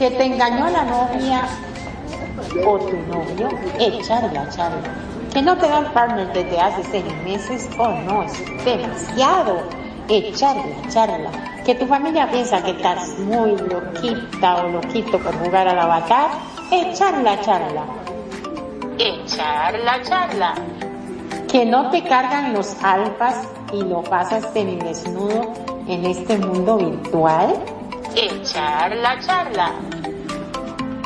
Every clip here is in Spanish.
que te engañó la novia o tu novio, echarla, charla. Que no te dan partner desde hace seis meses, oh, no, es demasiado. Echarla, charla. Que tu familia piensa que estás muy loquita o loquito por jugar al avatar, echarla, charla. Echarla, charla. Que no te cargan los alfas y lo pasas desnudo en este mundo virtual, echar la charla.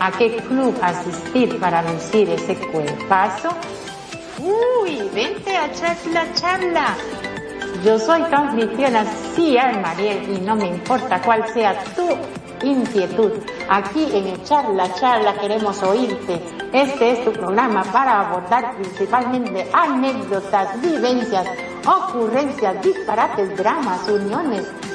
a qué club asistir para lucir ese cuerpazo. Uy, vente a charla, charla. Yo soy anfitriona, sí, Mariel, y no me importa cuál sea tu inquietud. Aquí en Charla Charla queremos oírte. Este es tu programa para abordar principalmente anécdotas, vivencias, ocurrencias, disparates, dramas, uniones,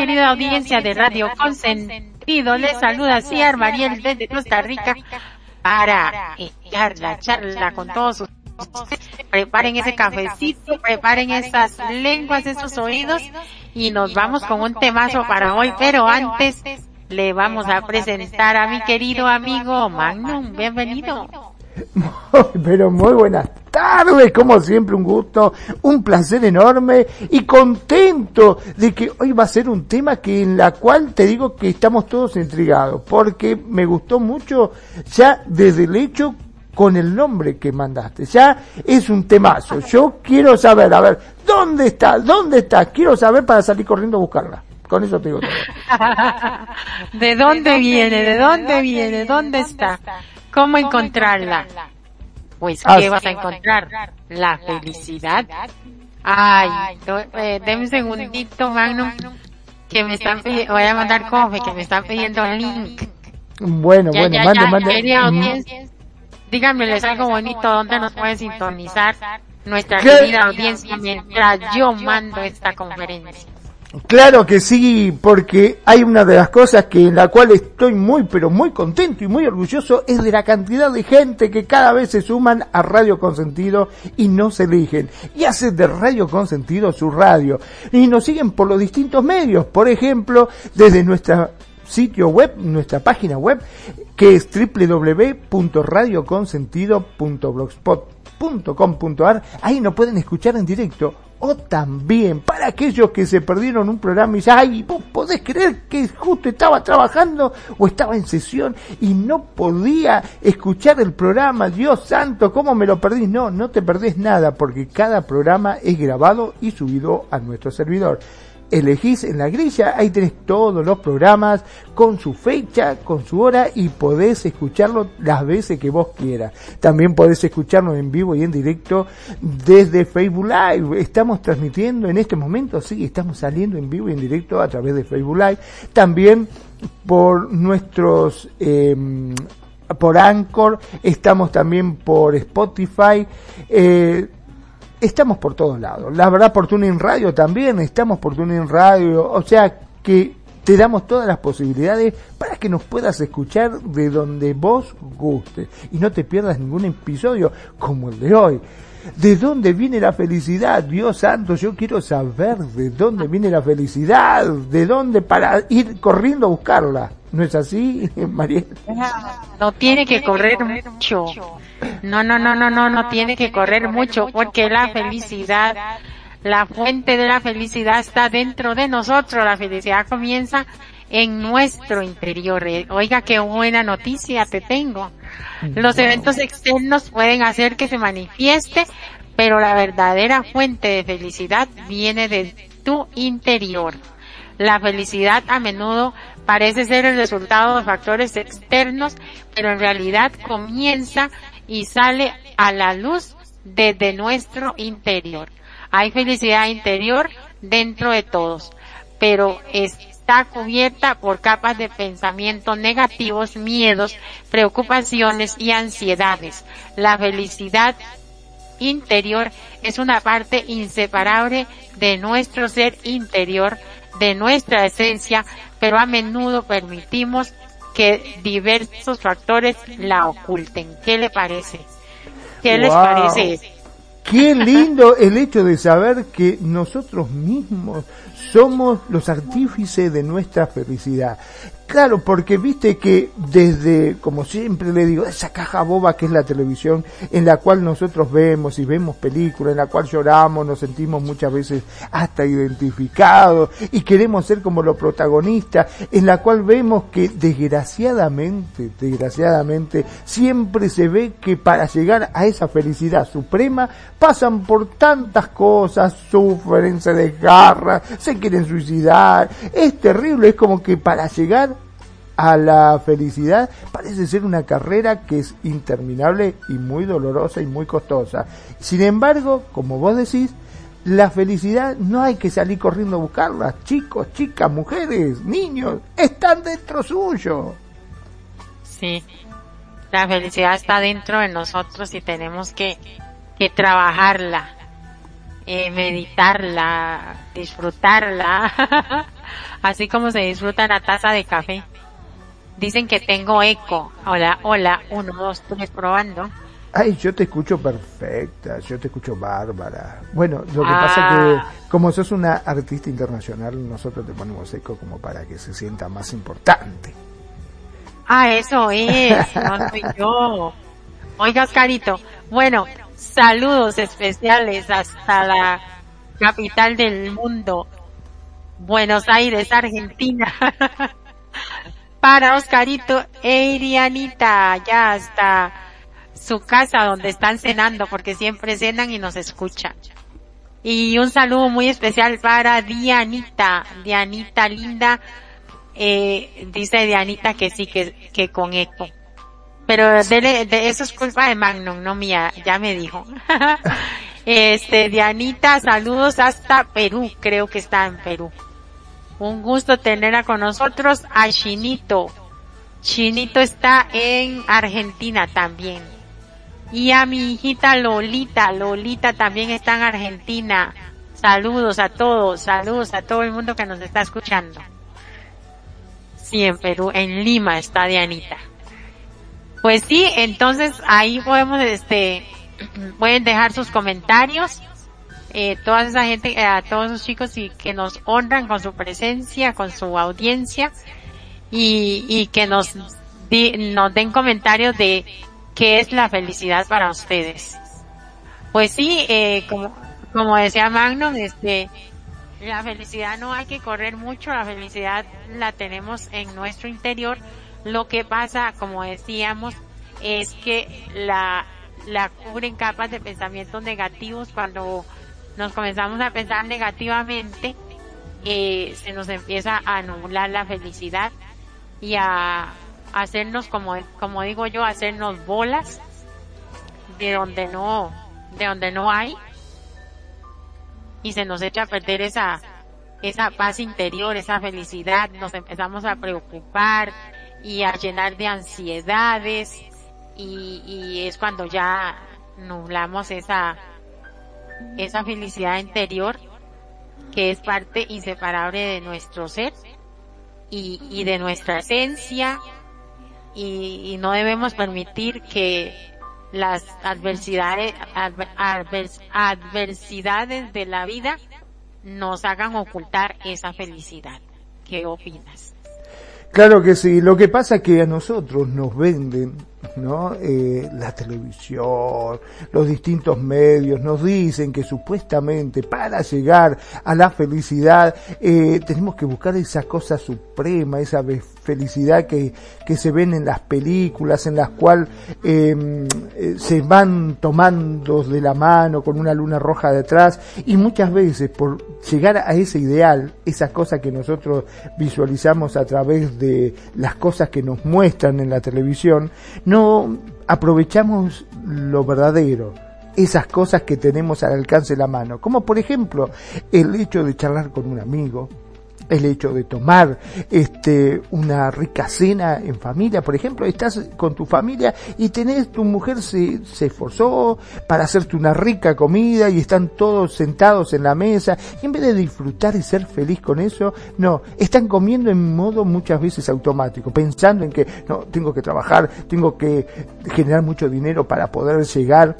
querida audiencia de Radio Consentido. Les saluda Ciar Mariel desde Costa Rica para echar la charla con todos ustedes. Preparen ese cafecito, preparen esas lenguas, esos oídos y nos vamos con un temazo para hoy. Pero antes le vamos a presentar a mi querido amigo Magnum. Bienvenido. Pero muy buenas tardes, como siempre un gusto, un placer enorme y contento de que hoy va a ser un tema que en la cual te digo que estamos todos intrigados, porque me gustó mucho ya desde el hecho con el nombre que mandaste, ya es un temazo. Yo quiero saber, a ver, ¿dónde está? ¿Dónde está? Quiero saber para salir corriendo a buscarla. Con eso te digo todo. ¿De dónde viene? ¿De dónde viene? ¿Dónde está? ¿Cómo encontrarla? Pues, ¿qué vas a encontrar? La felicidad. Ay, eh, un segundito, Magnum, que me están pidiendo, voy a mandar cofe, que me están pidiendo el link. Bueno, bueno, mande, mande. Díganme, les algo bonito, ¿dónde nos puede sintonizar nuestra querida audiencia mientras yo mando esta conferencia? Claro que sí, porque hay una de las cosas que en la cual estoy muy pero muy contento y muy orgulloso es de la cantidad de gente que cada vez se suman a Radio Consentido y no se eligen. Y hacen de Radio Consentido su radio. Y nos siguen por los distintos medios, por ejemplo, desde nuestra sitio web, nuestra página web que es www.radioconsentido.blogspot.com.ar, ahí nos pueden escuchar en directo o también para aquellos que se perdieron un programa y dicen, ay, vos podés creer que justo estaba trabajando o estaba en sesión y no podía escuchar el programa, Dios santo, ¿cómo me lo perdí? No, no te perdés nada porque cada programa es grabado y subido a nuestro servidor elegís en la grilla, ahí tenés todos los programas con su fecha, con su hora y podés escucharlo las veces que vos quieras. También podés escucharnos en vivo y en directo desde Facebook Live. Estamos transmitiendo en este momento, sí, estamos saliendo en vivo y en directo a través de Facebook Live. También por nuestros em, por Anchor, estamos también por Spotify. Eh, estamos por todos lados. La verdad, por Tuning Radio también, estamos por Tuning Radio. O sea que te damos todas las posibilidades para que nos puedas escuchar de donde vos guste y no te pierdas ningún episodio como el de hoy. ¿De dónde viene la felicidad? Dios santo, yo quiero saber de dónde viene la felicidad, de dónde para ir corriendo a buscarla. ¿No es así, María? No tiene que correr mucho. No, no, no, no, no, no tiene que correr mucho porque la felicidad la fuente de la felicidad está dentro de nosotros. La felicidad comienza en nuestro interior. Eh, oiga, qué buena noticia te tengo. Los eventos externos pueden hacer que se manifieste, pero la verdadera fuente de felicidad viene de tu interior. La felicidad a menudo parece ser el resultado de factores externos, pero en realidad comienza y sale a la luz desde nuestro interior. Hay felicidad interior dentro de todos, pero está cubierta por capas de pensamientos negativos, miedos, preocupaciones y ansiedades. La felicidad interior es una parte inseparable de nuestro ser interior, de nuestra esencia, pero a menudo permitimos que diversos factores la oculten. ¿Qué le parece? ¿Qué les parece? Qué lindo el hecho de saber que nosotros mismos somos los artífices de nuestra felicidad. Claro, porque viste que desde, como siempre le digo, esa caja boba que es la televisión, en la cual nosotros vemos y vemos películas, en la cual lloramos, nos sentimos muchas veces hasta identificados y queremos ser como los protagonistas, en la cual vemos que desgraciadamente, desgraciadamente, siempre se ve que para llegar a esa felicidad suprema pasan por tantas cosas, sufren, se desgarran, se quieren suicidar, es terrible, es como que para llegar a la felicidad parece ser una carrera que es interminable y muy dolorosa y muy costosa. Sin embargo, como vos decís, la felicidad no hay que salir corriendo a buscarla. Chicos, chicas, mujeres, niños, están dentro suyo. Sí, la felicidad está dentro de nosotros y tenemos que, que trabajarla, eh, meditarla, disfrutarla, así como se disfruta la taza de café. Dicen que tengo eco. Hola, hola, uno, dos, tres, probando. Ay, yo te escucho perfecta, yo te escucho bárbara. Bueno, lo que pasa que ah. como sos una artista internacional, nosotros te ponemos eco como para que se sienta más importante. Ah, eso es, no soy yo. Oiga, Oscarito, bueno, saludos especiales hasta la capital del mundo, Buenos Aires, Argentina. para Oscarito e Irianita, ya hasta su casa donde están cenando, porque siempre cenan y nos escuchan. Y un saludo muy especial para Dianita, Dianita linda, eh, dice Dianita que sí, que, que con eco. Pero de, de, eso es culpa de Magnum, no mía, ya me dijo. este, Dianita, saludos hasta Perú, creo que está en Perú. Un gusto tenerla con nosotros a Chinito. Chinito está en Argentina también. Y a mi hijita Lolita. Lolita también está en Argentina. Saludos a todos, saludos a todo el mundo que nos está escuchando. Sí, en Perú, en Lima está Dianita. Pues sí, entonces ahí podemos, este, pueden dejar sus comentarios eh, toda esa gente, eh, a todos los chicos y que nos honran con su presencia, con su audiencia y, y que nos, nos den comentarios de qué es la felicidad para ustedes. Pues sí, eh, como, como decía Magnum, este, la felicidad no hay que correr mucho, la felicidad la tenemos en nuestro interior. Lo que pasa, como decíamos, es que la, la cubren capas de pensamientos negativos cuando nos comenzamos a pensar negativamente, eh, se nos empieza a anular la felicidad y a hacernos, como, como digo yo, hacernos bolas de donde no, de donde no hay. Y se nos echa a perder esa, esa paz interior, esa felicidad, nos empezamos a preocupar y a llenar de ansiedades. Y, y es cuando ya nublamos esa, esa felicidad interior que es parte inseparable de nuestro ser y, de nuestra esencia y, no debemos permitir que las adversidades, adversidades de la vida nos hagan ocultar esa felicidad. ¿Qué opinas? Claro que sí, lo que pasa es que a nosotros nos venden ¿no? Eh, la televisión, los distintos medios nos dicen que supuestamente para llegar a la felicidad eh, tenemos que buscar esa cosa suprema, esa felicidad que, que se ven en las películas, en las cuales em, eh, se van tomando de la mano con una luna roja detrás y muchas veces por llegar a ese ideal, esa cosa que nosotros visualizamos a través de las cosas que nos muestran en la televisión, no aprovechamos lo verdadero, esas cosas que tenemos al alcance de la mano, como por ejemplo el hecho de charlar con un amigo, el hecho de tomar este una rica cena en familia, por ejemplo, estás con tu familia y tenés tu mujer se, se esforzó para hacerte una rica comida y están todos sentados en la mesa y en vez de disfrutar y ser feliz con eso, no, están comiendo en modo muchas veces automático, pensando en que no, tengo que trabajar, tengo que generar mucho dinero para poder llegar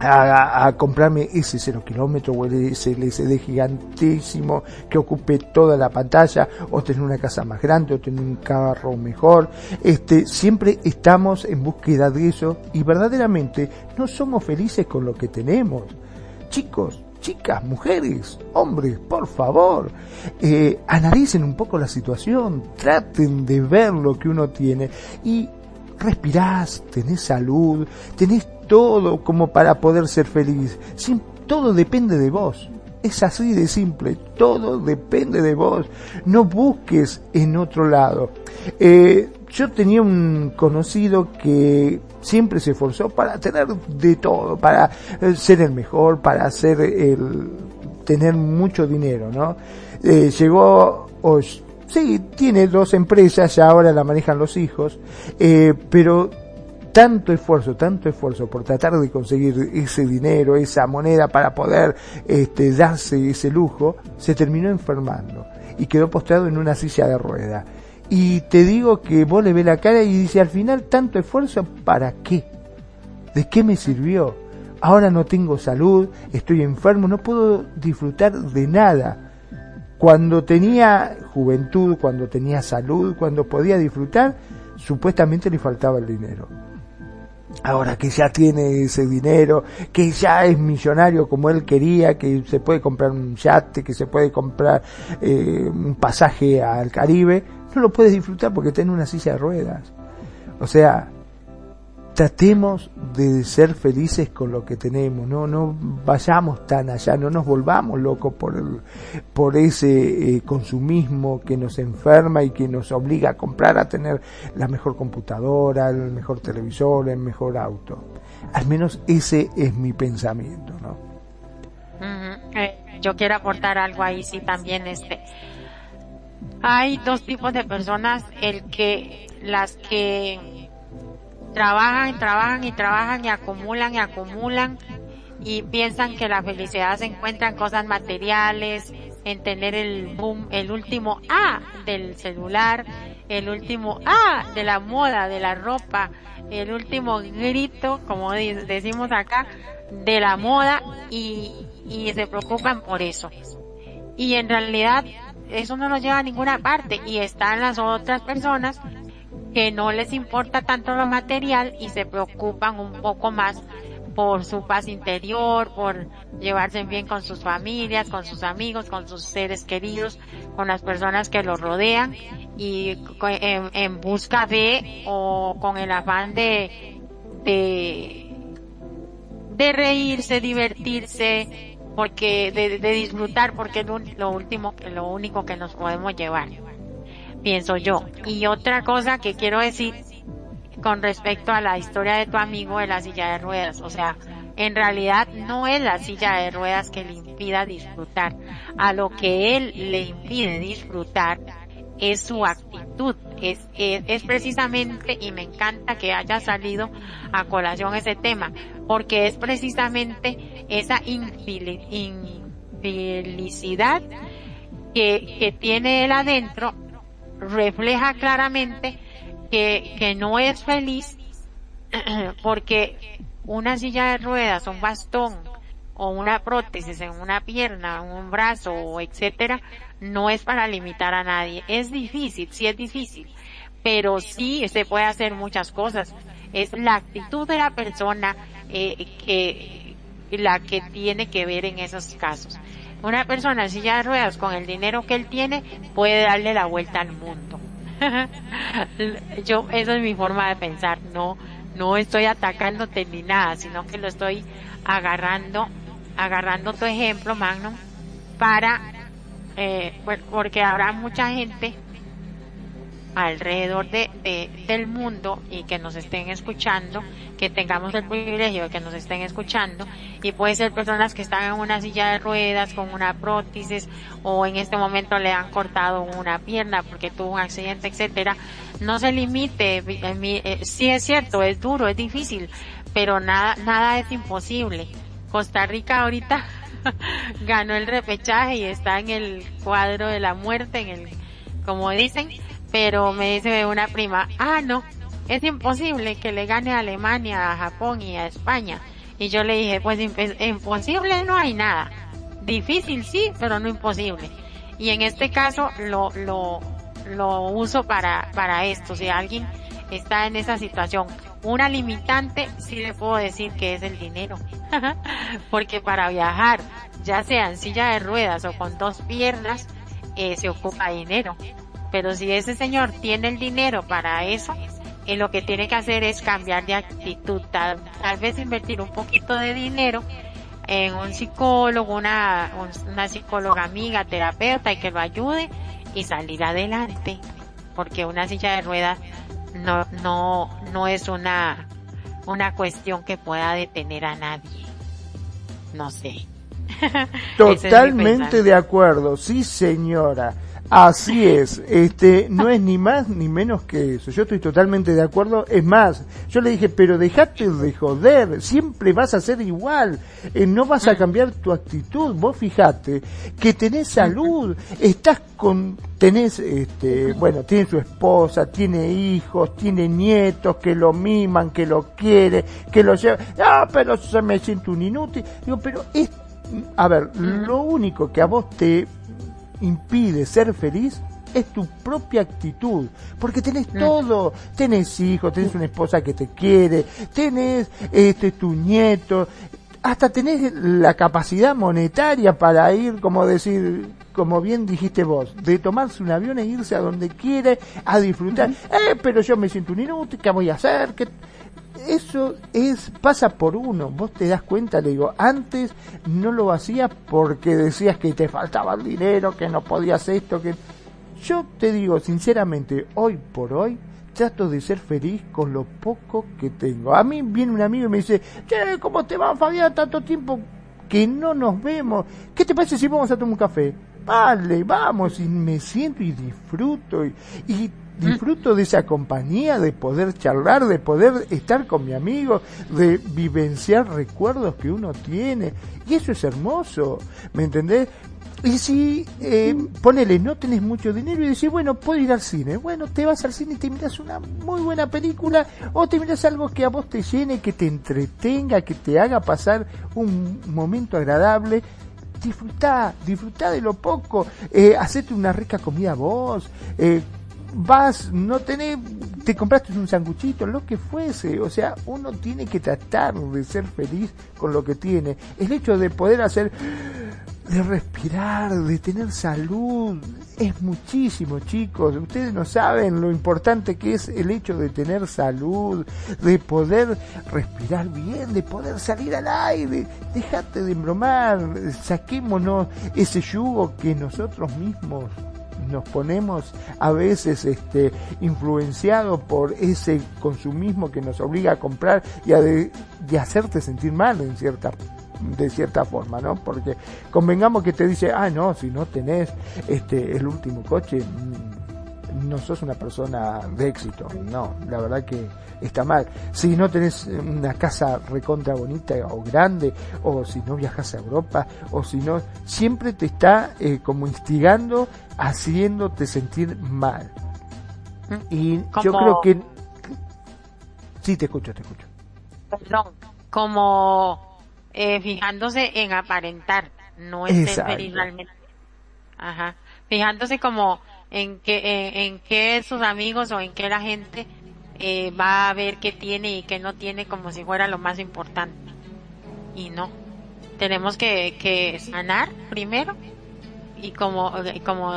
a, comprarme ese cero kilómetro o ese LCD gigantísimo que ocupe toda la pantalla o tener una casa más grande o tener un carro mejor. Este, siempre estamos en búsqueda de eso y verdaderamente no somos felices con lo que tenemos. Chicos, chicas, mujeres, hombres, por favor, eh, analicen un poco la situación, traten de ver lo que uno tiene y respirás, tenés salud, tenés todo como para poder ser feliz. todo depende de vos. Es así de simple, todo depende de vos. No busques en otro lado. Eh, yo tenía un conocido que siempre se esforzó para tener de todo, para eh, ser el mejor, para ser el, tener mucho dinero, ¿no? Eh, llegó, sí, tiene dos empresas, ya ahora la manejan los hijos, pero tanto esfuerzo, tanto esfuerzo por tratar de conseguir ese dinero, esa moneda para poder este, darse ese lujo, se terminó enfermando y quedó postrado en una silla de rueda. Y te digo que vos le ves la cara y dice, al final tanto esfuerzo, ¿para qué? ¿De qué me sirvió? Ahora no tengo salud, estoy enfermo, no puedo disfrutar de nada. Cuando tenía juventud, cuando tenía salud, cuando podía disfrutar, supuestamente le faltaba el dinero ahora que ya tiene ese dinero, que ya es millonario como él quería, que se puede comprar un yate, que se puede comprar eh, un pasaje al Caribe, no lo puedes disfrutar porque tiene una silla de ruedas. O sea, tratemos de ser felices con lo que tenemos, no, no vayamos tan allá, no nos volvamos locos por el, por ese eh, consumismo que nos enferma y que nos obliga a comprar, a tener la mejor computadora, el mejor televisor, el mejor auto. Al menos ese es mi pensamiento, ¿no? Eh, yo quiero aportar algo ahí, sí, también este. Hay dos tipos de personas, el que, las que trabajan, trabajan y trabajan y acumulan y acumulan y piensan que la felicidad se encuentra en cosas materiales, en tener el boom, el último A del celular, el último A de la moda, de la ropa, el último grito, como decimos acá, de la moda y, y se preocupan por eso. Y en realidad eso no nos lleva a ninguna parte y están las otras personas que no les importa tanto lo material y se preocupan un poco más por su paz interior, por llevarse bien con sus familias, con sus amigos, con sus seres queridos, con las personas que los rodean y en, busca de o con el afán de, de, de reírse, divertirse, porque, de, de disfrutar, porque es lo último, lo único que nos podemos llevar pienso yo. Y otra cosa que quiero decir con respecto a la historia de tu amigo de la silla de ruedas, o sea, en realidad no es la silla de ruedas que le impida disfrutar, a lo que él le impide disfrutar es su actitud, es, es, precisamente, y me encanta que haya salido a colación ese tema, porque es precisamente esa infelicidad que, que tiene él adentro refleja claramente que, que no es feliz porque una silla de ruedas, un bastón o una prótesis en una pierna, un brazo etcétera, no es para limitar a nadie. Es difícil, sí es difícil, pero sí se puede hacer muchas cosas. Es la actitud de la persona eh, que la que tiene que ver en esos casos. Una persona en silla de ruedas con el dinero que él tiene puede darle la vuelta al mundo. Yo, esa es mi forma de pensar. No, no estoy atacándote ni nada, sino que lo estoy agarrando, agarrando tu ejemplo, Magno, para, eh, pues, porque habrá mucha gente alrededor de, del mundo y que nos estén escuchando, que tengamos el privilegio de que nos estén escuchando y puede ser personas que están en una silla de ruedas con una prótesis o en este momento le han cortado una pierna porque tuvo un accidente, etcétera. No se limite, eh, sí es cierto, es duro, es difícil, pero nada, nada es imposible. Costa Rica ahorita ganó el repechaje y está en el cuadro de la muerte, en el, como dicen, pero me dice una prima, ah, no, es imposible que le gane a Alemania, a Japón y a España. Y yo le dije, pues imposible no hay nada. Difícil sí, pero no imposible. Y en este caso lo, lo, lo uso para, para esto. Si alguien está en esa situación, una limitante sí le puedo decir que es el dinero. Porque para viajar, ya sea en silla de ruedas o con dos piernas, eh, se ocupa dinero. Pero si ese señor tiene el dinero para eso, eh, lo que tiene que hacer es cambiar de actitud, tal, vez invertir un poquito de dinero en un psicólogo, una, una psicóloga amiga, terapeuta y que lo ayude y salir adelante. Porque una silla de ruedas no, no, no es una, una cuestión que pueda detener a nadie. No sé. Totalmente de acuerdo, sí señora. Así es, este, no es ni más ni menos que eso. Yo estoy totalmente de acuerdo. Es más, yo le dije, pero dejate de joder, siempre vas a ser igual, eh, no vas a cambiar tu actitud. Vos fijate que tenés salud, estás con, tenés, este, bueno, tiene su esposa, tiene hijos, tiene nietos que lo miman, que lo quiere, que lo llevan. Ah, pero se me siento un inútil. Digo, pero es, a ver, lo único que a vos te impide ser feliz es tu propia actitud, porque tenés todo, tenés hijos, tenés una esposa que te quiere, tenés este tu nieto, hasta tenés la capacidad monetaria para ir, como decir, como bien dijiste vos, de tomarse un avión e irse a donde quiere a disfrutar. Eh, pero yo me siento un inútil, ¿qué voy a hacer? ¿Qué? Eso es pasa por uno. Vos te das cuenta, le digo, antes no lo hacías porque decías que te faltaba el dinero, que no podías esto, que yo te digo sinceramente, hoy por hoy trato de ser feliz con lo poco que tengo. A mí viene un amigo y me dice, che, ¿cómo te va Fabián? Tanto tiempo que no nos vemos. ¿Qué te parece si vamos a tomar un café? Vale, vamos, y me siento y disfruto y, y disfruto de esa compañía, de poder charlar, de poder estar con mi amigo, de vivenciar recuerdos que uno tiene. Y eso es hermoso, ¿me entendés? Y si, eh, ponele, no tenés mucho dinero y decís, bueno, puedo ir al cine. Bueno, te vas al cine y te miras una muy buena película o te miras algo que a vos te llene, que te entretenga, que te haga pasar un momento agradable disfrutá, disfrutá de lo poco, eh, hacete una rica comida vos, eh, vas, no tenés, te compraste un sanguchito, lo que fuese, o sea, uno tiene que tratar de ser feliz con lo que tiene. El hecho de poder hacer, de respirar, de tener salud, es muchísimo, chicos. Ustedes no saben lo importante que es el hecho de tener salud, de poder respirar bien, de poder salir al aire. Dejate de embromar, saquémonos ese yugo que nosotros mismos nos ponemos a veces este, influenciados por ese consumismo que nos obliga a comprar y a de, hacerte sentir mal en cierta de cierta forma, ¿no? Porque convengamos que te dice, ah, no, si no tenés este el último coche, mm, no sos una persona de éxito. No, la verdad que está mal. Si no tenés una casa recontra bonita o grande, o si no viajas a Europa, o si no, siempre te está eh, como instigando, haciéndote sentir mal. Y yo creo que... Sí, te escucho, te escucho. Perdón, como eh, fijándose en aparentar, no en realmente. Ajá. Fijándose como en que, en, qué sus amigos o en qué la gente eh, va a ver qué tiene y qué no tiene como si fuera lo más importante. Y no. Tenemos que, que sanar primero y como, como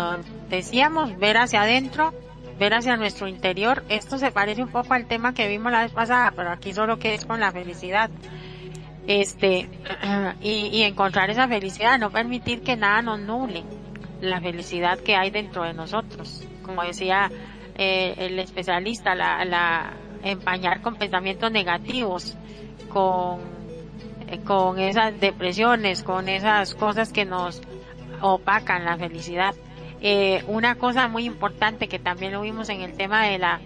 decíamos, ver hacia adentro, ver hacia nuestro interior. Esto se parece un poco al tema que vimos la vez pasada, pero aquí solo que es con la felicidad. Este, y, y encontrar esa felicidad, no permitir que nada nos nuble la felicidad que hay dentro de nosotros. Como decía eh, el especialista, la, la empañar con pensamientos negativos, con, eh, con esas depresiones, con esas cosas que nos opacan la felicidad. Eh, una cosa muy importante que también lo vimos en el tema de la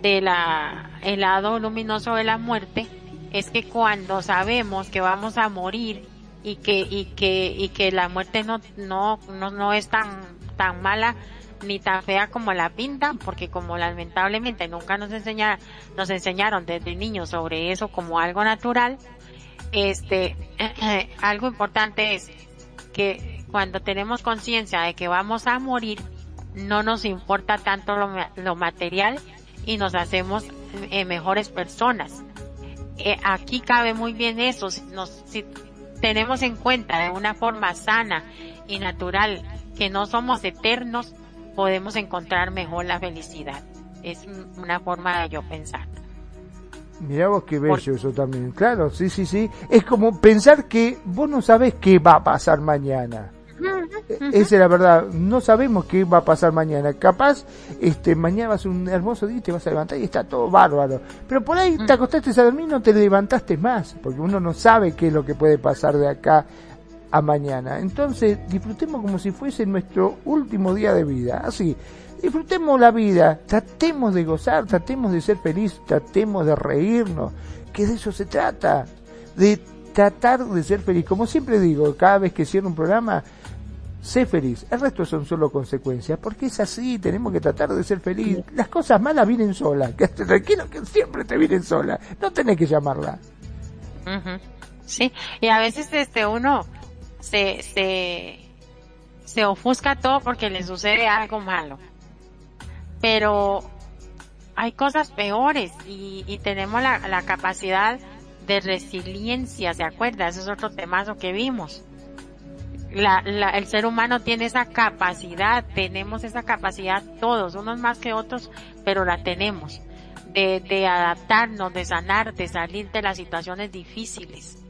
de la el lado luminoso de la muerte es que cuando sabemos que vamos a morir y que y que y que la muerte no no no, no es tan tan mala ni tan fea como la pintan, porque como lamentablemente nunca nos enseñaron, nos enseñaron desde niños sobre eso como algo natural, este, algo importante es que cuando tenemos conciencia de que vamos a morir, no nos importa tanto lo, material y nos hacemos eh, mejores personas. Eh, aquí cabe muy bien eso, nos, si tenemos en cuenta de una forma sana y natural que no somos eternos, podemos encontrar mejor la felicidad. Es una forma de yo pensar. Mira vos qué bello eso también. Claro, sí, sí, sí. Es como pensar que vos no sabes qué va a pasar mañana. Esa es la verdad, no sabemos qué va a pasar mañana. Capaz, este, mañana va a ser un hermoso día y te vas a levantar y está todo bárbaro. Pero por ahí te acostaste a dormir y no te levantaste más, porque uno no sabe qué es lo que puede pasar de acá a mañana. Entonces, disfrutemos como si fuese nuestro último día de vida. Así, disfrutemos la vida, tratemos de gozar, tratemos de ser felices, tratemos de reírnos, que de eso se trata, de tratar de ser feliz. Como siempre digo, cada vez que cierro un programa, sé feliz. El resto son solo consecuencias, porque es así, tenemos que tratar de ser feliz. Las cosas malas vienen solas, quédate tranquilo que siempre te vienen solas, no tenés que llamarla. Sí, y a veces este uno se, se, se ofusca todo porque le sucede algo malo. Pero hay cosas peores y, y tenemos la, la, capacidad de resiliencia, ¿se acuerda? Ese es otro temazo que vimos. La, la, el ser humano tiene esa capacidad, tenemos esa capacidad todos, unos más que otros, pero la tenemos, de, de adaptarnos, de sanar, de salir de las situaciones difíciles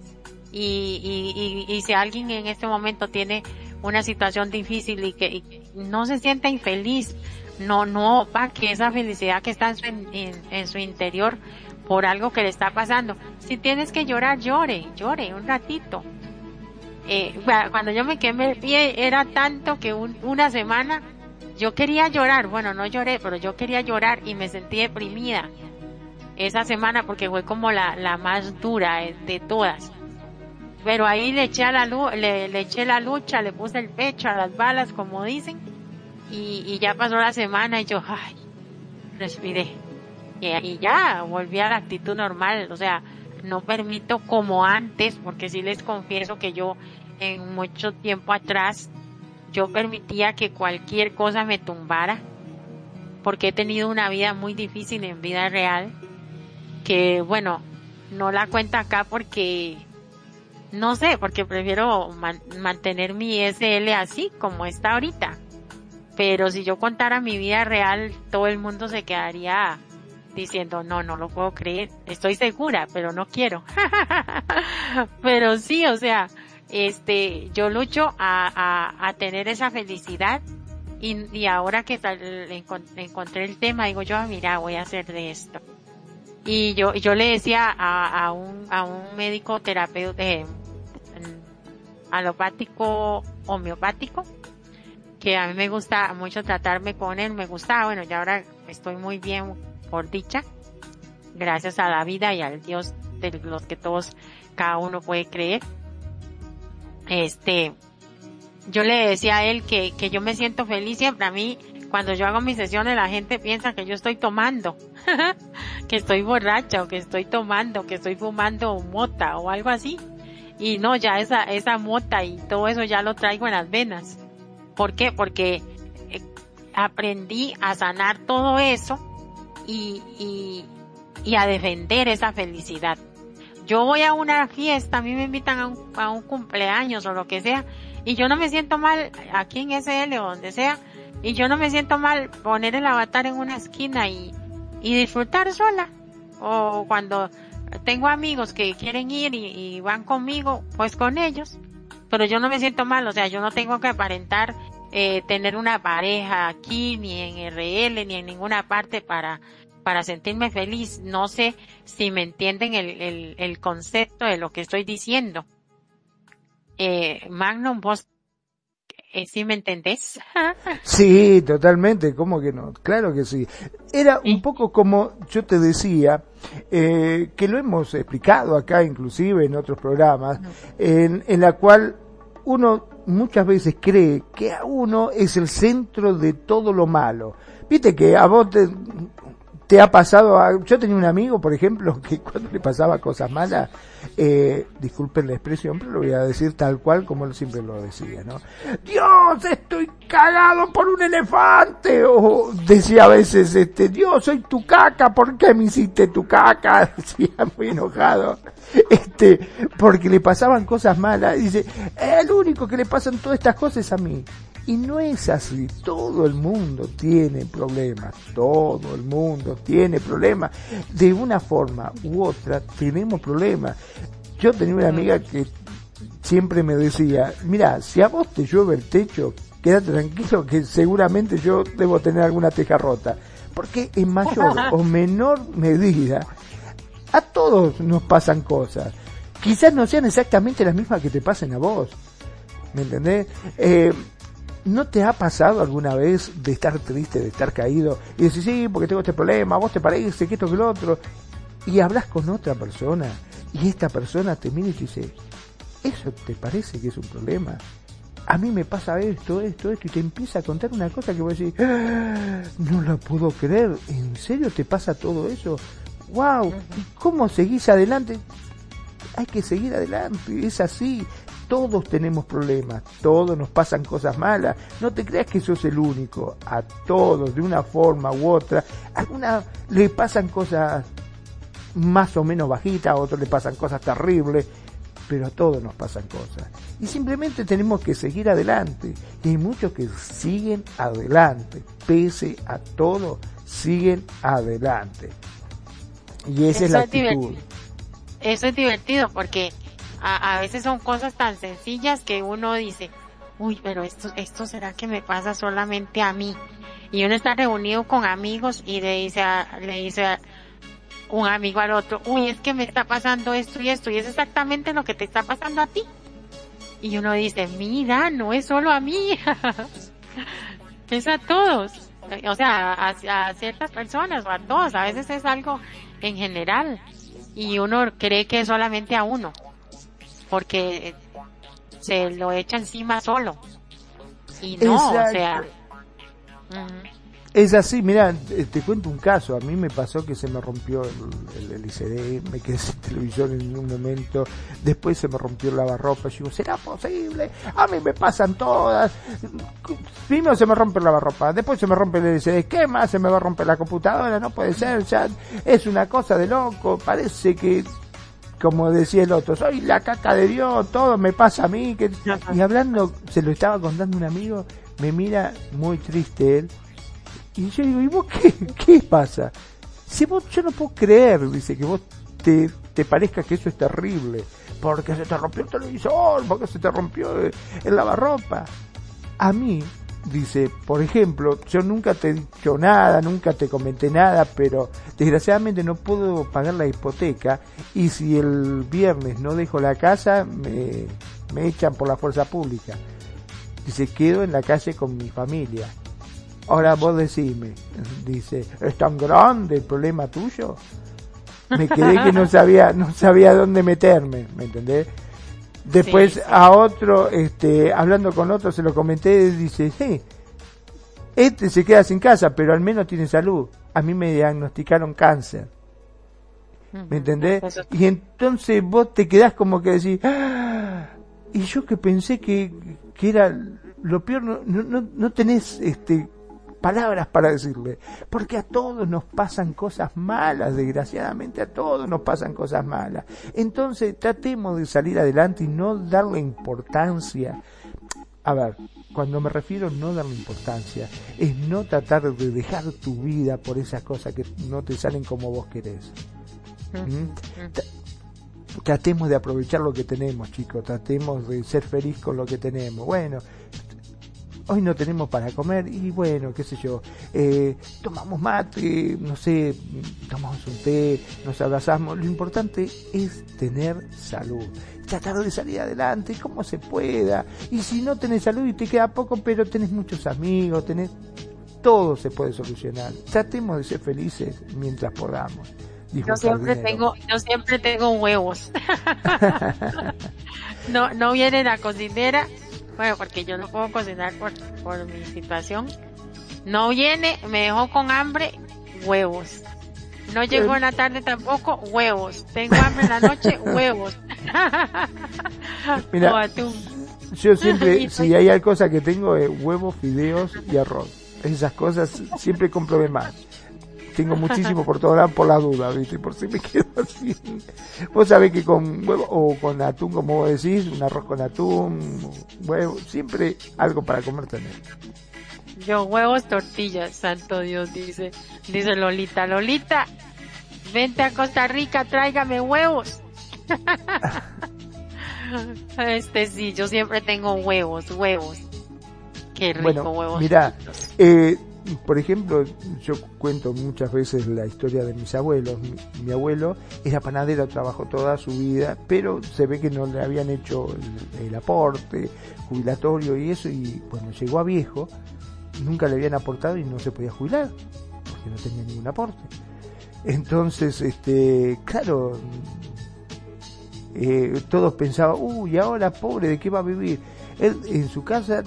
y, y, y, si alguien en este momento tiene una situación difícil y que no se sienta infeliz, no, no, para que esa felicidad que está en su, en, su interior por algo que le está pasando. Si tienes que llorar, llore, llore un ratito. Eh, cuando yo me quemé el pie era tanto que una semana yo quería llorar, bueno, no lloré, pero yo quería llorar y me sentí deprimida esa semana porque fue como la, la más dura de todas. Pero ahí le eché, a la le, le eché la lucha, le puse el pecho a las balas, como dicen, y, y ya pasó la semana y yo, ay, respiré. Y, y ya volví a la actitud normal, o sea, no permito como antes, porque sí les confieso que yo en mucho tiempo atrás, yo permitía que cualquier cosa me tumbara, porque he tenido una vida muy difícil en vida real, que bueno, no la cuento acá porque no sé, porque prefiero mantener mi SL así como está ahorita. Pero si yo contara mi vida real, todo el mundo se quedaría diciendo, no, no lo puedo creer. Estoy segura, pero no quiero. pero sí, o sea, este, yo lucho a, a, tener esa felicidad y, y ahora que tal, encontré el tema, digo yo, ah, mira, voy a hacer de esto. Y yo, yo le decía a, a un, a un médico terapeuta, eh, alopático homeopático, que a mí me gusta mucho tratarme con él, me gusta, bueno, y ahora estoy muy bien dicha, gracias a la vida y al Dios de los que todos, cada uno puede creer. Este, yo le decía a él que, que yo me siento feliz siempre, a mí cuando yo hago mis sesiones la gente piensa que yo estoy tomando, que estoy borracha o que estoy tomando, que estoy fumando mota o algo así. Y no, ya esa, esa mota y todo eso ya lo traigo en las venas. ¿Por qué? Porque eh, aprendí a sanar todo eso y, y, y a defender esa felicidad. Yo voy a una fiesta, a mí me invitan a un, a un cumpleaños o lo que sea, y yo no me siento mal aquí en SL o donde sea, y yo no me siento mal poner el avatar en una esquina y, y disfrutar sola. O cuando tengo amigos que quieren ir y, van conmigo, pues con ellos. Pero yo no me siento mal, o sea, yo no tengo que aparentar eh, tener una pareja aquí, ni en RL, ni en ninguna parte para, para sentirme feliz. No sé si me entienden el, el, el concepto de lo que estoy diciendo. Eh, Magnum, vos eh, ¿Sí me entendés? sí, totalmente, ¿cómo que no? Claro que sí. Era un poco como yo te decía, eh, que lo hemos explicado acá inclusive en otros programas, en, en la cual uno muchas veces cree que a uno es el centro de todo lo malo. Viste que a vos te, ¿Te ha pasado? A... Yo tenía un amigo, por ejemplo, que cuando le pasaba cosas malas, eh, disculpen la expresión, pero lo voy a decir tal cual como él siempre lo decía, ¿no? Dios, estoy cagado por un elefante, o decía a veces, este, Dios, soy tu caca, ¿por qué me hiciste tu caca? Decía muy enojado, este, porque le pasaban cosas malas, dice, el único que le pasan todas estas cosas es a mí. Y no es así, todo el mundo tiene problemas, todo el mundo tiene problemas. De una forma u otra tenemos problemas. Yo tenía una amiga que siempre me decía, mira, si a vos te llueve el techo, quédate tranquilo que seguramente yo debo tener alguna teja rota. Porque en mayor o menor medida, a todos nos pasan cosas. Quizás no sean exactamente las mismas que te pasen a vos. ¿Me entendés? Eh, ¿No te ha pasado alguna vez de estar triste, de estar caído y decir, sí, porque tengo este problema, vos te parece que esto que lo otro? Y hablas con otra persona y esta persona te mira y te dice, ¿eso te parece que es un problema? A mí me pasa esto, esto, esto, y te empieza a contar una cosa que vos decís, ¡Ah! no lo puedo creer, ¿en serio te pasa todo eso? ¡Wow! ¿Y cómo seguís adelante? Hay que seguir adelante, es así, todos tenemos problemas, todos nos pasan cosas malas. No te creas que sos el único. A todos, de una forma u otra. A alguna le pasan cosas más o menos bajitas, a otros le pasan cosas terribles. Pero a todos nos pasan cosas. Y simplemente tenemos que seguir adelante. Y hay muchos que siguen adelante. Pese a todo, siguen adelante. Y esa es la actitud. Eso es divertido porque a, a veces son cosas tan sencillas que uno dice, uy, pero esto, esto será que me pasa solamente a mí. Y uno está reunido con amigos y le dice a, le dice a un amigo al otro, uy, es que me está pasando esto y esto, y es exactamente lo que te está pasando a ti. Y uno dice, mira, no es solo a mí, es a todos. O sea, a, a ciertas personas o a todos, a veces es algo en general. Y uno cree que es solamente a uno porque se lo echa encima solo. Y no, o sea. Es así, mira, te, cuento un caso. A mí me pasó que se me rompió el, el, ICD, me quedé sin televisión en un momento. Después se me rompió el lavarropa. Yo digo, ¿será posible? A mí me pasan todas. Primero se me rompe el lavarropa, después se me rompe el ICD. ¿Qué más? Se me va a romper la computadora. No puede ser, ya es una cosa de loco. Parece que como decía el otro, soy la caca de Dios, todo me pasa a mí. Que... Y hablando, se lo estaba contando un amigo, me mira muy triste él. Y yo digo, ¿y vos qué, qué pasa? Si vos, yo no puedo creer, dice, que vos te, te parezca que eso es terrible. Porque se te rompió el televisor, porque se te rompió el lavarropa. A mí, dice, por ejemplo, yo nunca te he dicho nada, nunca te comenté nada, pero desgraciadamente no puedo pagar la hipoteca y si el viernes no dejo la casa, me, me echan por la fuerza pública. Dice, quedo en la calle con mi familia. Ahora vos decime, dice, ¿es tan grande el problema tuyo? Me quedé que no sabía, no sabía dónde meterme, ¿me entendés? Después a otro, este, hablando con otro, se lo comenté, dice, sí, Este se queda sin casa, pero al menos tiene salud. A mí me diagnosticaron cáncer. ¿Me entendés? Y entonces vos te quedás como que decís, ¡Ah! y yo que pensé que, que era lo peor, no, no, no tenés este palabras para decirle, porque a todos nos pasan cosas malas, desgraciadamente a todos nos pasan cosas malas. Entonces tratemos de salir adelante y no darle importancia. A ver, cuando me refiero a no darle importancia, es no tratar de dejar tu vida por esas cosas que no te salen como vos querés. ¿Mm? Tratemos de aprovechar lo que tenemos, chicos, tratemos de ser feliz con lo que tenemos. Bueno, hoy no tenemos para comer y bueno, qué sé yo, eh, tomamos mate, no sé, tomamos un té, nos abrazamos. Lo importante es tener salud, tratar de salir adelante como se pueda. Y si no tenés salud y te queda poco, pero tenés muchos amigos, tenés... Todo se puede solucionar. Tratemos de ser felices mientras podamos. Yo siempre tengo, yo siempre tengo huevos. no, no viene la cocinera bueno, porque yo no puedo cocinar por, por mi situación. No viene, me dejó con hambre, huevos. No llegó en la tarde tampoco, huevos. Tengo hambre en la noche, huevos. Mira, yo siempre, si hay cosas que tengo, es huevos, fideos y arroz. Esas cosas siempre compro de más tengo muchísimo por todo lado por la duda, ¿viste? Por si me quedo así. Vos sabés que con huevo o con atún, como vos decís, un arroz con atún, huevo, siempre algo para comer tener. Yo huevos, tortillas, santo Dios, dice. Dice Lolita, Lolita, vente a Costa Rica, tráigame huevos. este sí, yo siempre tengo huevos, huevos. Qué rico bueno, huevos. Mira, eh, por ejemplo, yo cuento muchas veces la historia de mis abuelos. Mi, abuelo era panadero, trabajó toda su vida, pero se ve que no le habían hecho el, aporte jubilatorio y eso, y cuando llegó a viejo, nunca le habían aportado y no se podía jubilar, porque no tenía ningún aporte. Entonces, este, claro, eh, todos pensaban, uy, ahora pobre, ¿de qué va a vivir? Él en su casa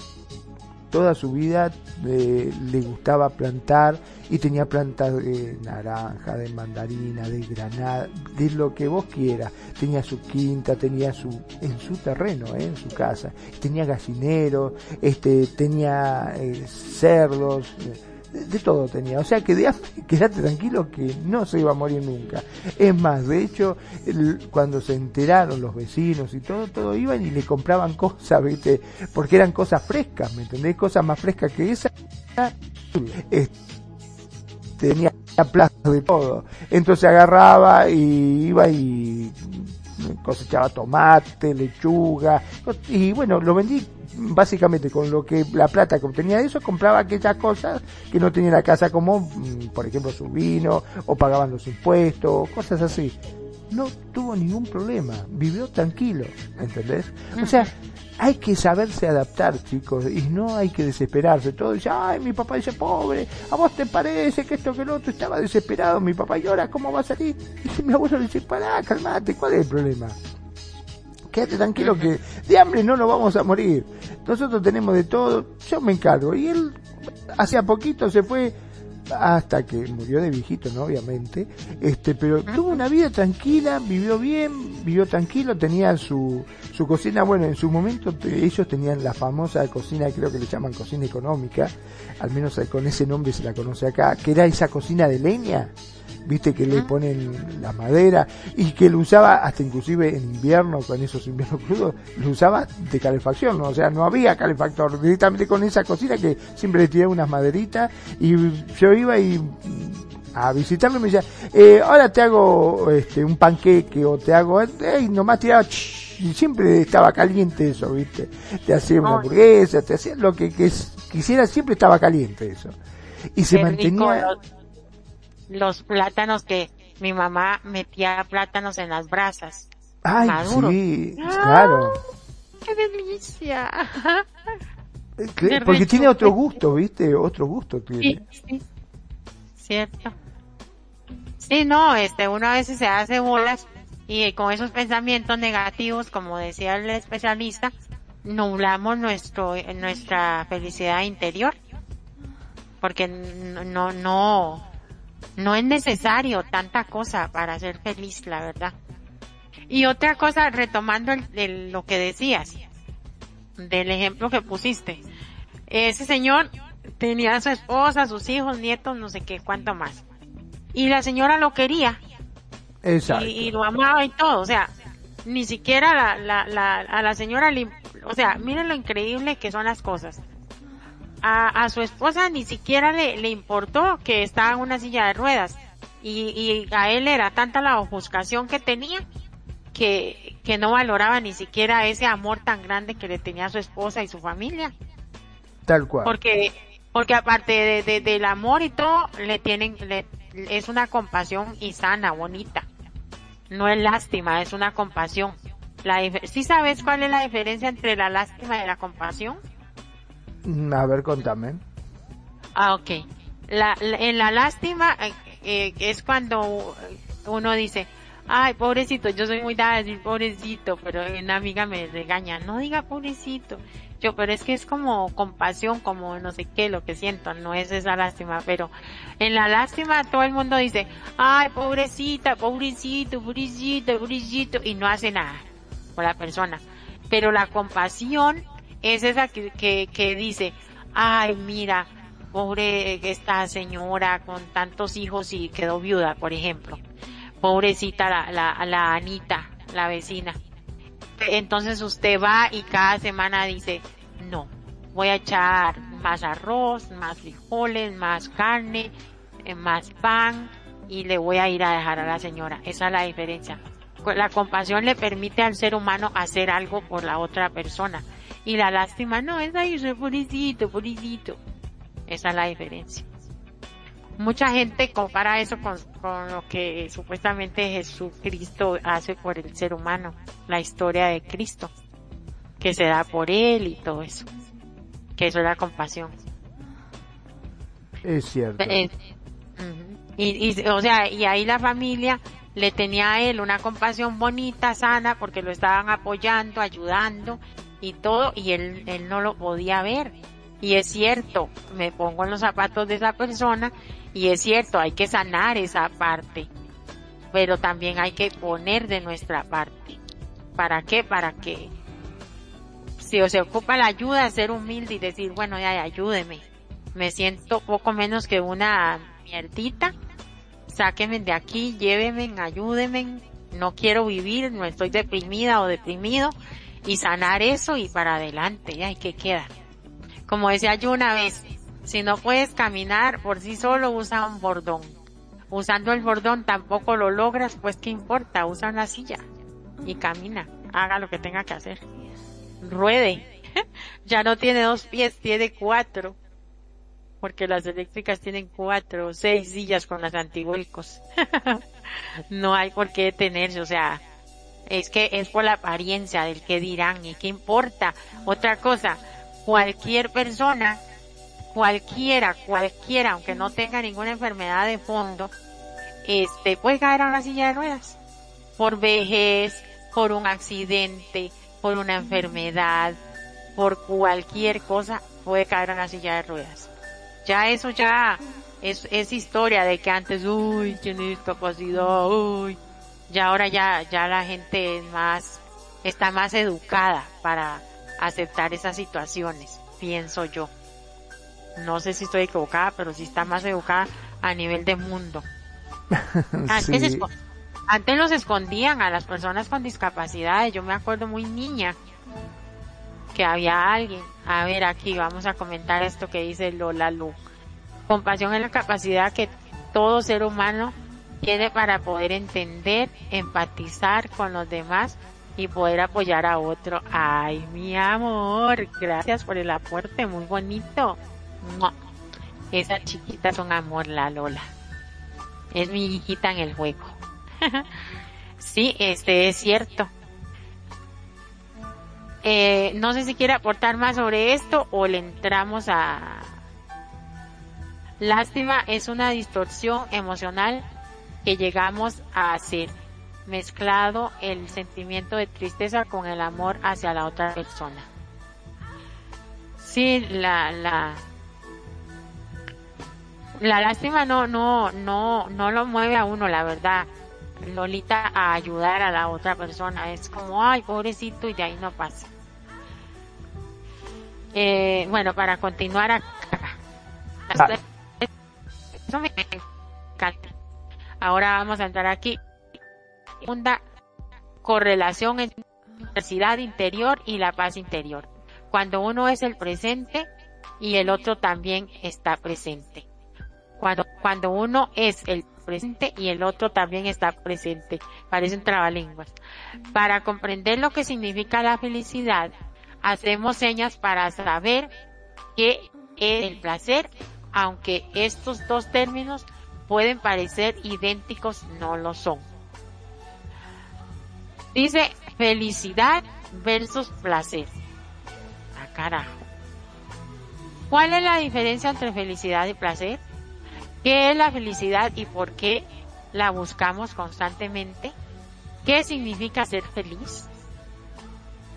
toda su vida eh, le gustaba plantar y tenía plantas de naranja, de mandarina, de granada, de lo que vos quieras. Tenía su quinta, tenía su en su terreno, eh, en su casa. Tenía gallineros, este, tenía eh, cerdos de, todo tenía. O sea que de quedate tranquilo que no se iba a morir nunca. Es más, de hecho, cuando se enteraron los vecinos y todo, todo iban y le compraban cosas, ¿viste? Porque eran cosas frescas, ¿me entendés? Cosas más frescas que esa. tenía plaza de todo. Entonces agarraba y iba y cosechaba tomate, lechuga, y bueno, lo vendí básicamente con lo que la plata que obtenía de eso compraba aquellas cosas que no tenía la casa como mm, por ejemplo su vino o pagaban los impuestos cosas así no tuvo ningún problema vivió tranquilo ¿entendés? o sea hay que saberse adaptar chicos y no hay que desesperarse todo dice ay mi papá dice pobre a vos te parece que esto que lo otro estaba desesperado mi papá llora cómo va a salir y mi abuelo dice pará calmate cuál es el problema quédate tranquilo que de hambre no nos vamos a morir. Nosotros tenemos de todo, yo me encargo. Y él hace poquito se fue hasta que murió de viejito, ¿no? Obviamente, este, pero tuvo una vida tranquila, vivió bien, vivió tranquilo, tenía su, su cocina, bueno, en su momento ellos tenían la famosa cocina, creo que le llaman cocina económica, al menos con ese nombre se la conoce acá, que era esa cocina de leña, viste que le ponen la madera y que lo usaba hasta inclusive en invierno con esos inviernos crudos lo usaba de calefacción ¿no? o sea no había calefactor directamente con esa cocina que siempre le tiraba unas maderitas y yo iba y a visitarlo y me decía eh, ahora te hago este un panqueque o te hago eh, nomás tiraba y siempre estaba caliente eso viste te hacía una hamburguesa te hacía lo que, que quisiera siempre estaba caliente eso. Y se mantenía los plátanos que mi mamá metía plátanos en las brasas. Ay, sí, claro. ¡Qué delicia! Eh, porque tiene otro gusto, ¿viste? Otro gusto tiene. Sí, sí. Cierto. Sí, no, este, uno a veces se hace bolas y con esos pensamientos negativos, como decía el especialista, nublamos nuestro, nuestra felicidad interior. porque no, no, no es necesario tanta cosa para ser feliz, la verdad. Y otra cosa, retomando el, lo que decías, del ejemplo que pusiste, ese señor tenía a su esposa, sus hijos, nietos, no sé qué, cuánto más. Y la señora lo quería. Exacto. Y, lo amaba y todo, o sea, ni siquiera la, la, la, a la señora le, o sea, miren lo increíble que son las cosas. A, a su esposa ni siquiera le, le importó que estaba en una silla de ruedas. Y, y a él era tanta la ofuscación que tenía que, que no valoraba ni siquiera ese amor tan grande que le tenía a su esposa y su familia. Tal cual. Porque, porque aparte de, de, del amor y todo, le tienen, le, es una compasión y sana, bonita. No es lástima, es una compasión. La, ¿Sí sabes cuál es la diferencia entre la lástima y la compasión? Mm, A ver, contame. Ah, ok. La, la- en la lástima eh, eh, es cuando uno dice, ay, pobrecito, yo soy muy dada a decir pobrecito, pero una amiga me regaña, no diga pobrecito. Yo, pero es que es como compasión, como no sé qué, lo que siento, no es esa lástima, pero en la lástima todo el mundo dice, ay, pobrecita, pobrecito, pobrecito, pobrecito, y no hace nada por la persona. Pero la compasión es esa que, que, que dice, ay, mira, pobre esta señora con tantos hijos y quedó viuda, por ejemplo. Pobrecita la, la, la Anita, la vecina. Entonces usted va y cada semana dice, no, voy a echar más arroz, más frijoles, más carne, eh, más pan y le voy a ir a dejar a la señora. Esa es la diferencia. La compasión le permite al ser humano hacer algo por la otra persona. Y la lástima no, es ahí, soy pobrecito, pobrecito. Esa es la diferencia. Mucha gente compara eso con, con lo que supuestamente Jesucristo hace por el ser humano, la historia de Cristo, que se da por él y todo eso, que eso es la compasión. Es cierto. Eh, y, y, o sea, y ahí la familia le tenía a él una compasión bonita, sana, porque lo estaban apoyando, ayudando y todo, y él, él no lo podía ver. Y es cierto, me pongo en los zapatos de esa persona, y es cierto, hay que sanar esa parte, pero también hay que poner de nuestra parte. ¿Para qué? Para que si se ocupa la ayuda, ser humilde y decir, bueno, ya, ayúdeme. Me siento poco menos que una mierdita. Sáquenme de aquí, llévenme, ayúdenme. No quiero vivir, no estoy deprimida o deprimido. Y sanar eso y para adelante, ya, ¿y qué queda? Como decía yo una vez, si no puedes caminar por sí solo, usa un bordón. Usando el bordón tampoco lo logras, pues qué importa, usa una silla y camina, haga lo que tenga que hacer. Ruede. ya no tiene dos pies, tiene cuatro. Porque las eléctricas tienen cuatro o seis sillas con las antihuelcos. no hay por qué detenerse, o sea, es que es por la apariencia del que dirán y qué importa. Otra cosa, cualquier persona, cualquiera, cualquiera, aunque no tenga ninguna enfermedad de fondo, este, puede caer a una silla de ruedas. Por vejez, por un accidente, por una enfermedad, por cualquier cosa, puede caer a una silla de ruedas. Ya eso ya es, es historia de que antes, uy, tiene discapacidad, uy. Ya ahora ya, ya la gente es más, está más educada para aceptar esas situaciones, pienso yo. No sé si estoy equivocada, pero sí está más educada a nivel de mundo. Antes, Sí. antes los escondían a las personas con discapacidades. Yo me acuerdo muy niña que había alguien. A ver, aquí vamos a comentar esto que dice Lola Lu. Compasión es la capacidad que todo ser humano tiene para poder entender, empatizar con los demás y poder apoyar a otro. Ay, mi amor, gracias por el aporte, muy bonito. ¡Mua! Esa chiquita es un amor, la Lola. Es mi hijita en el juego. sí, este es cierto. Eh, no sé si quiere aportar más sobre esto o le entramos a... Lástima es una distorsión emocional que llegamos a hacer, mezclado el sentimiento de tristeza con el amor hacia la otra persona. Sí, la, la, la lástima no, no, no, no lo mueve a uno, la verdad. Lolita a ayudar a la otra persona. Es como, ay, pobrecito, y de ahí no pasa. Eh, bueno, para continuar acá. Ah. Eso me encanta. Ahora vamos a entrar aquí. Segunda correlación entre la diversidad interior y la paz interior. Cuando uno es el presente y el otro también está presente. Cuando, cuando uno es el presente y el otro también está presente. Parecen trabalenguas. Para comprender lo que significa la felicidad, hacemos señas para saber qué es el placer, aunque estos dos términos pueden parecer idénticos, no lo son. Dice felicidad versus placer. Ah, carajo. ¿Cuál es la diferencia entre felicidad y placer? ¿Qué es la felicidad y por qué la buscamos constantemente? ¿Qué significa ser feliz?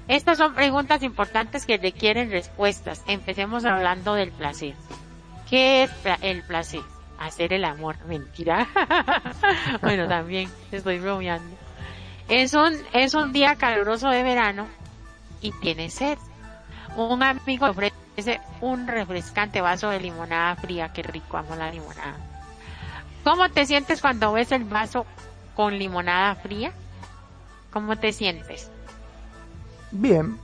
Estas son preguntas importantes que requieren respuestas. Empecemos hablando del placer. ¿Qué es el placer? Hacer el amor. Mentira. bueno, también estoy bromeando. Es un, es un día caluroso de verano y tiene sed. Un amigo ofrece un refrescante vaso de limonada fría. Qué rico, amo la limonada. ¿Cómo te sientes cuando ves el vaso con limonada fría? ¿Cómo te sientes? Bien.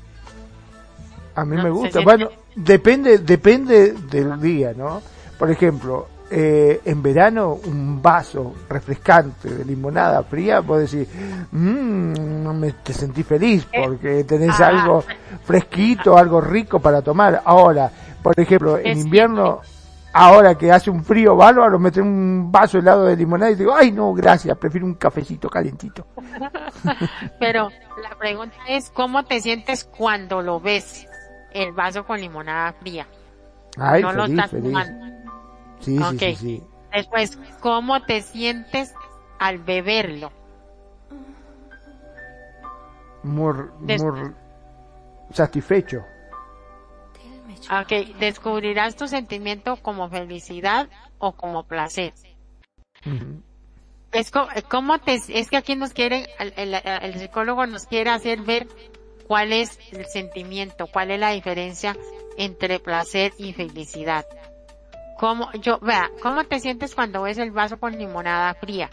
A mí me gusta. Bueno, depende, depende del día, ¿no? Por ejemplo, eh, en verano un vaso refrescante de limonada fría, vos decís, mmm, te sentí feliz eh, porque tenés ah. algo fresquito, algo rico para tomar. Ahora, por ejemplo, en invierno, ahora que hace un frío bárbaro, meter un vaso helado de limonada y digo, ay no, gracias, prefiero un cafecito calentito. Pero la pregunta es, ¿cómo te sientes cuando lo ves, el vaso con limonada fría? Ay, no lo estás tomando. Sí, sí, sí, Después, ¿cómo te sientes al beberlo? Muy, satisfecho. Ok, descubrirás tu sentimiento como felicidad o como placer. Es como te, es que aquí nos quieren, el, el, psicólogo nos quiere hacer ver cuál es el sentimiento, cuál es la diferencia entre placer y felicidad. ¿Cómo, yo, vea, ¿cómo te sientes cuando ves el vaso con limonada fría?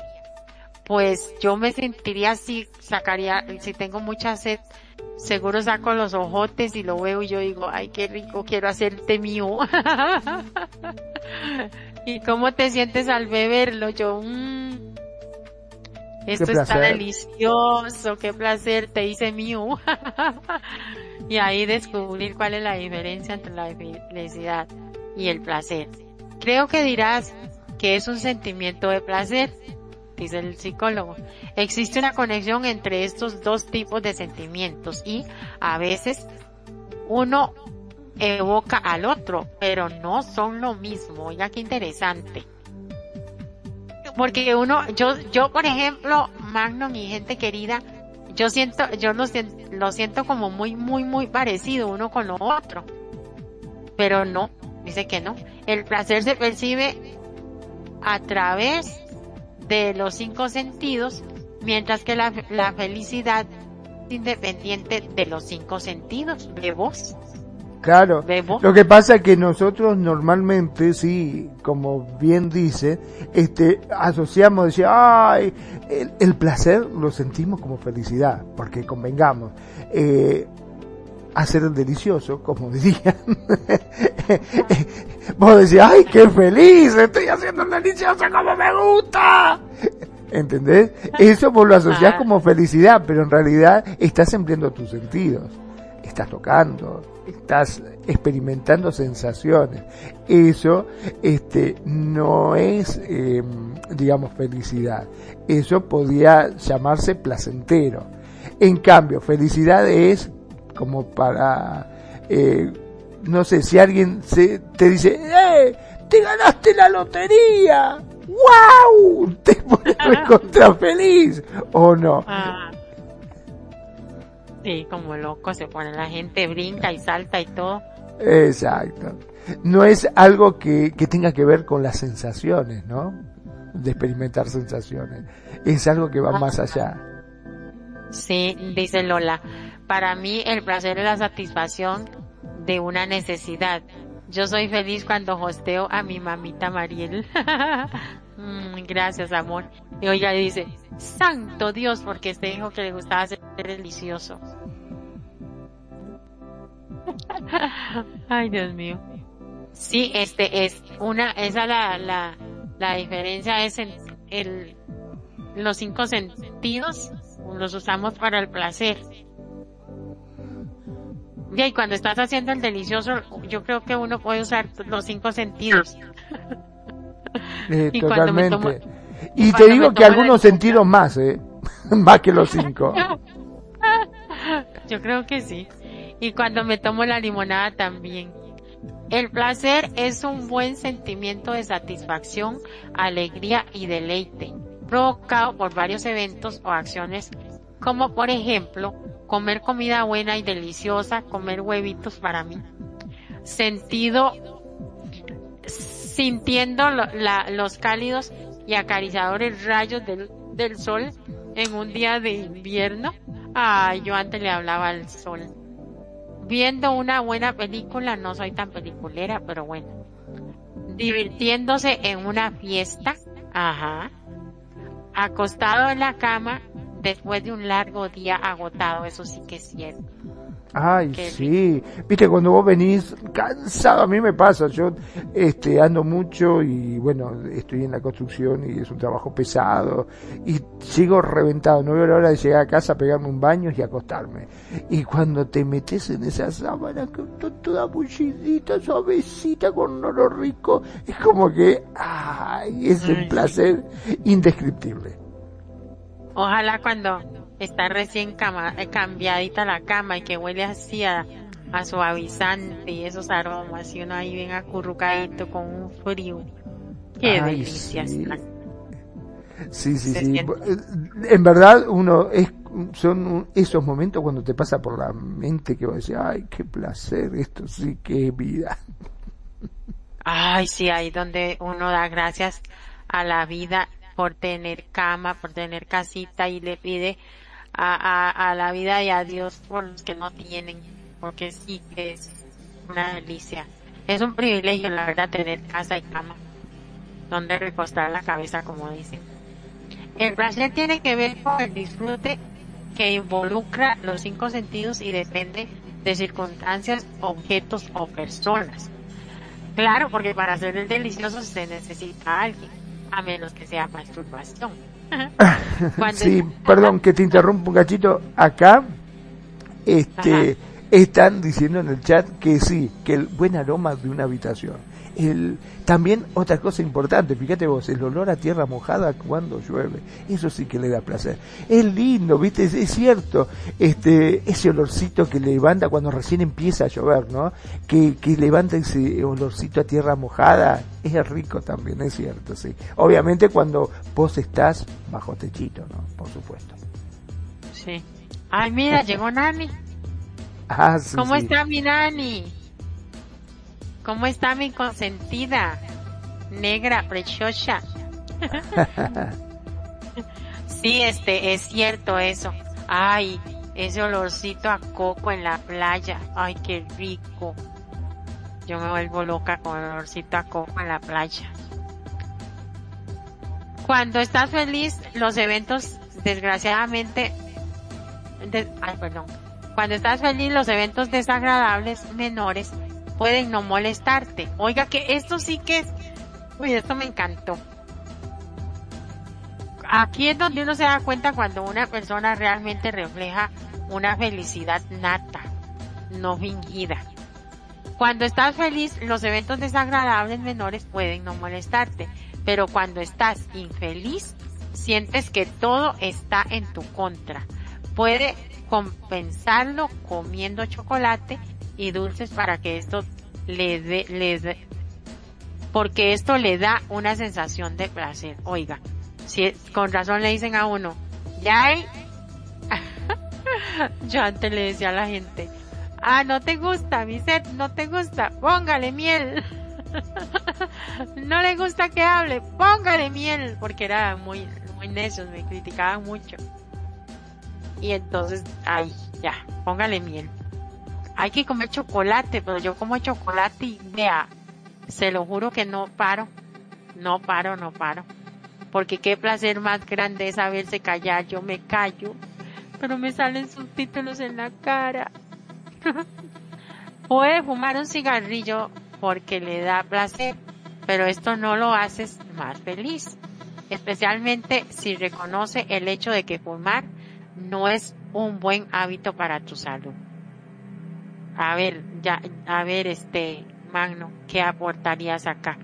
Pues yo me sentiría así, sacaría, si tengo mucha sed, seguro saco los ojotes y lo veo y yo digo, ay, qué rico, quiero hacerte mío. ¿Y cómo te sientes al beberlo? Yo, mmm, esto está delicioso, qué placer, te hice mío. y ahí descubrir cuál es la diferencia entre la felicidad y el placer. Creo que dirás que es un sentimiento de placer, dice el psicólogo. Existe una conexión entre estos dos tipos de sentimientos y a veces uno evoca al otro, pero no son lo mismo. Ya qué interesante. Porque uno, yo, yo por ejemplo, Magno, mi gente querida, yo siento, yo lo lo siento como muy, muy, muy parecido uno con lo otro. Pero no, dice que no. El placer se percibe a través de los cinco sentidos, mientras que la, la felicidad es independiente de los cinco sentidos, de vos. Claro, lo que pasa es que nosotros normalmente, sí, como bien dice, este, asociamos, decir, ay, el, el, placer lo sentimos como felicidad, porque convengamos, eh, hacer el delicioso, como dirían. Vos decís, ay, qué feliz, estoy haciendo el delicioso como me gusta. ¿Entendés? Eso vos lo asociás como felicidad, pero en realidad estás empleando tus sentidos. Estás tocando, estás experimentando sensaciones. Eso, este, no es, em, digamos, felicidad. Eso podría llamarse placentero. En cambio, felicidad es como para, eh, no sé, si alguien se, te dice, ¡eh! ¡Te ganaste la lotería! ¡Wow! Te pones contra feliz, ¿o no? Ah. Sí, como loco se pone, la gente brinca y salta y todo. Exacto. No es algo que, que tenga que ver con las sensaciones, ¿no? De experimentar sensaciones. Es algo que va más allá. Sí, dice Lola. Para mí el placer es la satisfacción de una necesidad. Yo soy feliz cuando hosteo a mi mamita Mariel. Mm, gracias, amor. Y ella dice, Santo Dios, porque este dijo que le gustaba ser delicioso. Ay, Dios mío. Sí, este es una, esa la, la, la diferencia es en el, los cinco sentidos los usamos para el placer. Y cuando estás haciendo el delicioso, yo creo que uno puede usar los cinco sentidos. y totalmente. y te digo que algunos sentidos más, ¿eh? más que los cinco. yo creo que sí. Y cuando me tomo la limonada también. El placer es un buen sentimiento de satisfacción, alegría y deleite, provocado por varios eventos o acciones, como por ejemplo, comer comida buena y deliciosa, comer huevitos para mí. Sentido, sintiendo los cálidos y acariciadores rayos del, del sol en un día de invierno. Ay, yo antes le hablaba al sol viendo una buena película, no soy tan peliculera, pero bueno. Divirtiéndose en una fiesta, ajá. Acostado en la cama después de un largo día agotado, eso sí que es cierto. Ay, sí. Viste, cuando vos venís cansado, a mí me pasa, yo este, ando mucho y bueno, estoy en la construcción y es un trabajo pesado y sigo reventado, no veo la hora de llegar a casa, pegarme un baño y acostarme. Y cuando te metes en esa sábana que está toda bullidita, suavecita, con olor rico, es como que, ay, es un placer indescriptible. Ojalá cuando está recién cama, eh, cambiadita la cama y que huele así a, suavizante y esos aromas y uno ahí bien acurrucadito con un frío. Qué delicia. Sí, sí, sí. En verdad uno es son esos momentos cuando te pasa por la mente que vos decís, ay, qué placer, esto sí que vida. Ay, sí, ahí donde uno da gracias a la vida por tener cama, por tener casita y le pide a, a, la vida y a Dios por los que no tienen, porque sí que es una delicia. Es un privilegio, la verdad, tener casa y cama donde recostar la cabeza, como dicen. El placer tiene que ver con el disfrute que involucra los cinco sentidos y depende de circunstancias, objetos o personas. Claro, porque para hacer el delicioso se necesita alguien, a menos que sea masturbación. sí, perdón que te interrumpo un cachito. Acá este, están diciendo en el chat que sí, que el buen aroma de una habitación. El, también otra cosa importante, fíjate vos, el olor a tierra mojada cuando llueve, eso sí que le da placer. Es lindo, viste, es, cierto, este, ese olorcito que levanta cuando recién empieza a llover, ¿no? Que, que levanta ese olorcito a tierra mojada, es rico también, es cierto, sí. Obviamente cuando vos estás bajo techito, ¿no? Por supuesto. Sí. Ay, mira, llegó Nani. Ah, ¿Cómo está mi Nani? ¿Cómo está mi consentida? Negra, preciosa. sí, este, es cierto eso. Ay, ese olorcito a coco en la playa. Ay, qué rico. Yo me vuelvo loca con el olorcito a coco en la playa. Cuando estás feliz, los eventos, desgraciadamente, ay, perdón. Cuando estás feliz, los eventos desagradables menores pueden no molestarte. Oiga que esto sí que es, uy, esto me encantó. Aquí es donde uno se da cuenta cuando una persona realmente refleja una felicidad nata, no fingida. Cuando estás feliz, los eventos desagradables menores pueden no molestarte, pero cuando estás infeliz, sientes que todo está en tu contra. Puede compensarlo comiendo chocolate y dulces para que esto le dé, le porque esto le da una sensación de placer. Oiga, si con razón le dicen a uno, ya hay, yo antes le decía a la gente, Ah, no te gusta, mi set, no te gusta, póngale miel. no le gusta que hable, póngale miel, porque era muy, muy necios, me criticaban mucho. Y entonces, ay, ya, póngale miel. Hay que comer chocolate, pero yo como chocolate y vea, se lo juro que no paro, no paro, no paro. Porque qué placer más grande es saberse callar, yo me callo, pero me salen subtítulos en la cara. Puede fumar un cigarrillo porque le da placer, pero esto no lo haces más feliz, especialmente si reconoce el hecho de que fumar no es un buen hábito para tu salud. A ver, ya, a ver, este, Magno, ¿qué aportarías acá?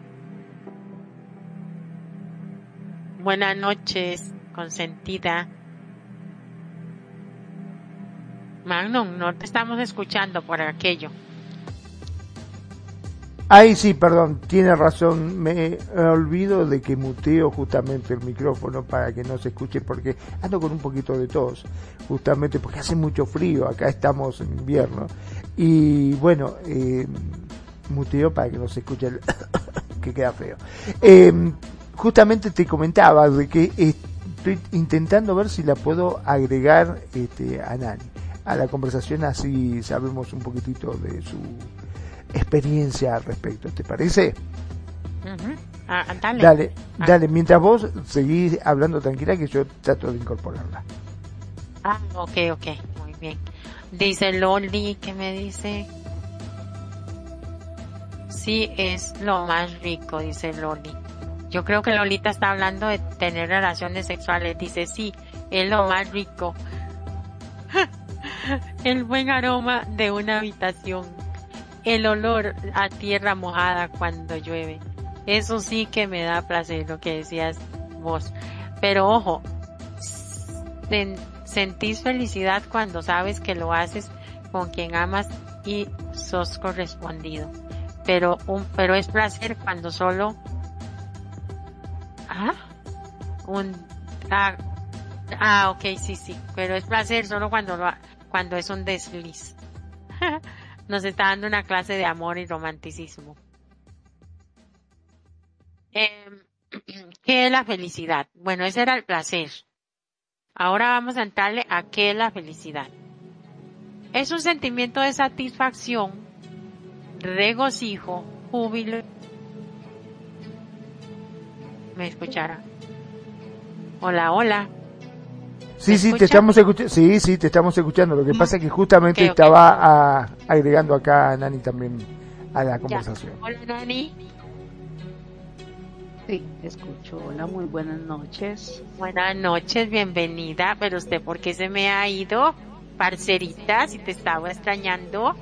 Buenas noches, consentida. Magnum, no te estamos escuchando por aquello. Ay, sí, perdón, tiene razón. Me olvido de que muteo justamente el micrófono para que no se escuche porque ando con un poquito de tos, justamente porque hace mucho frío. Acá estamos en invierno. Y bueno, eh, muteo para que no se escuche el que queda feo. Eh, justamente te comentaba de que estoy intentando ver si la puedo agregar este, a Nani a la conversación así sabemos un poquitito de su experiencia al respecto. ¿Te parece? Ah, dale. Dale, ah. dale, mientras vos seguís hablando tranquila que yo trato de incorporarla. Ah, ok, ok, muy bien. Dice Loli, que me dice? Sí, es lo más rico, dice Loli. Yo creo que Lolita está hablando de tener relaciones sexuales. Dice, sí, es lo más rico. El buen aroma de una habitación el olor a tierra mojada cuando llueve. Eso sí que me da placer, lo que decías vos. Pero ojo, sentís felicidad cuando sabes que lo haces con quien amas y sos correspondido. Pero un, pero es placer cuando solo, ah, un, ah, ah, ok, sí, sí, pero es placer solo cuando lo, cuando es un desliz. nos está dando una clase de amor y romanticismo. Em, ¿Qué es la felicidad? Bueno, ese era el placer. Ahora vamos a entrarle a qué es la felicidad. Es un sentimiento de satisfacción, regocijo, júbilo. ¿Me escuchará? Hola, hola. Sí, sí, te estamos escuchando. Sí, sí, te estamos escuchando. Lo que pasa es que justamente estaba agregando acá a Nani también a la conversación. Hola, Nani. Sí, escucho. Hola, muy buenas noches. Buenas noches, bienvenida. Pero usted, ¿por qué se me ha ido? Parcerita, si te estaba extrañando.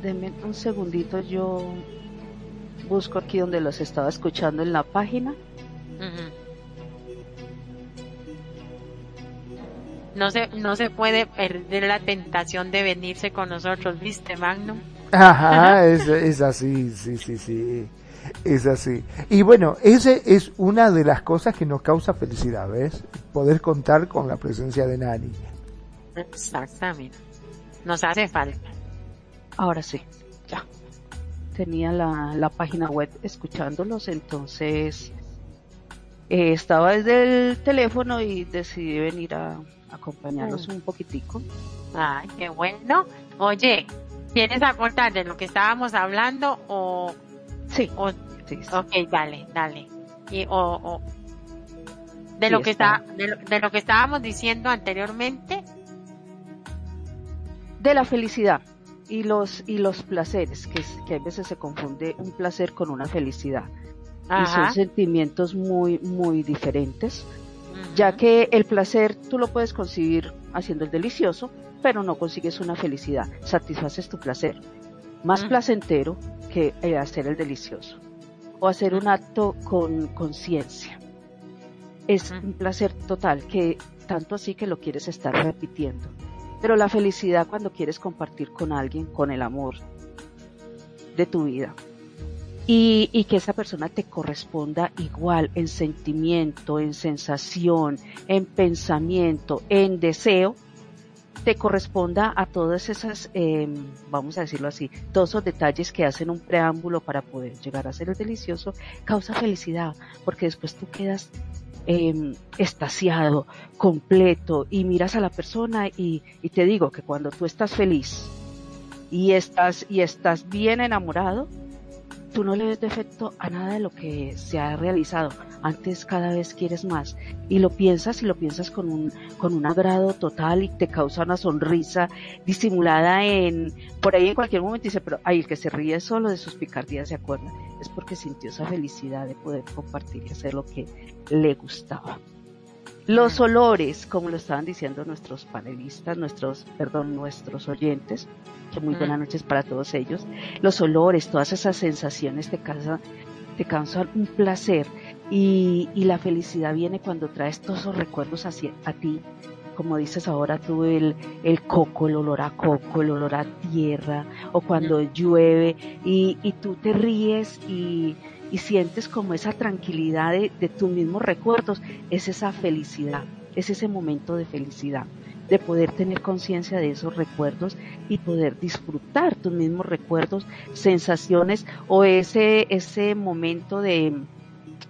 Deme un segundito, yo busco aquí donde los estaba escuchando en la página. no se, no se puede perder la tentación de venirse con nosotros, ¿viste, Magnum? Ajá, es, es así, sí, sí, sí. Es así. Y bueno, ese es una de las cosas que nos causa felicidad, ¿ves? Poder contar con la presencia de Nani. Exactamente. Nos hace falta. Ahora sí, ya. Tenía la, la página web escuchándolos, entonces eh, estaba desde el teléfono y decidí venir a, acompañarnos un poquitico. Ay, qué bueno. Oye, ¿quieres aportar de lo que estábamos hablando o...? Sí. sí, Ok, dale, dale. Y, o, de lo que está, de lo, que estábamos diciendo anteriormente. De la felicidad y los y los placeres que, que a veces se confunde un placer con una felicidad y son sentimientos muy muy diferentes ya que el placer tú lo puedes conseguir haciendo el delicioso, pero no consigues una felicidad, satisfaces tu placer. Más placentero que eh, hacer el delicioso o hacer un acto con conciencia. Es un placer total que tanto así que lo quieres estar repitiendo. Pero la felicidad cuando quieres compartir con alguien, con el amor de tu vida, y, que esa persona te corresponda igual en sentimiento, en sensación, en pensamiento, en deseo, te corresponda a todas esas, em, vamos a decirlo así, todos esos detalles que hacen un preámbulo para poder llegar a ser el delicioso, causa felicidad, porque después tú quedas eh, estaciado, completo, y miras a la persona y, y te digo que cuando tú estás feliz y estás, y estás bien enamorado, tú no le ves defecto a nada de lo que se ha realizado. Antes cada vez quieres más. Y lo piensas y lo piensas con un, con un agrado total y te causa una sonrisa disimulada en, por ahí en cualquier momento dice, pero ahí el que se ríe solo de sus picardías se acuerda. Es porque sintió esa felicidad de poder compartir y hacer lo que le gustaba. Los olores, como lo estaban diciendo nuestros panelistas, nuestros, perdón, nuestros oyentes, que muy buenas noches para todos ellos. Los olores, todas esas sensaciones te causan, te causan un placer y, y la felicidad viene cuando traes todos esos recuerdos hacia, a ti. Como dices ahora tú, el, el coco, el olor a coco, el olor a tierra, o cuando llueve y, y tú te ríes y, y sientes como esa tranquilidad de, de tus mismos recuerdos, es esa felicidad, es ese momento de felicidad, de poder tener conciencia de esos recuerdos y poder disfrutar tus mismos recuerdos, sensaciones o ese, ese momento de,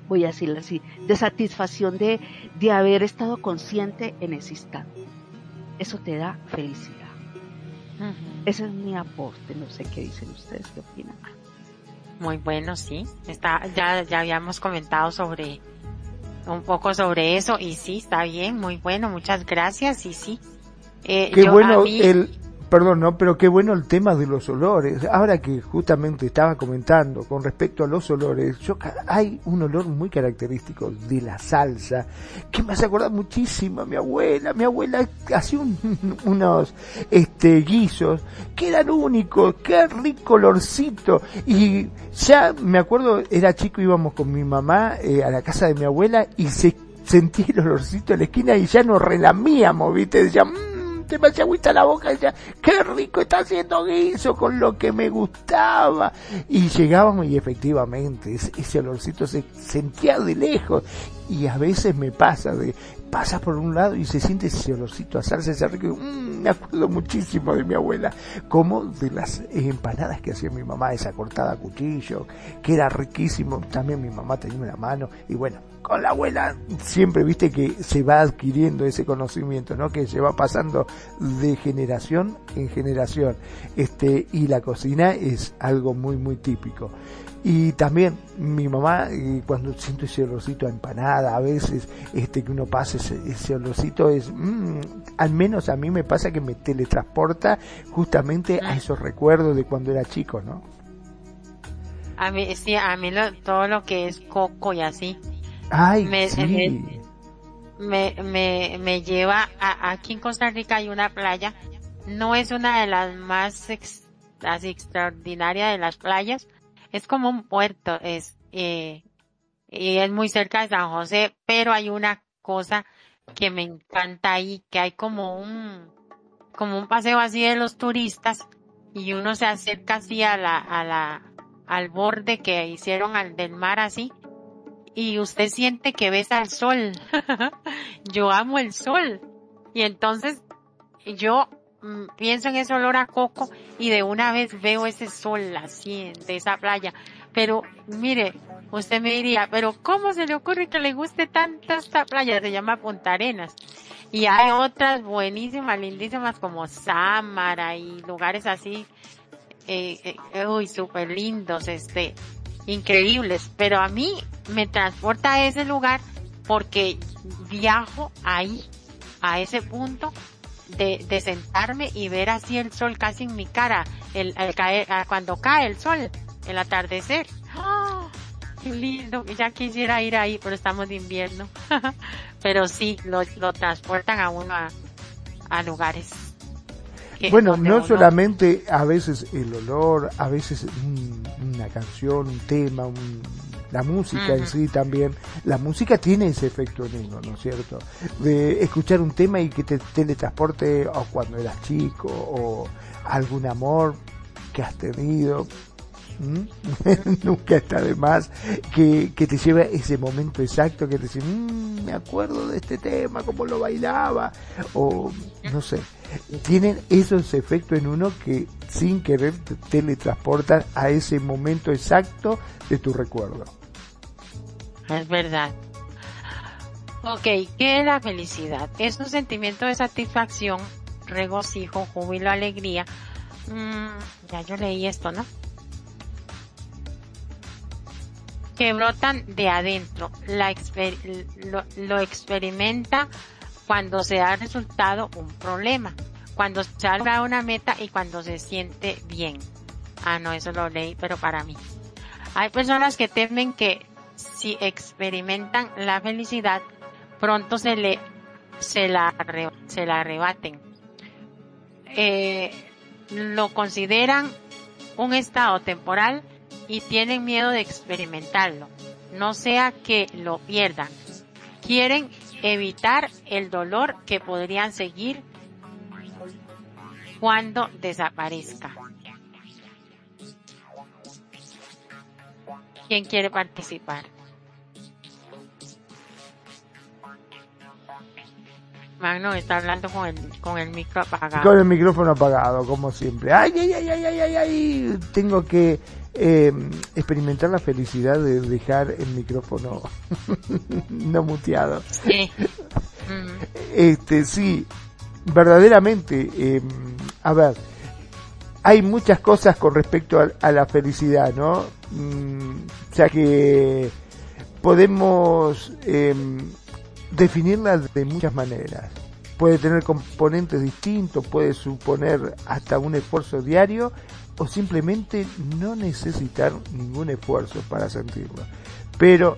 voy a decirlo así, de satisfacción de, de haber estado consciente en ese instante. Eso te da felicidad. Ese es mi aporte, no sé qué dicen ustedes, qué opinan. Muy bueno, sí. Está, ya, ya habíamos comentado sobre, un poco sobre eso y sí, está bien, muy bueno, muchas gracias y sí. Eh, Qué bueno el, perdón, no, pero qué bueno el tema de los olores. Ahora que justamente estaba comentando con respecto a los olores, yo, hay un olor muy característico de la salsa que me hace acordar muchísimo a mi abuela. Mi abuela hacía unos este, guisos que eran únicos, qué rico olorcito. Y ya me acuerdo, era chico, íbamos con mi mamá eh, a la casa de mi abuela y se sentí el olorcito en la esquina y ya nos relamíamos, ¿viste? Decía, mmm, se me hacía agüita la boca y decía, qué rico está haciendo guiso con lo que me gustaba. Y llegábamos y efectivamente ese, olorcito se sentía de lejos. Y a veces me pasa de, pasa por un lado y se siente ese olorcito a salsa, ese rico. Mmm, me acuerdo muchísimo de mi abuela, como de las empanadas que hacía mi mamá, esa cortada a cuchillo, que era riquísimo. También mi mamá tenía una mano y bueno, con la abuela siempre viste que se va adquiriendo ese conocimiento, ¿no? Que se va pasando de generación en generación. Este, y la cocina es algo muy, muy típico. Y también mi mamá, cuando siento ese olorcito a empanada, a veces este que uno pasa ese, ese olorcito es, mmm, al menos a mí me pasa que me teletransporta justamente a esos recuerdos de cuando era chico, ¿no? A mí, sí, a mí todo lo que es coco y así, Ay, me, sí. me, me, me, lleva a, aquí en Costa Rica hay una playa, no es una de las más ex, así extraordinarias de las playas, es como un puerto, es, eh, y es muy cerca de San José, pero hay una cosa que me encanta ahí, que hay como un, como un paseo así de los turistas y uno se acerca así a la, a la, al borde que hicieron al del mar así y usted siente que ves al sol. yo amo el sol. Y entonces yo pienso en ese olor a coco y de una vez veo ese sol así de esa playa. Pero mire, usted me diría, pero ¿cómo se le ocurre que le guste tanto esta playa? Se llama Punta Arenas. Y hay otras buenísimas, lindísimas como Samara y lugares así, eh, eh, uy, súper lindos, este, increíbles. Pero a mí me transporta a ese lugar porque viajo ahí, a ese punto de, de sentarme y ver así el sol casi en mi cara, el, caer, cuando cae el sol, el atardecer. ¡Ah! Qué lindo, ya quisiera ir ahí, pero estamos de invierno. pero sí, lo, lo transportan a uno a, a lugares bueno, no solamente a veces el olor, a veces una canción, un tema, un, la música en sí también, la música tiene ese efecto en uno, ¿no es cierto? De escuchar un tema y que te teletransporte o cuando eras chico o algún amor que has tenido. Nunca está de más que, que te lleve ese momento exacto que te dice, mmm, me acuerdo de este tema, cómo lo bailaba, o no sé. Tienen esos efectos en uno que sin querer te teletransportan a ese momento exacto de tu recuerdo. Es verdad. Ok, ¿qué es la felicidad? Es un sentimiento de satisfacción, regocijo, júbilo, alegría. Mm, ya yo leí esto, ¿no? que brotan de adentro. La lo, experimenta cuando se da resultado un problema, cuando se ha una meta y cuando se siente bien. Ah, no, eso lo leí, pero para mí. Hay personas que temen que si experimentan la felicidad, pronto se le se la, se la arrebaten. Eh, lo consideran un estado temporal y tienen miedo de experimentarlo, no sea que lo pierdan. Quieren evitar el dolor que podrían seguir cuando desaparezca. ¿Quién quiere participar? Magno está hablando con el, con el micro apagado. Con el micrófono apagado, como siempre. ay, ay, ay, ay, ay, ay. Tengo que eh, experimentar la felicidad de dejar el micrófono no muteado. Sí. Este, sí, verdaderamente, eh, a ver, hay muchas cosas con respecto a, la felicidad, ¿no? Mm, ya que podemos eh, definirla de muchas maneras. Puede tener componentes distintos, puede suponer hasta un esfuerzo diario o simplemente no necesitar ningún esfuerzo para sentirlo. Pero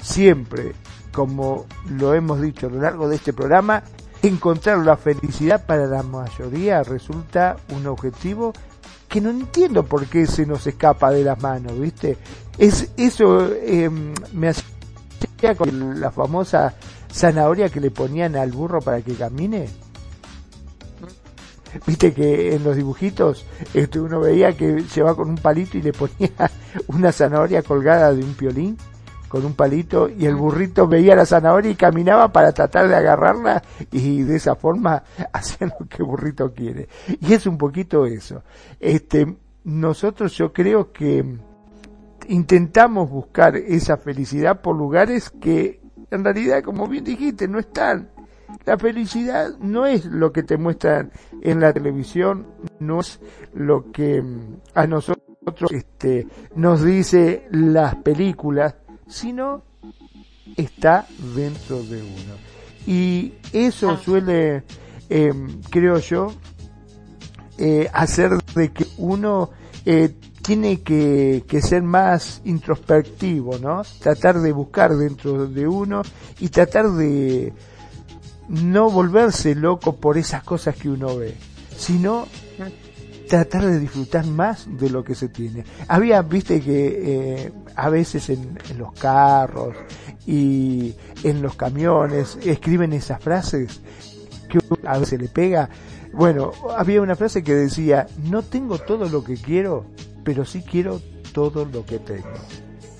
siempre, como lo hemos dicho a lo largo de este programa, encontrar la felicidad para la mayoría resulta un objetivo que no entiendo por qué se nos escapa de las manos, ¿viste? Es, eso eh, me hacía con la famosa zanahoria que le ponían al burro para que camine Viste que en los dibujitos este, uno veía que va con un palito y le ponía una zanahoria colgada de un piolín con un palito y el burrito veía la zanahoria y caminaba para tratar de agarrarla y de esa forma hacía lo que el burrito quiere. Y es un poquito eso. Este, nosotros yo creo que intentamos buscar esa felicidad por lugares que en realidad, como bien dijiste, no están. La felicidad no es lo que te muestran en la televisión, no es lo que mm, a nosotros este, nos dice las películas, sino está dentro de uno. Y eso ah. suele, em, creo yo, eh, hacer de que uno eh, tiene que, que, ser más introspectivo, ¿no? Tratar de buscar dentro de uno y tratar de, no volverse loco por esas cosas que uno ve, sino tratar de disfrutar más de lo que se tiene. Había, viste que eh, a veces en, los carros y en los camiones escriben esas frases que a veces le pega. Bueno, había una frase que decía, no tengo todo lo que quiero, pero sí quiero todo lo que tengo.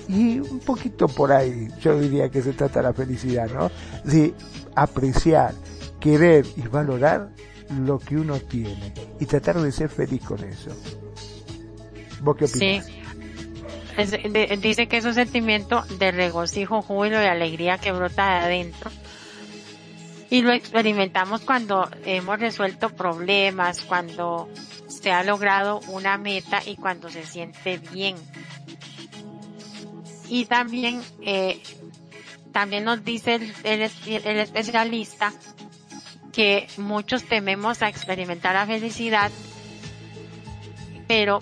Y un poquito por ahí yo diría que se trata la felicidad, ¿no? De apreciar, querer y valorar lo que uno tiene y tratar de ser feliz con eso. ¿Vos qué opinas? Sí. dice que es un sentimiento de regocijo, júbilo y alegría que brota de adentro. Y lo experimentamos cuando hemos resuelto problemas, cuando se ha logrado una meta y cuando se siente bien. Y también eh, también nos dice el, especialista que muchos tememos a experimentar la felicidad, pero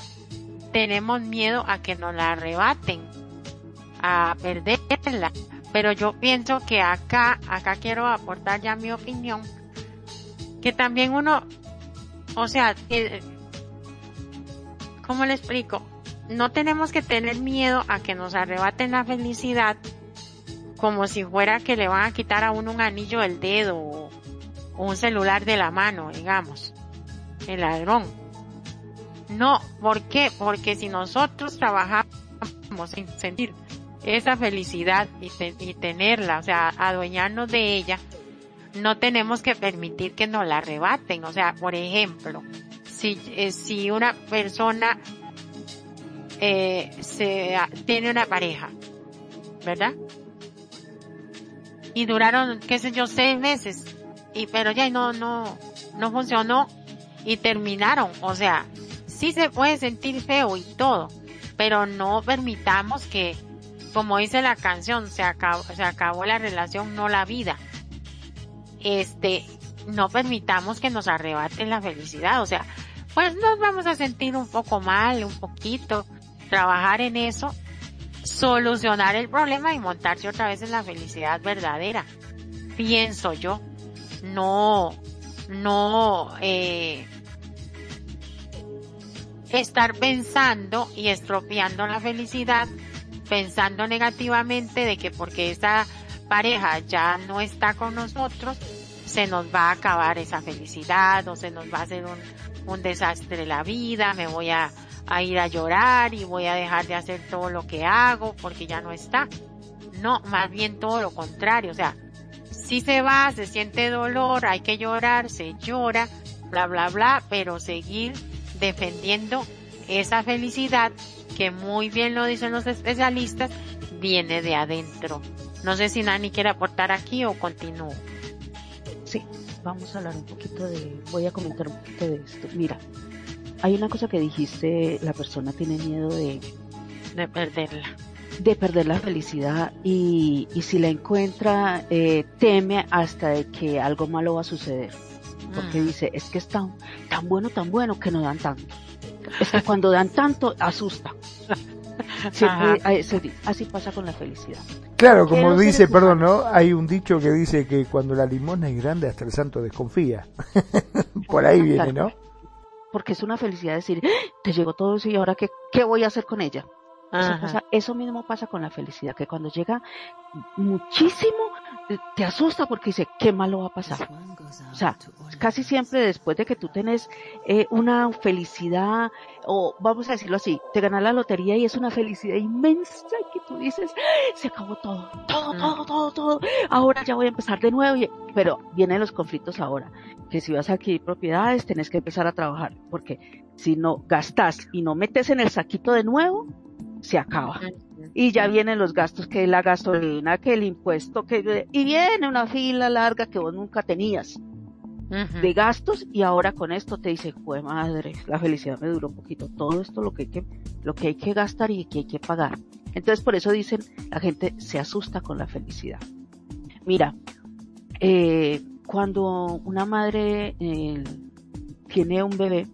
tenemos miedo a que nos la arrebaten, a perderla. Pero yo pienso que acá, acá quiero aportar ya mi opinión, que también uno, o sea, ¿cómo le explico? No tenemos que tener miedo a que nos arrebaten la felicidad, como si fuera que le van a quitar a uno un anillo del dedo un celular de la mano, digamos, el ladrón. No, ¿por qué? Porque si nosotros trabajamos en sentir esa felicidad y, y tenerla, o sea, adueñarnos de ella, no tenemos que permitir que nos la arrebaten. O sea, por ejemplo, si, eh, si una persona eh, se, tiene una pareja, ¿verdad? Y duraron, qué sé yo, seis meses, y pero ya no, no, no funcionó y terminaron. O sea, sí se puede sentir feo y todo, pero no permitamos que, como dice la canción, se acabó, se acabó la relación, no la vida este, no permitamos que nos arrebaten la felicidad. O sea, pues nos vamos a sentir un poco mal, un poquito, trabajar en eso, solucionar el problema y montarse otra vez en la felicidad verdadera. Pienso yo. No, no, eh, estar pensando y estropeando la felicidad, pensando negativamente de que porque esta pareja ya no está con nosotros, se nos va a acabar esa felicidad o se nos va a hacer un, un desastre la vida, me voy a, a ir a llorar y voy a dejar de hacer todo lo que hago porque ya no está. No, más bien todo lo contrario, o sea, si se va, se siente dolor, hay que llorar, se llora, bla, bla, bla, pero seguir defendiendo esa felicidad que muy bien lo dicen los especialistas, viene de adentro. No sé si Nani quiere aportar aquí o continúo. Sí, vamos a hablar un poquito de, voy a comentar un poquito de esto. Mira, hay una cosa que dijiste, la persona tiene miedo de, de perderla. De perder la felicidad y, y si la encuentra, eh, teme hasta de que algo malo va a suceder. Porque mm. dice, es que es tan, tan bueno, tan bueno que no dan tanto. Es que cuando dan tanto, asusta. así pasa con la felicidad. Claro, como dice, perdón, ¿no? Hay un dicho que dice que cuando la limosna es grande hasta el santo desconfía. Por ahí viene, ¿no? Porque es una felicidad decir, ¡Ah! te llegó todo eso y ahora qué, qué voy a hacer con ella. Eso mismo pasa con la felicidad, que cuando llega muchísimo, te asusta porque dice, qué malo va a pasar. O sea, casi siempre después de que tú tenés eh, una felicidad, o vamos a decirlo así, te ganas la lotería y es una felicidad inmensa y que tú dices, se acabó todo, todo, mm. todo, todo, todo, ahora ya voy a empezar de nuevo, pero vienen los conflictos ahora, que si vas a adquirir propiedades tenés que empezar a trabajar, porque si no gastas y no metes en el saquito de nuevo, se acaba. Y ya vienen los gastos, que la gasolina, que el impuesto, que y viene una fila larga que vos nunca tenías de gastos y ahora con esto te dice, fue madre, la felicidad me duró un poquito. Todo esto lo que hay que, lo que hay que gastar y que hay que pagar. Entonces por eso dicen, la gente se asusta con la felicidad. Mira, eh, cuando una madre eh, tiene un bebé,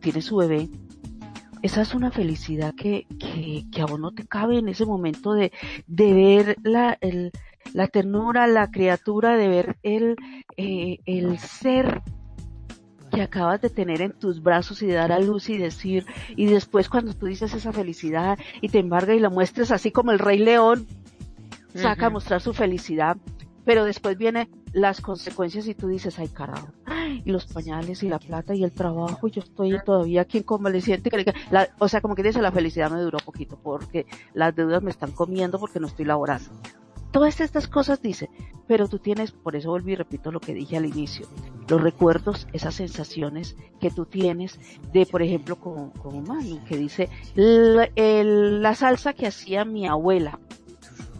tiene su bebé, esa es una felicidad que, que, que a vos no te cabe en ese momento de, de ver la, el, la ternura, la criatura, de ver el, eh, el ser que acabas de tener en tus brazos y de dar a luz y decir, y después cuando tú dices esa felicidad y te embarga y la muestres así como el rey león, saca a mostrar su felicidad, pero después vienen las consecuencias y tú dices, ay carajo, y los pañales y la plata y el trabajo, y yo estoy todavía aquí en convaleciente, o sea, como que dice, la felicidad me duró poquito porque las deudas me están comiendo porque no estoy laborando. Todas estas cosas dice, pero tú tienes, por eso volví y repito lo que dije al inicio, los recuerdos, esas sensaciones que tú tienes de, por ejemplo, como, como Manu, que dice, la, la salsa que hacía mi abuela,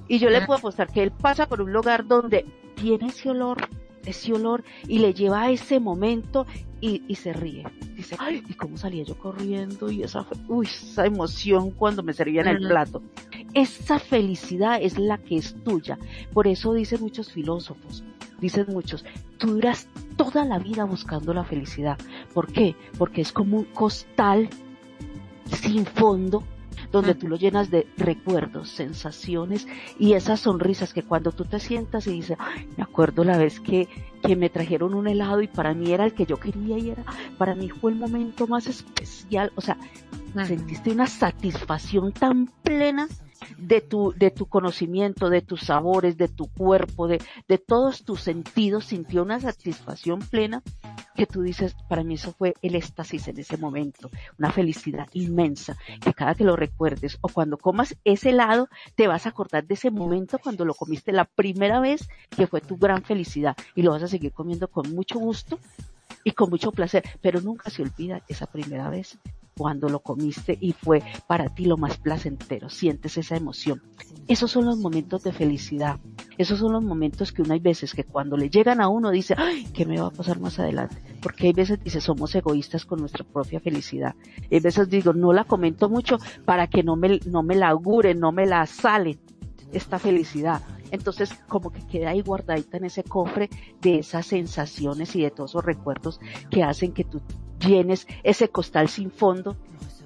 y yo le puedo apostar que él pasa por un lugar donde tiene ese olor, ese olor, y le lleva a ese momento y, y se ríe. Dice, ay, ¿y cómo salía yo corriendo? Y esa, uy, esa emoción cuando me servían el plato. Esa felicidad es la que es tuya. Por eso dicen muchos filósofos, dicen muchos, tú duras toda la vida buscando la felicidad. ¿Por qué? Porque es como un costal sin fondo donde tú lo llenas de recuerdos, sensaciones y esas sonrisas que cuando tú te sientas y dices, me acuerdo la vez que, que me trajeron un helado y para mí era el que yo quería y era, para mí fue el momento más especial, o sea, sentiste una satisfacción tan plena de tu, de tu conocimiento, de tus sabores, de tu cuerpo, de, de todos tus sentidos, sintió una satisfacción plena que tú dices, para mí eso fue el éxtasis en ese momento, una felicidad inmensa, que cada que lo recuerdes o cuando comas ese helado, te vas a acordar de ese momento cuando lo comiste la primera vez, que fue tu gran felicidad y lo vas a seguir comiendo con mucho gusto y con mucho placer, pero nunca se olvida esa primera vez cuando lo comiste y fue para ti lo más placentero, sientes esa emoción. Esos son los momentos de felicidad. Esos son los momentos que uno hay veces que cuando le llegan a uno dice, ay, ¿qué me va a pasar más adelante? Porque hay veces dice, somos egoístas con nuestra propia felicidad. Hay veces digo, no la comento mucho para que no me, no me la augure, no me la sale esta felicidad. Entonces, como que queda ahí guardadita en ese cofre de esas sensaciones y de todos esos recuerdos que hacen que tú llenes ese costal sin fondo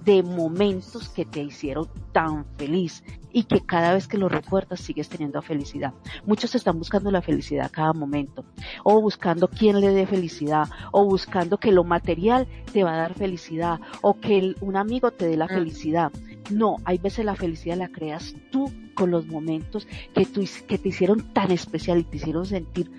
de momentos que te hicieron tan feliz y que cada vez que lo recuerdas sigues teniendo felicidad. Muchos están buscando la felicidad a cada momento, o buscando quién le dé felicidad, o buscando que lo material te va a dar felicidad, o que un amigo te dé la mm. felicidad. No, hay veces la felicidad la creas tú con los momentos que, tú, que te hicieron tan especial y te hicieron sentir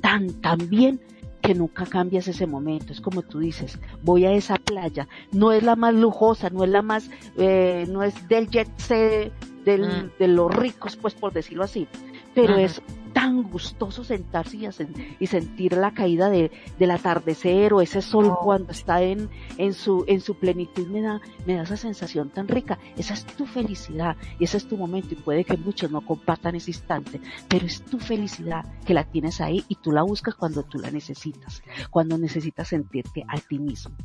tan, tan bien que nunca cambias ese momento. Es como tú dices, voy a esa playa, no es la más lujosa, no es la más, eh, no es del jet set, del, mm. de los ricos, pues por decirlo así, pero es tan gustoso sentarse y, sentir la caída de, del atardecer o ese sol oh. cuando está en, en, su, en su plenitud me da, me da esa sensación tan rica. Esa es tu felicidad y ese es tu momento y puede que muchos no compartan ese instante, pero es tu felicidad que la tienes ahí y tú la buscas cuando tú la necesitas, cuando necesitas sentirte a ti mismo.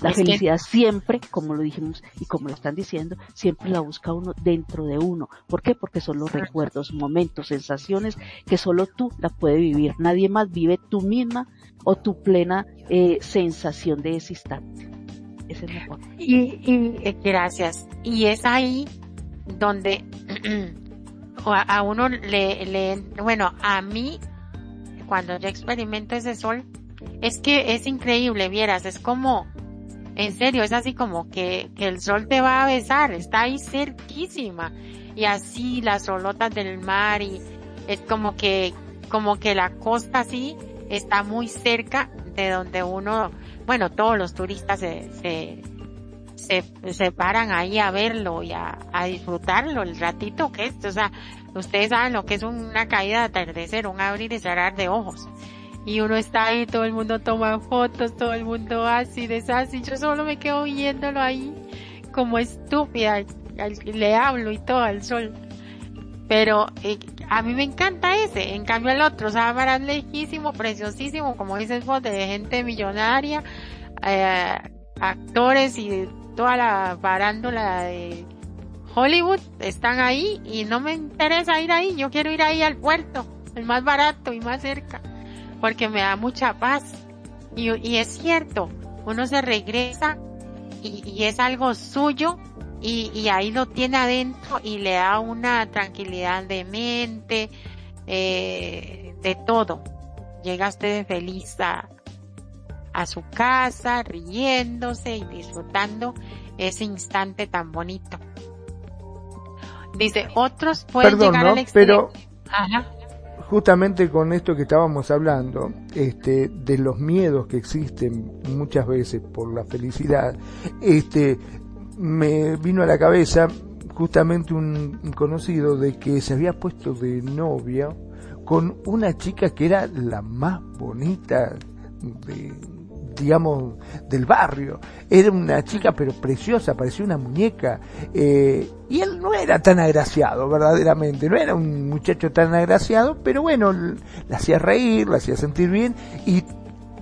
La felicidad siempre, como lo dijimos y como lo están diciendo, siempre la busca uno dentro de uno. ¿Por qué? Porque son los recuerdos, momentos, sensaciones que solo tú la puedes vivir. Nadie más vive tú misma o tu plena eh, sensación de ese instante. Ese es mejor. Y, y eh, gracias. Y es ahí donde a, uno le, le, bueno, a mí, cuando yo experimento ese sol, es que es increíble, vieras, es como, en serio, es así como que, que el sol te va a besar, está ahí cerquísima. Y así las solotas del mar y es como que, como que la costa así está muy cerca de donde uno, bueno, todos los turistas se, se, se, se paran ahí a verlo y a, a, disfrutarlo el ratito que es. O sea, ustedes saben lo que es una caída de atardecer, un abrir y cerrar de ojos y uno está ahí, todo el mundo toma fotos, todo el mundo así, desasí, yo solo me quedo viéndolo ahí como estúpida, le hablo y todo al sol. Pero eh, a mí me encanta ese, en cambio el otro, o sea, para lejísimo, preciosísimo, como dices vos, de gente millonaria, eh, actores y toda la farándula de Hollywood están ahí y no me interesa ir ahí, yo quiero ir ahí al puerto, el más barato y más cerca porque me da mucha paz. Y, y es cierto, uno se regresa y, y es algo suyo y, y, ahí lo tiene adentro y le da una tranquilidad de mente, eh, de todo. Llega usted feliz a, a su casa, riéndose y disfrutando ese instante tan bonito. Dice, otros pueden llegar al extremo. Pero... Ajá justamente con esto que estábamos hablando, este, de los miedos que existen muchas veces por la felicidad, este, me vino a la cabeza justamente un, conocido de que se había puesto de novia con una chica que era la más bonita de, digamos, del barrio. Era una chica pero preciosa, parecía una muñeca. Eh, y él no era tan agraciado, verdaderamente, no era un muchacho tan agraciado, pero bueno, la hacía reír, la hacía sentir bien y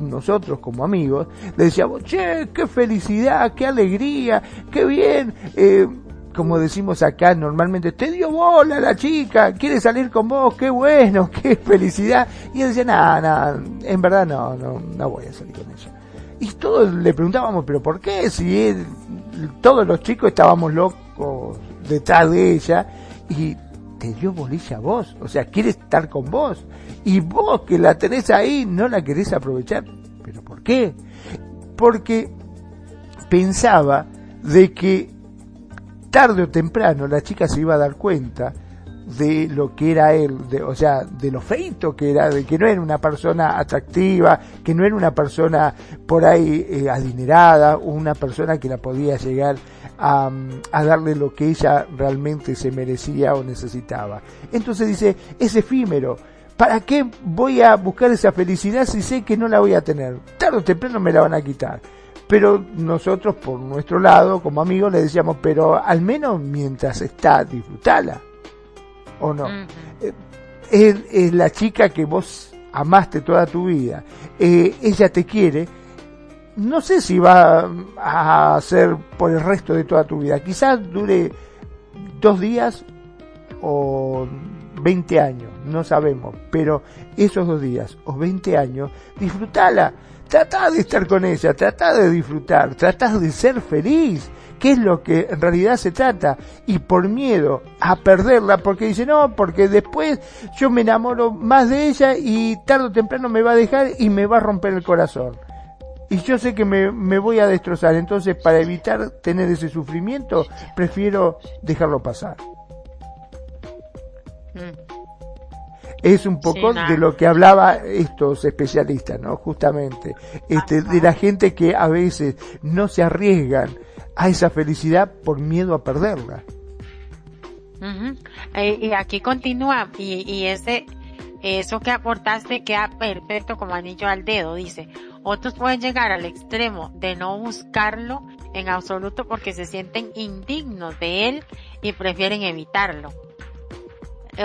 nosotros como amigos le decíamos, che, qué felicidad, qué alegría, qué bien. Eh, como decimos acá normalmente, te dio bola la chica, quiere salir con vos, qué bueno, qué felicidad. Y él decía, nada, nada, en verdad no, no, no voy a salir con ella. Y todos le preguntábamos, pero ¿por qué? Si todos los chicos estábamos locos detrás de ella y te dio bolilla a vos, o sea, quiere estar con vos. Y vos que la tenés ahí no la querés aprovechar. ¿Pero por qué? Porque pensaba de que tarde o temprano la chica se iba a dar cuenta de lo que era él, de, o sea, de lo feito que era, de que no era una persona atractiva, que no era una persona por ahí eh, adinerada, una persona que la podía llegar a, a, darle lo que ella realmente se merecía o necesitaba. Entonces dice, es efímero. ¿Para qué voy a buscar esa felicidad si sé que no la voy a tener? Tarde o temprano me la van a quitar. Pero nosotros, por nuestro lado, como amigos, le decíamos, pero al menos mientras está, disfrutala. ¿O no? Eh, es, la chica que vos amaste toda tu vida. Eh, ella te quiere. No sé si va a ser por el resto de toda tu vida. Quizás dure dos días o 20 años, no sabemos. Pero esos dos días o 20 años, disfrutala Trata de estar con ella, trata de disfrutar, trata de ser feliz, que es lo que en realidad se trata, y por miedo a perderla, porque dice, no, porque después yo me enamoro más de ella y tarde o temprano me va a dejar y me va a romper el corazón. Y yo sé que me, me voy a destrozar, entonces para evitar tener ese sufrimiento, prefiero dejarlo pasar. Mm es un poco de lo que hablaba estos especialistas, ¿no? Justamente, este, de la gente que a veces no se arriesgan a esa felicidad por miedo a perderla. Eh, y aquí continúa, y, y ese, eso que aportaste queda perfecto como anillo al dedo, dice. Otros pueden llegar al extremo de no buscarlo en absoluto porque se sienten indignos de él y prefieren evitarlo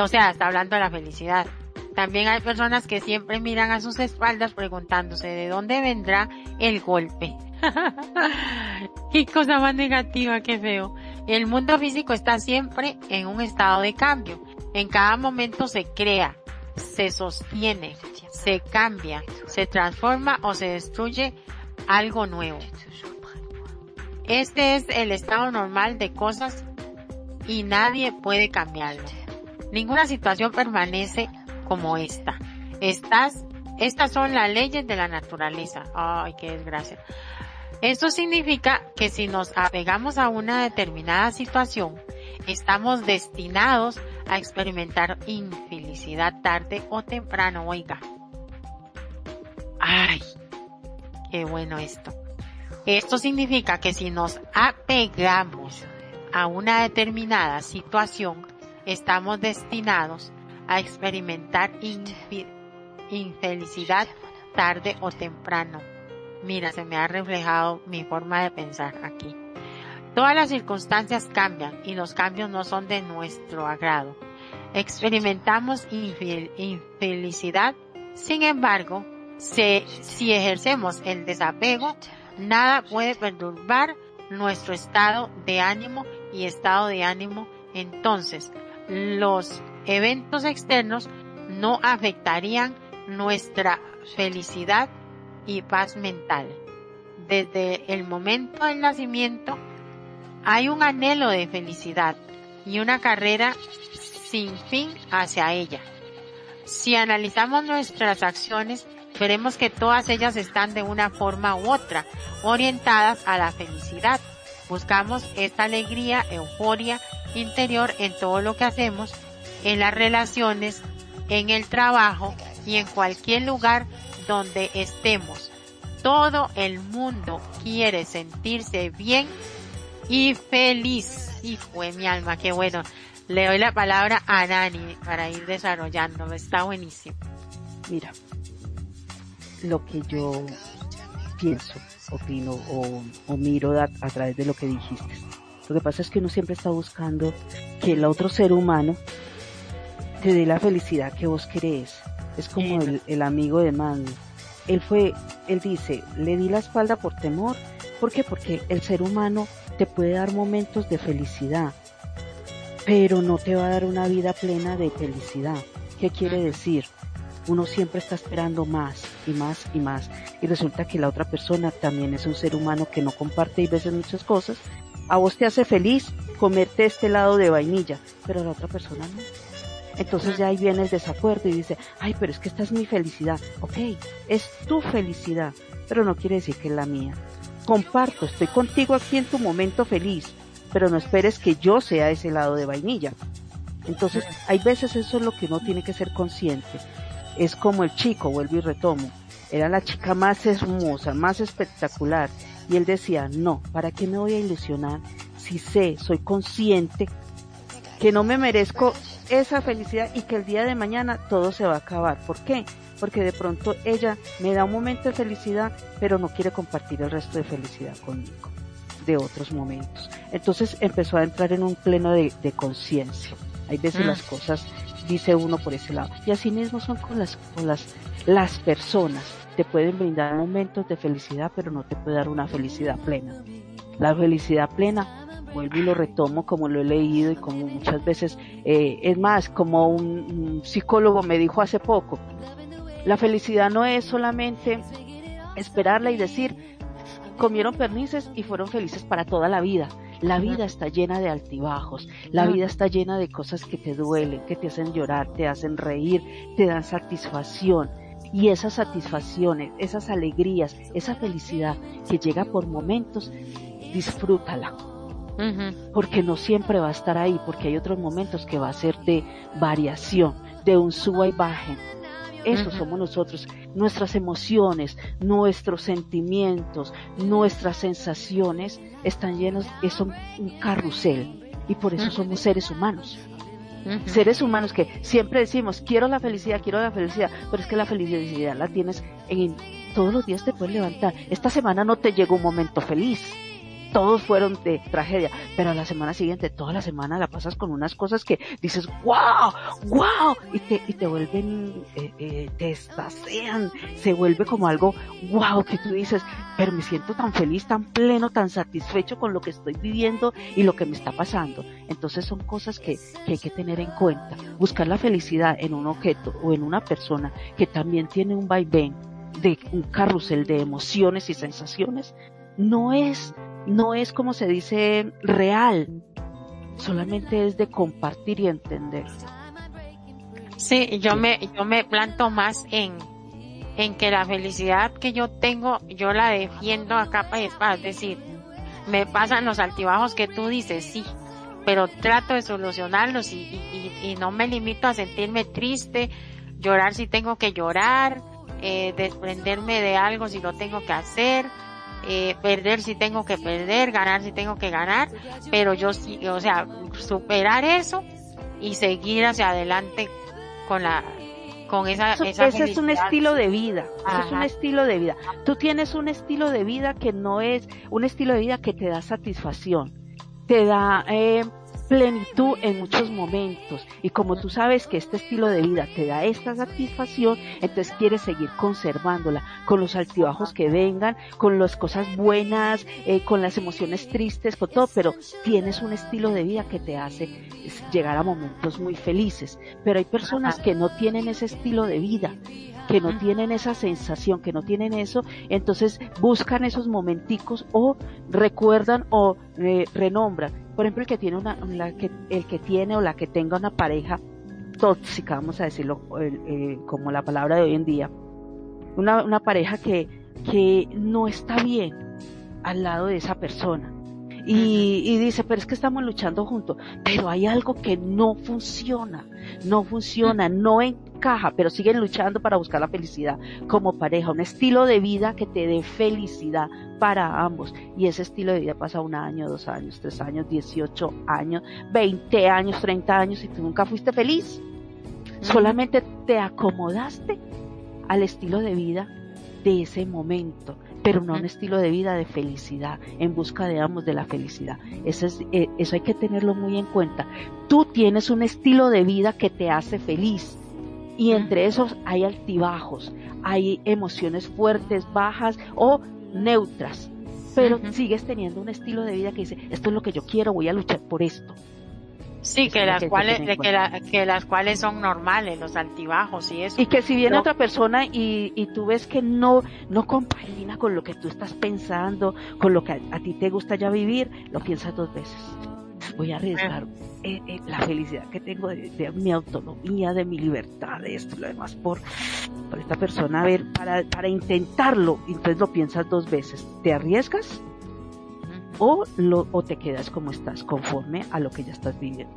o sea, está hablando de la felicidad. También hay personas que siempre miran a sus espaldas preguntándose de dónde vendrá el golpe. Qué cosa más negativa, qué feo. El mundo físico está siempre en un estado de cambio. En cada momento se crea, se sostiene, se cambia, se transforma o se destruye algo nuevo. Este es el estado normal de cosas y nadie puede cambiarlo. Ninguna situación permanece como esta. Estas, estas son las leyes de la naturaleza. Ay, qué desgracia. Esto significa que si nos apegamos a una determinada situación, estamos destinados a experimentar infelicidad tarde o temprano, oiga. Ay, qué bueno esto. Esto significa que si nos apegamos a una determinada situación, estamos destinados a experimentar infelicidad tarde o temprano. Mira, se me ha reflejado mi forma de pensar aquí. Todas las circunstancias cambian y los cambios no son de nuestro agrado. Experimentamos infelicidad, sin embargo, si ejercemos el desapego, nada puede perturbar nuestro estado de ánimo y estado de ánimo entonces los eventos externos no afectarían nuestra felicidad y paz mental. Desde el momento del nacimiento hay un anhelo de felicidad y una carrera sin fin hacia ella. Si analizamos nuestras acciones, veremos que todas ellas están de una forma u otra orientadas a la felicidad. Buscamos esta alegría, euforia interior en todo lo que hacemos, en las relaciones, en el trabajo y en cualquier lugar donde estemos. Todo el mundo quiere sentirse bien y feliz. Y fue mi alma, qué bueno. Le doy la palabra a Nani para ir desarrollando. Está buenísimo. Mira, lo que yo pienso, opino o, miro a través de lo que dijiste lo que pasa es que uno siempre está buscando que el otro ser humano te dé la felicidad que vos querés. Es como el, amigo de Mando. Él fue, él dice, le di la espalda por temor. ¿Por qué? Porque el ser humano te puede dar momentos de felicidad, pero no te va a dar una vida plena de felicidad. ¿Qué quiere decir? Uno siempre está esperando más y más y más. Y resulta que la otra persona también es un ser humano que no comparte y veces muchas cosas a vos te hace feliz comerte este lado de vainilla, pero a la otra persona no. Entonces ya ahí viene el desacuerdo y dice, ay, pero es que esta es mi felicidad. Ok, es tu felicidad, pero no quiere decir que es la mía. Comparto, estoy contigo aquí en tu momento feliz, pero no esperes que yo sea ese lado de vainilla. Entonces, hay veces eso es lo que uno tiene que ser consciente. Es como el chico, vuelvo y retomo. Era la chica más hermosa, más espectacular. Y él decía, no, ¿para qué me voy a ilusionar si sé, soy consciente que no me merezco esa felicidad y que el día de mañana todo se va a acabar? ¿Por qué? Porque de pronto ella me da un momento de felicidad, pero no quiere compartir el resto de felicidad conmigo, de otros momentos. Entonces empezó a entrar en un pleno de, conciencia. Hay veces mm. las cosas, dice uno por ese lado. Y así mismo son con las, con las, las personas. Te pueden brindar momentos de felicidad, pero no te puede dar una felicidad plena. La felicidad plena, vuelvo y lo retomo como lo he leído y como muchas veces, eh, es más, como un, psicólogo me dijo hace poco, la felicidad no es solamente esperarla y decir, comieron pernices y fueron felices para toda la vida. La vida está llena de altibajos, la vida está llena de cosas que te duelen, que te hacen llorar, te hacen reír, te dan satisfacción. Y esas satisfacciones, esas alegrías, esa felicidad que llega por momentos, disfrútala. Porque no siempre va a estar ahí, porque hay otros momentos que va a ser de variación, de un suba y baje. Eso somos nosotros. Nuestras emociones, nuestros sentimientos, nuestras sensaciones están llenos, es un carrusel. Y por eso somos seres humanos. Seres humanos que siempre decimos, quiero la felicidad, quiero la felicidad, pero es que la felicidad la tienes en todos los días te puedes levantar. Esta semana no te llegó un momento feliz todos fueron de tragedia, pero a la semana siguiente, toda la semana la pasas con unas cosas que dices, wow, wow, y te, y te vuelven, eh, eh, te estasean, se vuelve como algo, wow, que tú dices, pero me siento tan feliz, tan pleno, tan satisfecho con lo que estoy viviendo y lo que me está pasando. Entonces son cosas que, que hay que tener en cuenta. Buscar la felicidad en un objeto o en una persona que también tiene un vaivén de un carrusel de emociones y sensaciones, no es no es como se dice real, solamente es de compartir y entender. Sí, yo me, yo me planto más en, en que la felicidad que yo tengo, yo la defiendo a capa y espada, es decir, me pasan los altibajos que tú dices, sí, pero trato de solucionarlos y, y, y no me limito a sentirme triste, llorar si tengo que llorar, eh, desprenderme de algo si lo tengo que hacer, eh, perder si tengo que perder, ganar si tengo que ganar, pero yo sí, o sea, superar eso y seguir hacia adelante con la con esa, esa ese es un estilo de vida, es un estilo de vida. Tú tienes un estilo de vida que no es un estilo de vida que te da satisfacción, te da eh, plenitud en muchos momentos. Y como tú sabes que este estilo de vida te da esta satisfacción, entonces quieres seguir conservándola con los altibajos que vengan, con las cosas buenas, eh, con las emociones tristes, con todo, pero tienes un estilo de vida que te hace llegar a momentos muy felices. Pero hay personas que no tienen ese estilo de vida que no tienen esa sensación, que no tienen eso, entonces buscan esos momenticos o recuerdan o eh, renombran. Por ejemplo, el que tiene una, que, el que tiene o la que tenga una pareja tóxica, vamos a decirlo eh, como la palabra de hoy en día, una, una pareja que, que no está bien al lado de esa persona. Y, y, dice, pero es que estamos luchando juntos, pero hay algo que no funciona, no funciona, no encaja, pero siguen luchando para buscar la felicidad como pareja, un estilo de vida que te dé felicidad para ambos. Y ese estilo de vida pasa un año, dos años, tres años, dieciocho años, veinte años, treinta años y tú nunca fuiste feliz. Solamente te acomodaste al estilo de vida de ese momento pero no un estilo de vida de felicidad, en busca de ambos de la felicidad. Eso, es, eh, eso hay que tenerlo muy en cuenta. Tú tienes un estilo de vida que te hace feliz y entre esos hay altibajos, hay emociones fuertes, bajas o neutras, pero sigues teniendo un estilo de vida que dice, esto es lo que yo quiero, voy a luchar por esto. Sí, que las cuales, que, que, las cuales son normales, los altibajos y eso. Y que si viene otra persona y, y tú ves que no, no compagina con lo que tú estás pensando, con lo que a, ti te gusta ya vivir, lo piensas dos veces. Voy a arriesgar eh, eh, la felicidad que tengo de, mi autonomía, de mi libertad, de esto y lo demás por, por esta persona. A ver, para, para intentarlo, entonces lo piensas dos veces. ¿Te arriesgas? o, lo, o te quedas como estás, conforme a lo que ya estás viviendo.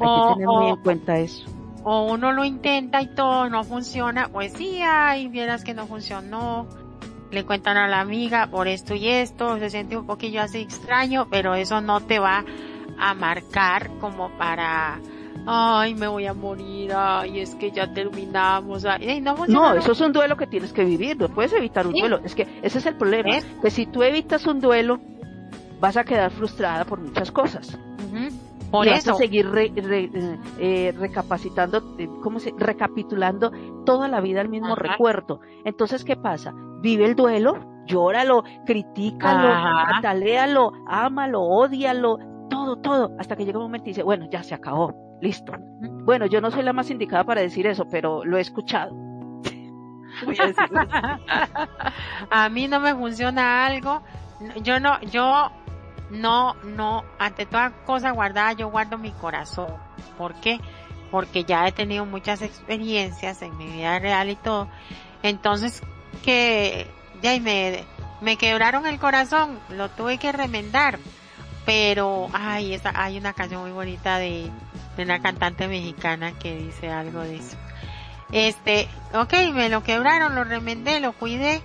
Hay que tener muy en cuenta eso. O uno lo intenta y todo no funciona, pues sí, ay, vieras que no funcionó. Le cuentan a la amiga por esto y esto, se siente un poquillo así extraño, pero eso no te va a marcar como para ay, me voy a morir, ay, es que ya terminamos. no, eso es un duelo que tienes que vivir, no puedes evitar un duelo. Es que ese es el problema, que si tú evitas un duelo, vas a quedar frustrada por muchas cosas. Por y eso. Vas a seguir eh, eh, recapacitando, eh, ¿cómo se? Recapitulando toda la vida el mismo recuerdo. Entonces, ¿qué pasa? Vive el duelo, llóralo, critícalo, ataléalo, ámalo, odialo, todo, todo, hasta que llega un momento y dice, bueno, ya se acabó Listo. Bueno, yo no soy la más indicada para decir eso, pero lo he escuchado. a, mí no me funciona algo. Yo no, yo no, no, ante toda cosa guardada, yo guardo mi corazón. ¿Por qué? Porque ya he tenido muchas experiencias en mi vida real y todo. Entonces, que ya me, me quebraron el corazón, lo tuve que remendar. Pero, ay, esta, hay una canción muy bonita de, de una cantante mexicana que dice algo de eso. Este, ok, me lo quebraron, lo remendé, lo cuidé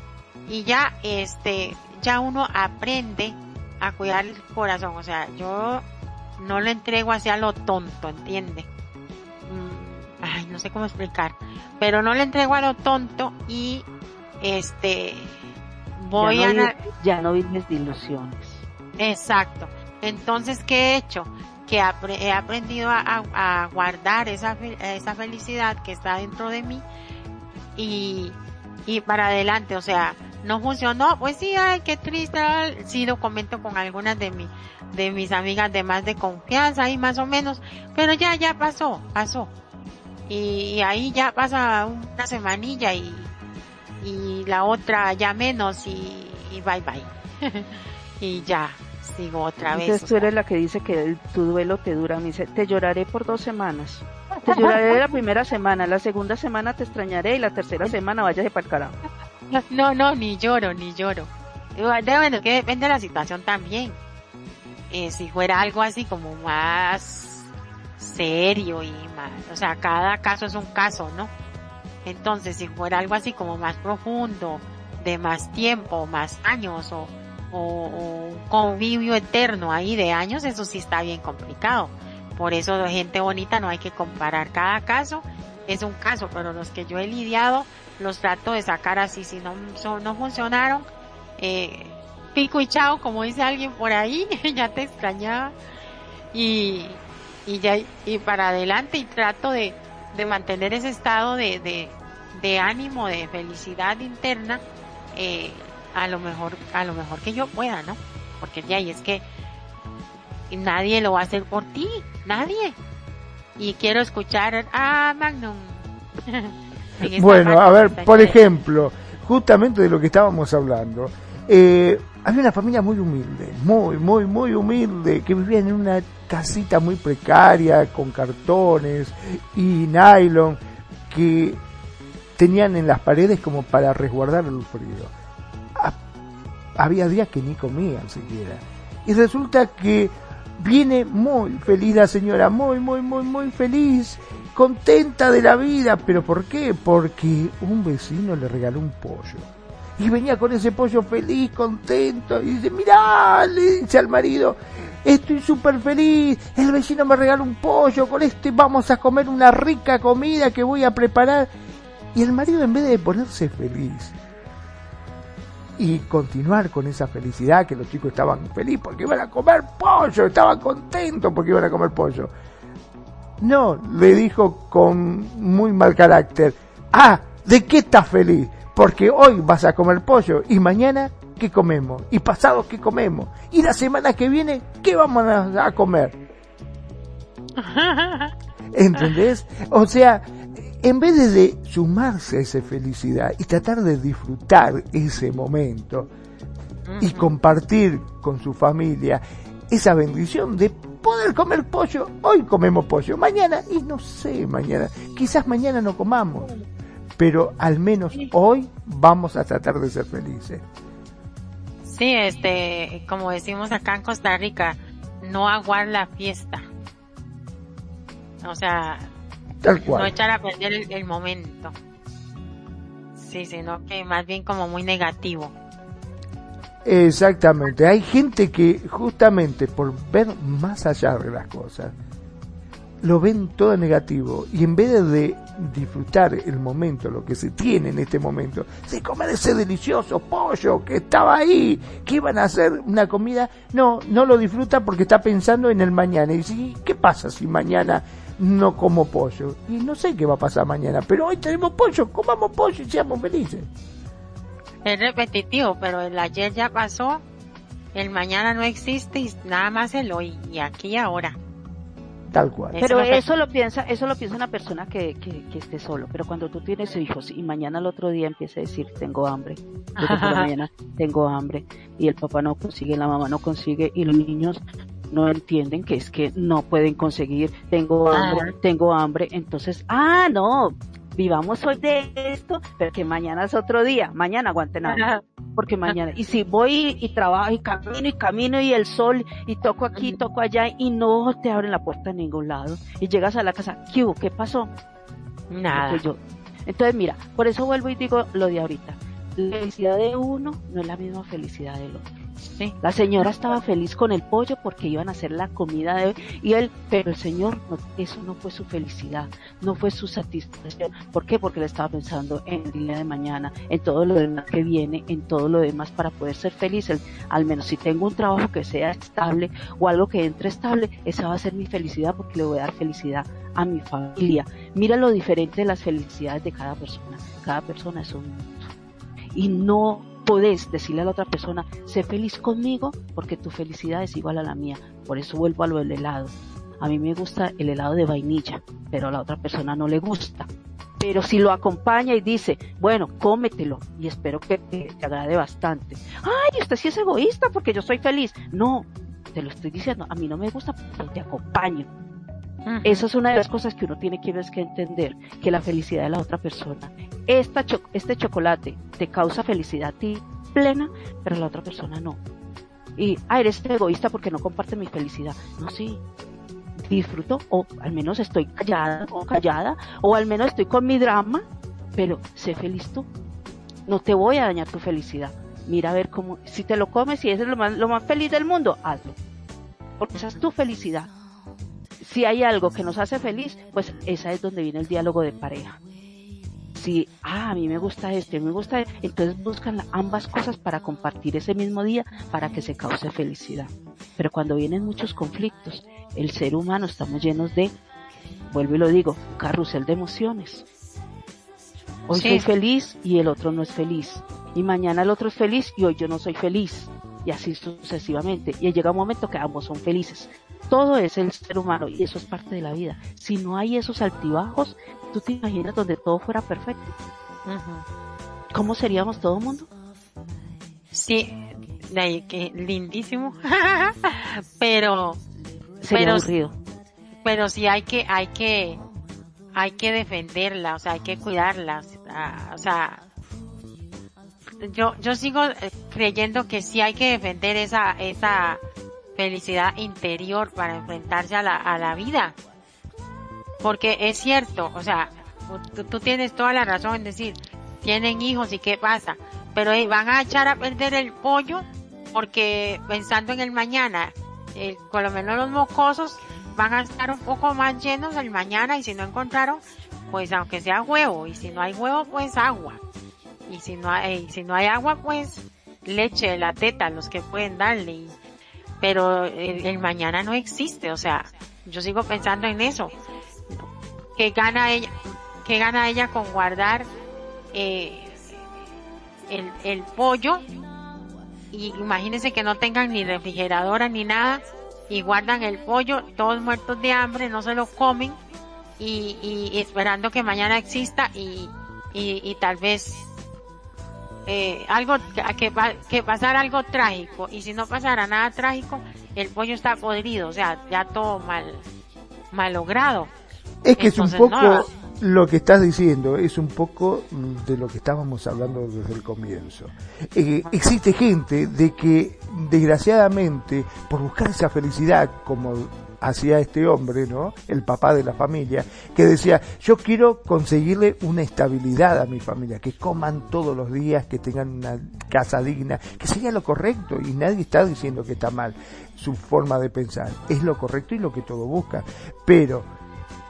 y ya, este, ya uno aprende a cuidar el corazón. O sea, yo no lo entrego hacia lo tonto, ¿entiende? Mm, ay, no sé cómo explicar. Pero no le entrego a lo tonto y, este, voy a... ya no vives de ilusiones. Exacto. Entonces, ¿qué he hecho? que he aprendido a, guardar esa, esa felicidad que está dentro de mí y, y para adelante, o sea, no funcionó, pues sí, ay, qué triste, sí lo comento con algunas de mi, de mis amigas de más de confianza y más o menos, pero ya, ya pasó, pasó. Y, ahí ya pasa una semanilla y, y la otra ya menos y, y bye bye. y ya, sigo otra vez. Entonces tú eres la que dice que tu duelo te dura. Me dice, te lloraré por dos semanas. Te lloraré la primera semana, la segunda semana te extrañaré y la tercera semana vayas para el carajo. No, no, ni lloro, ni lloro. Bueno, que depende de la situación también. Eh, si fuera algo así como más serio y más, o sea, cada caso es un caso, ¿no? Entonces, si fuera algo así como más profundo, de más tiempo, más años o o, un convivio eterno ahí de años, eso sí está bien complicado. Por eso gente bonita no hay que comparar. Cada caso es un caso, pero los que yo he lidiado los trato de sacar así. Si no, no funcionaron, eh, pico y chao, como dice alguien por ahí, ya te extrañaba. Y, y ya, y para adelante y trato de, de mantener ese estado de, de, de ánimo, de felicidad interna, eh, a lo mejor, a lo mejor que yo pueda, ¿no? Porque ya, y es que nadie lo va a hacer por ti, nadie. Y quiero escuchar a Magnum. bueno, a ver, por ejemplo, justamente de lo que estábamos hablando, eh, había una familia muy humilde, muy, muy, muy humilde, que vivía en una casita muy precaria, con cartones y nylon, que tenían en las paredes como para resguardar el frío había días que ni comían siquiera. Y resulta que viene muy feliz la señora, muy, muy, muy, muy feliz, contenta de la vida. ¿Pero por qué? Porque un vecino le regaló un pollo. Y venía con ese pollo feliz, contento, y dice, mirá, le dice al marido, estoy súper feliz, el vecino me regaló un pollo, con este vamos a comer una rica comida que voy a preparar. Y el marido en vez de ponerse feliz, y continuar con esa felicidad que los chicos estaban felices porque iban a comer pollo, estaban contentos porque iban a comer pollo. No, le dijo con muy mal carácter, ah, ¿de qué estás feliz? Porque hoy vas a comer pollo y mañana ¿qué comemos? Y pasado ¿qué comemos? Y la semana que viene ¿qué vamos a comer? ¿Entendés? O sea, en vez de, sumarse a esa felicidad y tratar de disfrutar ese momento y compartir con su familia esa bendición de poder comer pollo, hoy comemos pollo, mañana, y no sé, mañana, quizás mañana no comamos, pero al menos hoy vamos a tratar de ser felices. Sí, este, como decimos acá en Costa Rica, no aguar la fiesta. O sea, no echar a perder el, momento. Sí, sino que más bien como muy negativo. Exactamente, hay gente que justamente por ver más allá de las cosas, lo ven todo negativo y en vez de disfrutar el momento, lo que se tiene en este momento, de comer ese delicioso pollo que estaba ahí, que iban a hacer una comida, no, no lo disfruta porque está pensando en el mañana y dice, ¿qué pasa si mañana no como pollo? Y no sé qué va a pasar mañana, pero hoy tenemos pollo, comamos pollo y seamos felices. Es repetitivo, pero el ayer ya pasó, el mañana no existe y nada más el hoy y aquí y ahora. Tal cual. Pero eso lo piensa, eso lo piensa una persona que, que, esté solo. Pero cuando tú tienes hijos y mañana al otro día empieza a decir tengo hambre, mañana tengo hambre y el papá no consigue, la mamá no consigue y los niños no entienden que es que no pueden conseguir, tengo hambre, tengo hambre, entonces, ah, no, vivamos hoy de esto, pero que mañana es otro día, mañana aguante nada. Porque mañana, y si voy y trabajo y camino y camino y el sol y toco aquí, toco allá y no te abren la puerta en ningún lado y llegas a la casa, ¿qué ¿Qué pasó? Nada. Yo. Entonces mira, por eso vuelvo y digo lo de ahorita. La felicidad de uno no es la misma felicidad del otro. La señora estaba feliz con el pollo porque iban a hacer la comida de y él, pero el señor, eso no fue su felicidad, no fue su satisfacción. ¿Por qué? Porque le estaba pensando en el día de mañana, en todo lo demás que viene, en todo lo demás para poder ser feliz. al menos si tengo un trabajo que sea estable o algo que entre estable, esa va a ser mi felicidad porque le voy a dar felicidad a mi familia. Mira lo diferente de las felicidades de cada persona. Cada persona es un mundo. Y no podés decirle a la otra persona, sé feliz conmigo porque tu felicidad es igual a la mía. Por eso vuelvo a lo del helado. A mí me gusta el helado de vainilla, pero a la otra persona no le gusta. Pero si lo acompaña y dice, bueno, cómetelo y espero que te, agrade bastante. Ay, usted sí es egoísta porque yo soy feliz. No, te lo estoy diciendo, a mí no me gusta porque te acompaño. Esa es una de las cosas que uno tiene que, entender, que la felicidad de la otra persona. Esta este chocolate te causa felicidad a ti plena, pero la otra persona no. Y, ah, eres egoísta porque no comparte mi felicidad. No, sí. Disfruto, o al menos estoy callada o callada, o al menos estoy con mi drama, pero sé feliz tú. No te voy a dañar tu felicidad. Mira a ver cómo, si te lo comes y es lo más, lo más feliz del mundo, hazlo. Porque esa es tu felicidad si hay algo que nos hace feliz, pues esa es donde viene el diálogo de pareja. Si, ah, a mí me gusta este, me gusta, este, entonces buscan ambas cosas para compartir ese mismo día para que se cause felicidad. Pero cuando vienen muchos conflictos, el ser humano estamos llenos de, vuelvo y lo digo, carrusel de emociones. Hoy soy feliz y el otro no es feliz. Y mañana el otro es feliz y hoy yo no soy feliz. Y así sucesivamente. Y llega un momento que ambos son felices todo es el ser humano y eso es parte de la vida. Si no hay esos altibajos, tú te imaginas donde todo fuera perfecto. ¿Cómo seríamos todo el mundo? Sí, que lindísimo, pero sería aburrido. Pero sí hay que, hay que, hay que defenderla, o sea, hay que cuidarla, o sea, yo, yo sigo eh, creyendo que sí hay que defender esa, esa, felicidad interior para enfrentarse a la, a la vida. Porque es cierto, o sea, tú, tienes toda la razón en decir, tienen hijos y qué pasa, pero van a echar a perder el pollo porque pensando en el mañana, eh, por lo menos los mocosos van a estar un poco más llenos el mañana y si no encontraron, pues aunque sea huevo, y si no hay huevo, pues agua. Y si no hay, si no hay agua, pues leche, la teta, los que pueden darle pero el, mañana no existe, o sea, yo sigo pensando en eso. ¿Qué gana ella, qué gana ella con guardar eh, el, el pollo? Y imagínense que no tengan ni refrigeradora ni nada y guardan el pollo, todos muertos de hambre, no se lo comen y, y esperando que mañana exista y, y, y tal vez eh, algo que, que pasara algo trágico y si no pasara nada trágico el pollo está podrido o sea ya todo mal malogrado. Es que es un poco lo que estás diciendo es un poco de lo que estábamos hablando desde el comienzo. Eh, existe gente de que desgraciadamente por buscar esa felicidad como hacia este hombre, ¿no? El papá de la familia, que decía, yo quiero conseguirle una estabilidad a mi familia, que coman todos los días, que tengan una casa digna, que sería lo correcto, y nadie está diciendo que está mal su forma de pensar, es lo correcto y lo que todo busca, pero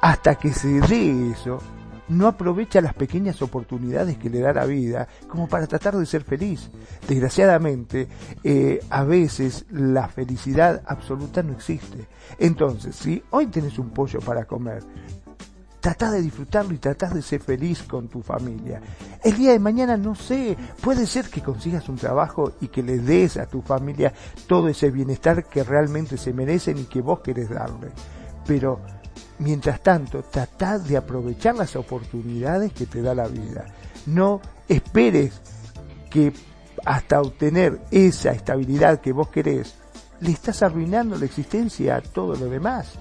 hasta que se dé eso, no aprovecha las pequeñas oportunidades que le da la vida como para tratar de ser feliz. Desgraciadamente, eh, a veces la felicidad absoluta no existe. Entonces, si hoy tenés un pollo para comer, tratá de disfrutarlo y tratás de ser feliz con tu familia. El día de mañana, no sé, puede ser que consigas un trabajo y que le des a tu familia todo ese bienestar que realmente se merecen y que vos querés darle. Pero Mientras tanto, trata de aprovechar las oportunidades que te da la vida. No esperes que hasta obtener esa estabilidad que vos querés, le estás arruinando la existencia a todo lo demás.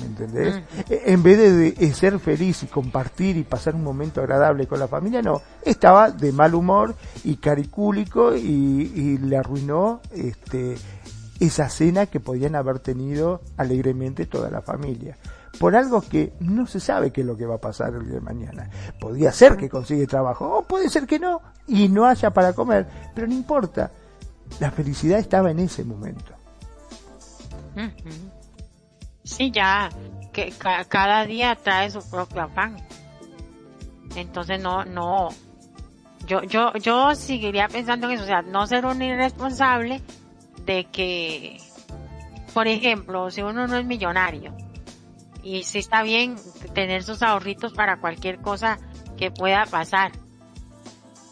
¿Me entendés? Mm. E, en vez de, ser feliz y compartir y pasar un momento agradable con la familia, no. Estaba de mal humor y caricúlico y, y le arruinó este, esa cena que podían haber tenido alegremente toda la familia por algo que no se sabe qué es lo que va a pasar el día de mañana. Podría ser que consigue trabajo, o puede ser que no, y no haya para comer, pero no importa. La felicidad estaba en ese momento. Sí, ya, que cada día trae su propio afán. Entonces no, no, yo, yo, yo seguiría pensando en eso, o sea, no ser un irresponsable de que, por ejemplo, si uno no es millonario, y sí está bien tener sus ahorritos para cualquier cosa que pueda pasar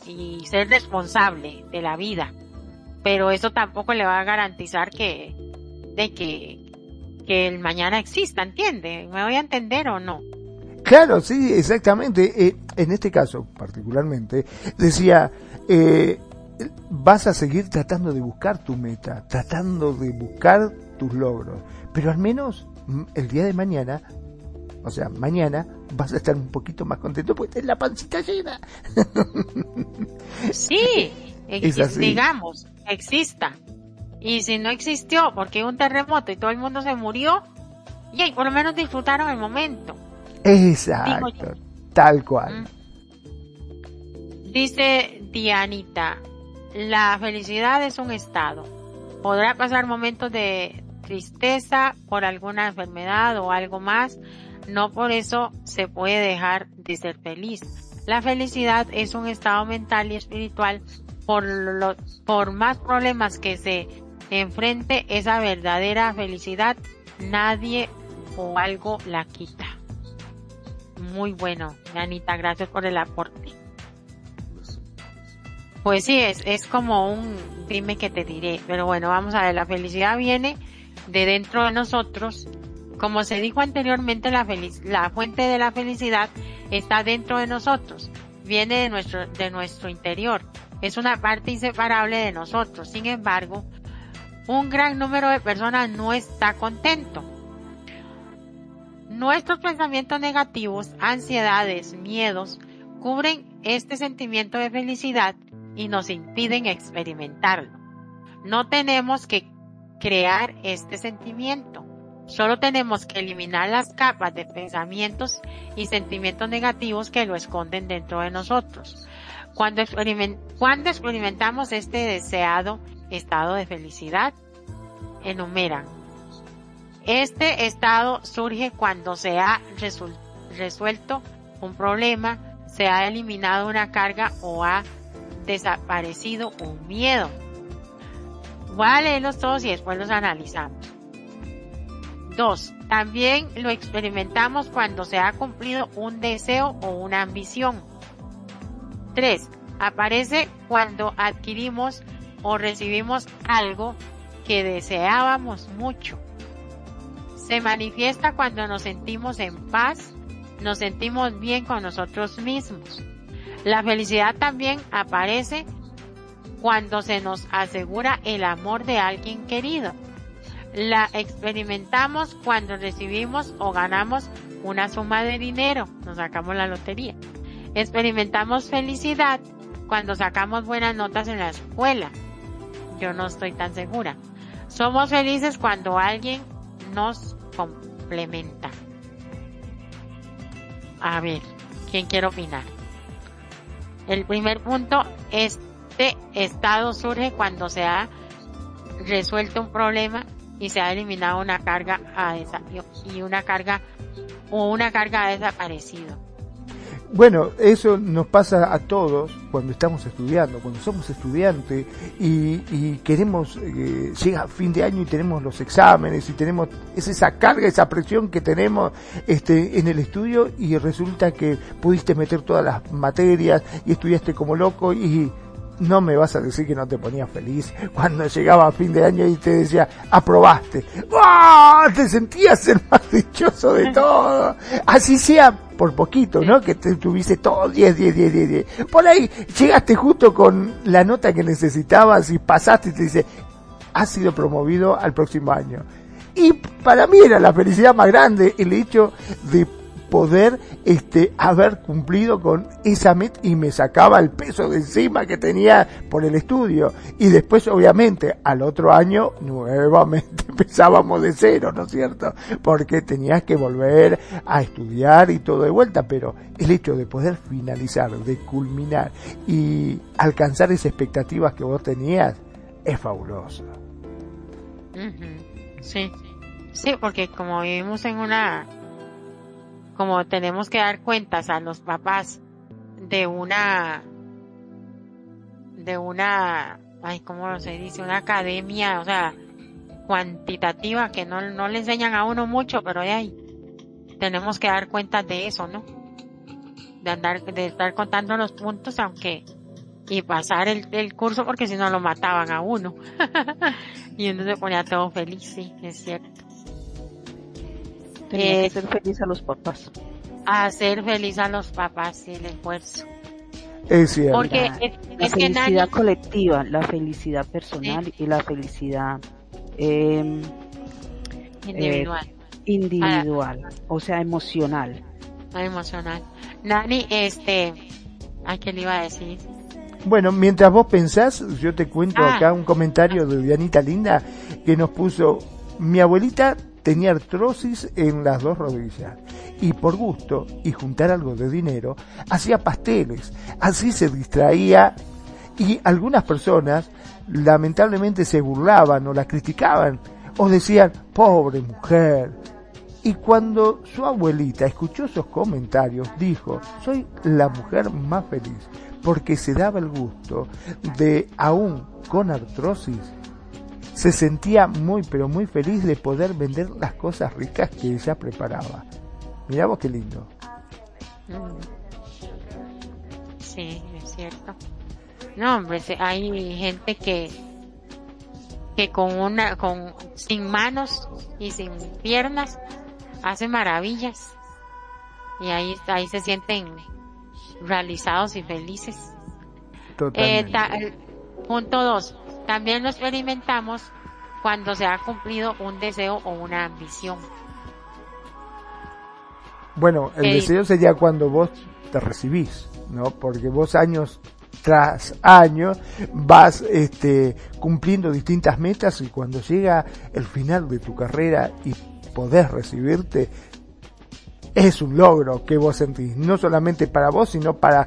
y ser responsable de la vida. Pero eso tampoco le va a garantizar que, de que, que el mañana exista, ¿entiende? ¿Me voy a entender o no? Claro, sí, exactamente. Eh, en este caso, particularmente, decía, eh, vas a seguir tratando de buscar tu meta, tratando de buscar tus logros, pero al menos el día de mañana, o sea, mañana vas a estar un poquito más contento porque tenés la pancita llena. Sí, digamos, exista. Y si no existió porque un terremoto y todo el mundo se murió, y por lo menos disfrutaron el momento. Exacto, tal cual. Mm. Dice Dianita, la felicidad es un estado. Podrá pasar momentos de, tristeza por alguna enfermedad o algo más, no por eso se puede dejar de ser feliz. La felicidad es un estado mental y espiritual por, lo, por más problemas que se enfrente esa verdadera felicidad, nadie o algo la quita. Muy bueno, Anita, gracias por el aporte. Pues sí, es, es como un dime que te diré, pero bueno, vamos a ver, la felicidad viene de dentro de nosotros. Como se dijo anteriormente, la, fuente de la felicidad está dentro de nosotros, viene de nuestro, de nuestro interior, es una parte inseparable de nosotros. Sin embargo, un gran número de personas no está contento. Nuestros pensamientos negativos, ansiedades, miedos, cubren este sentimiento de felicidad y nos impiden experimentarlo. No tenemos que crear este sentimiento. Solo tenemos que eliminar las capas de pensamientos y sentimientos negativos que lo esconden dentro de nosotros. Cuando, cuando experimentamos este deseado estado de felicidad, enumeran. Este estado surge cuando se ha resuelto un problema, se ha eliminado una carga o ha desaparecido un miedo Voy a leerlos todos y después los analizamos. 2. También lo experimentamos cuando se ha cumplido un deseo o una ambición. 3. Aparece cuando adquirimos o recibimos algo que deseábamos mucho. Se manifiesta cuando nos sentimos en paz, nos sentimos bien con nosotros mismos. La felicidad también aparece cuando se nos asegura el amor de alguien querido. La experimentamos cuando recibimos o ganamos una suma de dinero, nos sacamos la lotería. Experimentamos felicidad cuando sacamos buenas notas en la escuela. Yo no estoy tan segura. Somos felices cuando alguien nos complementa. A ver, ¿quién quiere opinar? El primer punto, este estado surge cuando se ha resuelto un problema y se ha eliminado una carga a esa, y una carga o una carga ha desaparecido. Bueno, eso nos pasa a todos cuando estamos estudiando, cuando somos estudiantes y, queremos, eh, llega fin de año y tenemos los exámenes y tenemos es esa carga, esa presión que tenemos este, en el estudio y resulta que pudiste meter todas las materias y estudiaste como loco y no me vas a decir que no te ponías feliz cuando llegaba a fin de año y te decía, aprobaste. ¡Oh! Te sentías el más dichoso de todo. Así sea por poquito, ¿no? Que te tuviste todo 10, 10, 10, 10, 10. Por ahí llegaste justo con la nota que necesitabas y pasaste y te dice, has sido promovido al próximo año. Y para mí era la felicidad más grande el hecho de poder este haber cumplido con esa meta y me sacaba el peso de encima que tenía por el estudio y después obviamente al otro año nuevamente empezábamos de cero, ¿no es cierto? Porque tenías que volver a estudiar y todo de vuelta, pero el hecho de poder finalizar, de culminar y alcanzar esas expectativas que vos tenías es fabuloso. Sí, sí, porque como vivimos en una como tenemos que dar cuentas a los papás de una, de una, ay, ¿cómo se dice? Una academia, o sea, cuantitativa que no, no le enseñan a uno mucho, pero ahí tenemos que dar cuentas de eso, ¿no? De andar, de estar contando los puntos, aunque, y pasar el, el curso porque si no lo mataban a uno. y uno se ponía todo feliz, sí, es cierto. Tenía que ser feliz a los papás. Hacer feliz a los papás, el esfuerzo. Es cierto. Porque la felicidad colectiva, la felicidad personal y la felicidad em, individual. Eh, individual, o sea, emocional. Ah, emocional. Nani, este, ¿a qué le iba a decir? Bueno, mientras vos pensás, yo te cuento ah. acá un comentario de Dianita Linda que nos puso, mi abuelita tenía artrosis en las dos rodillas y por gusto y juntar algo de dinero hacía pasteles. Así se distraía y algunas personas lamentablemente se burlaban o la criticaban o decían, pobre mujer. Y cuando su abuelita escuchó esos comentarios, dijo, soy la mujer más feliz porque se daba el gusto de, aún con artrosis, se sentía muy pero muy feliz de poder vender las cosas ricas que ella preparaba. Mirá vos qué lindo. Sí, es cierto. No, hombre, hay gente que que con una con sin manos y sin piernas hace maravillas y ahí ahí se sienten realizados y felices. Totalmente. Eh, punto dos también lo experimentamos cuando se ha cumplido un deseo o una ambición. Bueno, el deseo sería cuando vos te recibís, ¿no? Porque vos años tras año vas este, cumpliendo distintas metas y cuando llega el final de tu carrera y podés recibirte, es un logro que vos sentís, no solamente para vos, sino para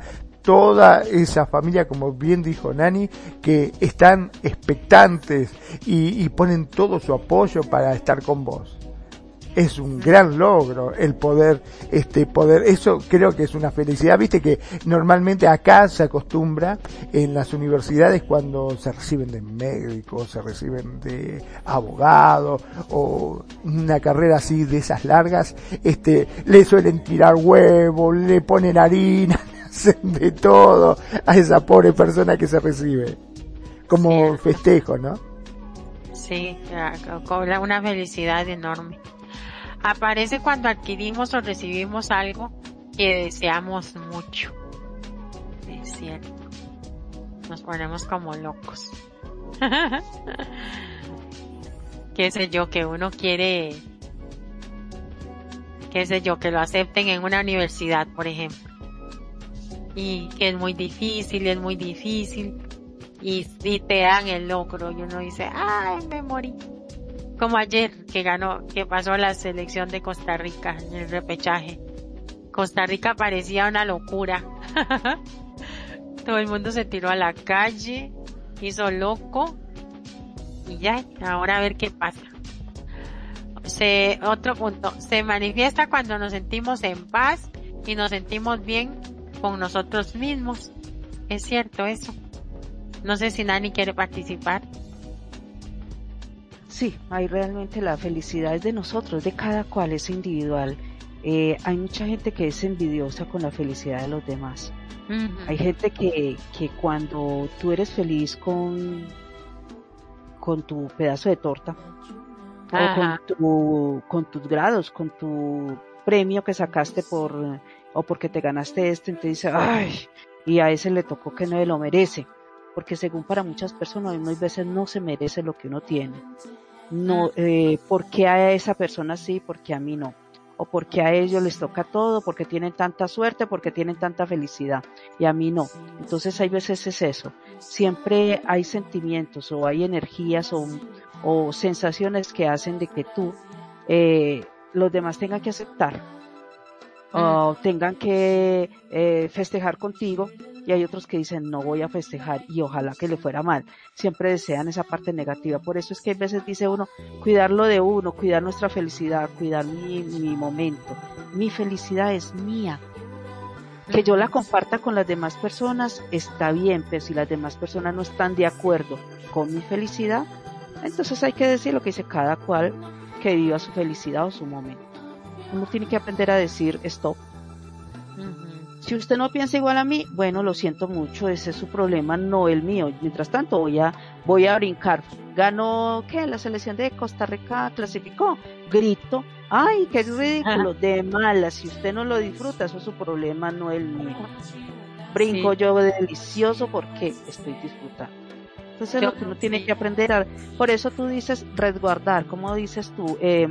toda esa familia, como bien dijo Nani, que están expectantes y, ponen todo su apoyo para estar con vos. Es un gran logro el poder, este poder, eso creo que es una felicidad, viste que normalmente acá se acostumbra en las universidades cuando se reciben de médicos, se reciben de abogados o una carrera así de esas largas, este, le suelen tirar huevos, le ponen harina, de todo a esa pobre persona que se recibe. Como festejo, ¿no? Sí, cobra una felicidad enorme. Aparece cuando adquirimos o recibimos algo que deseamos mucho. Es cierto. Nos ponemos como locos. qué sé yo, que uno quiere, qué sé yo, que lo acepten en una universidad, por ejemplo y que es muy difícil, es muy difícil y, te dan el logro y uno dice, ay, me morí. como ayer que ganó, que pasó la selección de Costa Rica en el repechaje. Costa Rica parecía una locura. Todo el mundo se tiró a la calle, hizo loco y ya, ahora a ver qué pasa. Se, otro punto, se manifiesta cuando nos sentimos en paz y nos sentimos bien con nosotros mismos. Es cierto eso. No sé si Nani quiere participar. Sí, hay realmente la felicidad es de nosotros, de cada cual, es individual. Eh, hay mucha gente que es envidiosa con la felicidad de los demás. Hay gente que, que cuando tú eres feliz con, con tu pedazo de torta, o con, tu, con tus grados, con tu premio que sacaste por, o porque te ganaste esto, te dice, ay, y a ese le tocó que no lo merece. Porque según para muchas personas, muchas veces no se merece lo que uno tiene. No, eh, ¿por qué a esa persona sí, porque a mí no? o porque a ellos les toca todo, porque tienen tanta suerte, porque tienen tanta felicidad y a mí no. Entonces hay veces es eso. Siempre hay sentimientos o hay energías o, o sensaciones que hacen de que tú, eh, los demás tengan que aceptar o tengan que eh, festejar contigo y hay otros que dicen no voy a festejar y ojalá que le fuera mal. Siempre desean esa parte negativa. Por eso es que a veces dice uno, cuidar lo de uno, cuidar nuestra felicidad, cuidar mi, mi momento. Mi felicidad es mía. Que yo la comparta con las demás personas está bien, pero si las demás personas no están de acuerdo con mi felicidad, entonces hay que decir lo que dice cada cual que viva su felicidad o su momento. Uno tiene que aprender a decir stop si usted no piensa igual a mí, bueno, lo siento mucho, ese es su problema, no el mío. Mientras tanto, voy a, voy a brincar. Ganó, ¿qué? La selección de Costa Rica clasificó. Grito. Ay, qué ridículo. De mala. Si usted no lo disfruta, eso es su problema, no el mío. Brinco yo delicioso porque estoy disfrutando. Entonces es lo que uno tiene que aprender a, por eso tú dices resguardar, como dices tú, eh,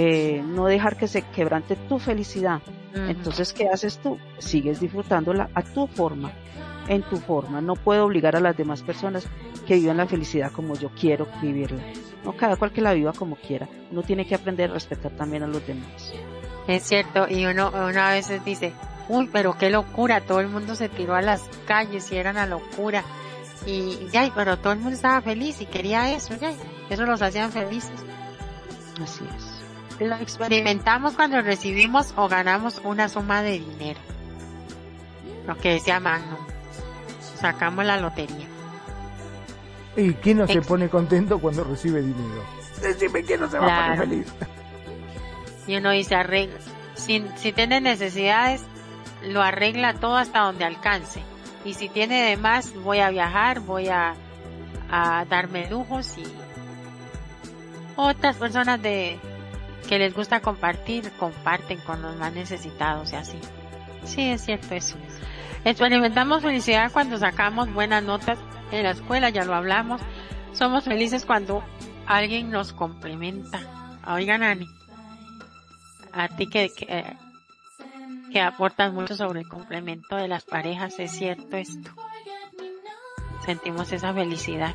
eh, no dejar que se quebrante tu felicidad. Entonces, ¿qué haces tú? Sigues disfrutándola a tu forma, en tu forma. No puedo obligar a las demás personas que vivan la felicidad como yo quiero vivirla. No, cada cual que la viva como quiera. Uno tiene que aprender a respetar también a los demás. Es cierto, y uno, uno a veces dice, uy, pero qué locura, todo el mundo se tiró a las calles y era una locura. Y ya, pero todo el mundo estaba feliz y quería eso, ya, eso los hacían felices. Así es. Lo experimentamos cuando recibimos o ganamos una suma de dinero. Lo que decía Magnum. Sacamos la lotería. ¿Y quién no se pone contento cuando recibe dinero? Decime quién no se va a poner feliz. Y uno dice, arregla. Si, si tiene necesidades, lo arregla todo hasta donde alcance. Y si tiene de más, voy a viajar, voy a, a darme lujos y otras personas de, que les gusta compartir, comparten con los más necesitados y así. Sí, es cierto eso. Experimentamos felicidad cuando sacamos buenas notas en la escuela, ya lo hablamos. Somos felices cuando alguien nos complementa. Oigan, Ani, a ti que, que, que aportas mucho sobre el complemento de las parejas, es cierto esto. Sentimos esa felicidad.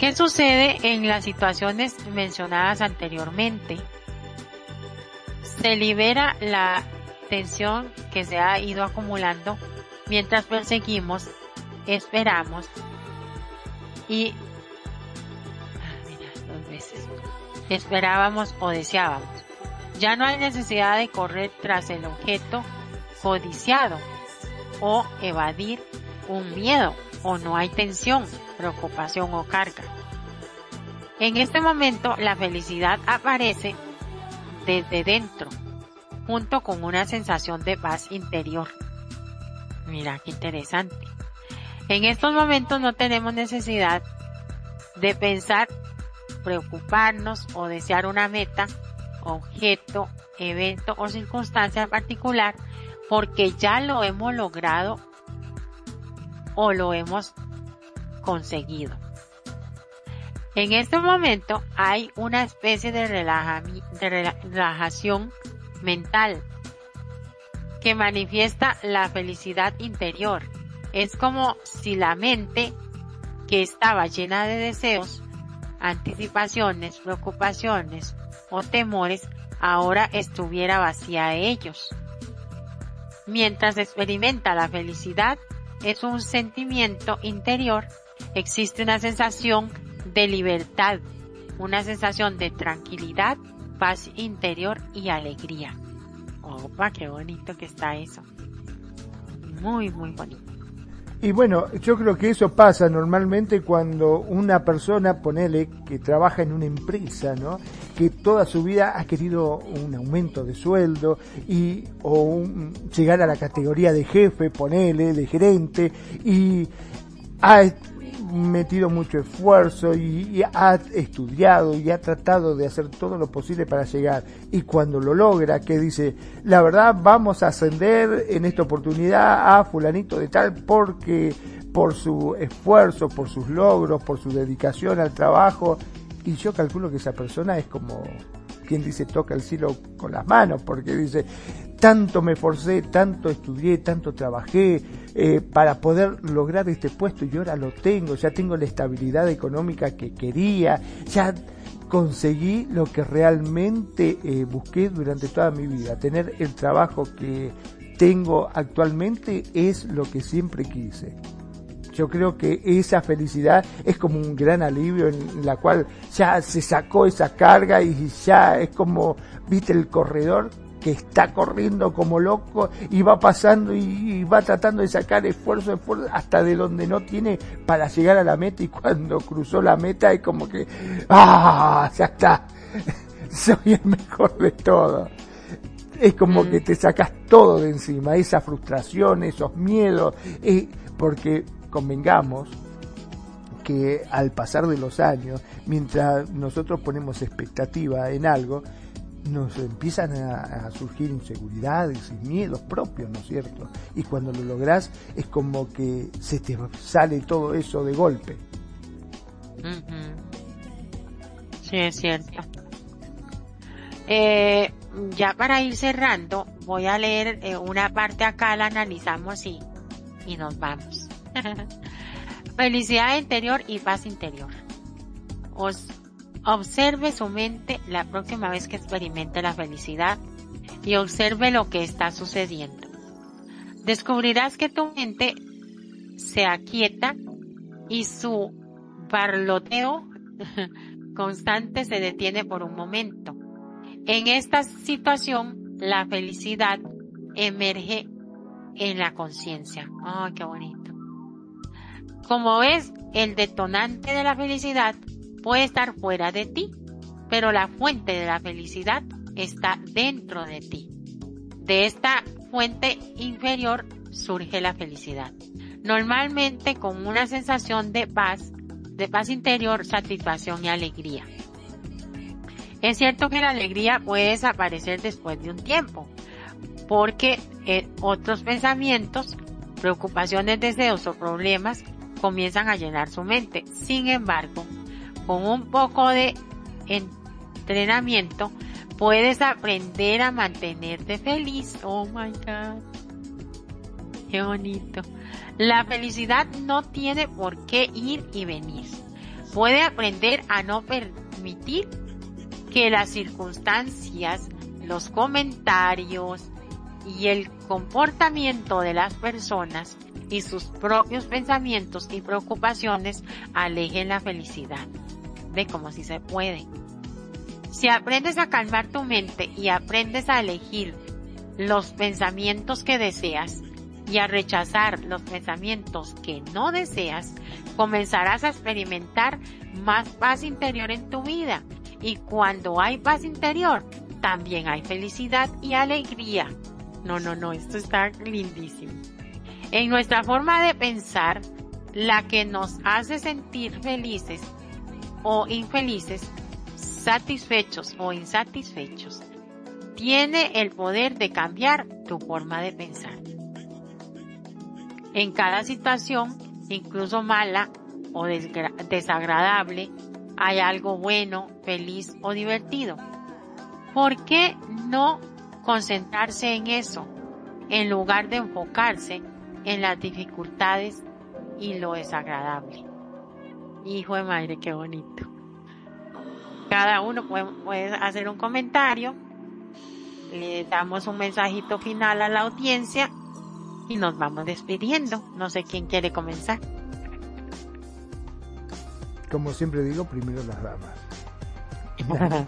¿Qué sucede en las situaciones mencionadas anteriormente? Se libera la tensión que se ha ido acumulando mientras perseguimos, esperamos y ah, dos veces esperábamos o deseábamos. Ya no hay necesidad de correr tras el objeto codiciado o evadir un miedo o no hay tensión, preocupación o carga. En este momento la felicidad aparece desde dentro, junto con una sensación de paz interior. Mira qué interesante. En estos momentos no tenemos necesidad de pensar, preocuparnos o desear una meta, objeto, evento o circunstancia particular porque ya lo hemos logrado o lo hemos conseguido. En este momento hay una especie de, relajación mental que manifiesta la felicidad interior. Es como si la mente que estaba llena de deseos anticipaciones, preocupaciones o temores, ahora estuviera vacía de ellos. Mientras experimenta la felicidad, es un sentimiento interior, existe una sensación de libertad, una sensación de tranquilidad, paz interior y alegría. Opa, qué bonito que está eso. Muy, muy bonito. Y bueno, yo creo que eso pasa normalmente cuando una persona, ponele, que trabaja en una empresa, ¿no? Que toda su vida ha querido un aumento de sueldo y, o llegar a la categoría de jefe, ponele, de gerente, y ha metido mucho esfuerzo y, ha estudiado y ha tratado de hacer todo lo posible para llegar. Y cuando lo logra, que dice, la verdad vamos a ascender en esta oportunidad a fulanito de tal porque por su esfuerzo, por sus logros, por su dedicación al trabajo. Y yo calculo que esa persona es como quien dice toca el cielo con las manos, porque dice, tanto me forcé, tanto estudié, tanto trabajé eh, para poder lograr este puesto y ahora lo tengo, ya tengo la estabilidad económica que quería, ya conseguí lo que realmente eh, busqué durante toda mi vida, tener el trabajo que tengo actualmente es lo que siempre quise. Yo creo que esa felicidad es como un gran alivio en la cual ya se sacó esa carga y ya es como, viste, el corredor que está corriendo como loco y va pasando y, va tratando de sacar esfuerzo, esfuerzo hasta de donde no tiene para llegar a la meta y cuando cruzó la meta es como que, ah, ya está, soy el mejor de todo. Es como que mm. te sacas todo de encima, esa frustración, esos miedos, eh, porque convengamos que al pasar de los años, mientras nosotros ponemos expectativa en algo, nos empiezan a, surgir inseguridades y miedos propios, ¿no es cierto? Y cuando lo logras es como que se te sale todo eso de golpe. Sí, es cierto. Eh, ya para ir cerrando, voy a leer eh, una parte acá, la analizamos y, y nos vamos. Felicidad interior y paz interior. Os observe su mente la próxima vez que experimente la felicidad y observe lo que está sucediendo. Descubrirás que tu mente se aquieta y su parloteo constante se detiene por un momento. En esta situación, la felicidad emerge en la conciencia. ¡Ay, qué bonito! Como ves, el detonante de la felicidad puede estar fuera de ti, pero la fuente de la felicidad está dentro de ti. De esta fuente inferior surge la felicidad. Normalmente con una sensación de paz, de paz interior, satisfacción y alegría. Es cierto que la alegría puede desaparecer después de un tiempo, porque eh, otros pensamientos, preocupaciones, deseos o problemas comienzan a llenar su mente. Sin embargo, con un poco de entrenamiento puedes aprender a mantenerte feliz. Oh my God. Qué bonito. La felicidad no tiene por qué ir y venir. Puede aprender a no permitir que las circunstancias, los comentarios, y el comportamiento de las personas y sus propios pensamientos y preocupaciones alejen la felicidad. Ve como si se puede. Si aprendes a calmar tu mente y aprendes a elegir los pensamientos que deseas y a rechazar los pensamientos que no deseas, comenzarás a experimentar más paz interior en tu vida. Y cuando hay paz interior, también hay felicidad y alegría. No, no, no, esto está lindísimo. En nuestra forma de pensar, la que nos hace sentir felices o infelices, satisfechos o insatisfechos, tiene el poder de cambiar tu forma de pensar. En cada situación, incluso mala o desagradable, hay algo bueno, feliz o divertido. ¿Por qué no concentrarse en eso, en lugar de enfocarse en las dificultades y lo desagradable. Hijo de madre, qué bonito. cada uno puede, hacer un comentario, le damos un mensajito final a la audiencia y nos vamos despidiendo. No sé quién quiere comenzar. Como siempre digo, primero las damas.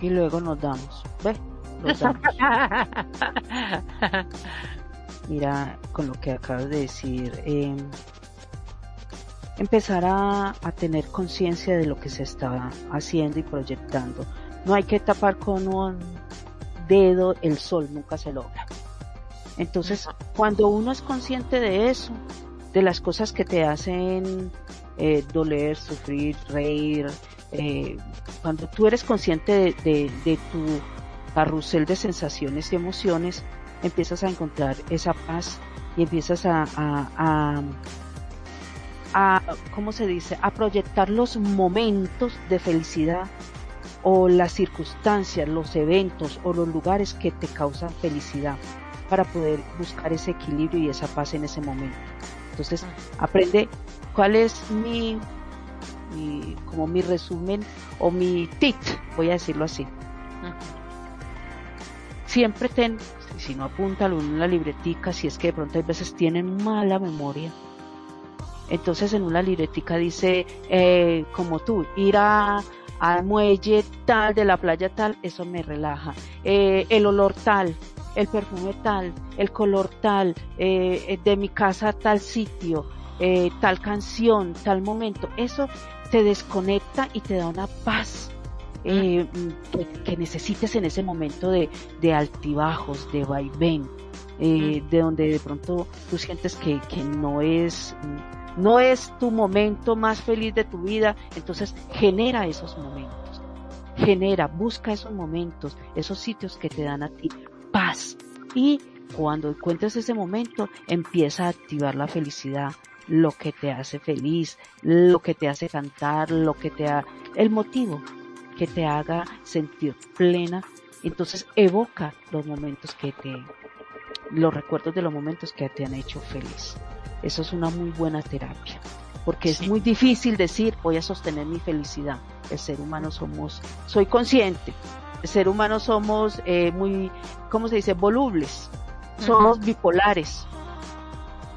y luego nos damos. ¿Ves? Mira, con lo que acabas de decir, eh, empezar a, tener conciencia de lo que se está haciendo y proyectando. No hay que tapar con un dedo el sol, nunca se logra. Entonces, cuando uno es consciente de eso, de las cosas que te hacen eh, doler, sufrir, reír, eh, cuando tú eres consciente de, tu carrusel de sensaciones y emociones, empiezas a encontrar esa paz y empiezas a, a, ¿cómo se dice?, a proyectar los momentos de felicidad o las circunstancias, los eventos o los lugares que te causan felicidad para poder buscar ese equilibrio y esa paz en ese momento. Entonces, aprende cuál es mi, como mi resumen o mi tip, voy a decirlo así. Siempre ten, si no apúntalo en una libretica, si es que de pronto hay veces tienen mala memoria, entonces en una libretica dice, eh, como tú, ir a, al muelle tal de la playa tal, eso me relaja. Eh, el olor tal, el perfume tal, el color tal, eh, de mi casa tal sitio, tal canción, tal momento, eso te desconecta y te da una paz. Que, necesites en ese momento de, de altibajos, de vaivén, de donde de pronto tú sientes que, que no es no es tu momento más feliz de tu vida, entonces genera esos momentos. Genera, busca esos momentos, esos sitios que te dan a ti paz. Y cuando encuentres ese momento, empieza a activar la felicidad, lo que te hace feliz, lo que te hace cantar, lo que te ha, el motivo que te haga sentir plena. Entonces evoca los momentos que te, los recuerdos de los momentos que te han hecho feliz. Eso es una muy buena terapia, porque es muy difícil decir voy a sostener mi felicidad. El ser humano somos, soy consciente, el ser humano somos eh, muy, ¿cómo se dice? Volubles, somos bipolares.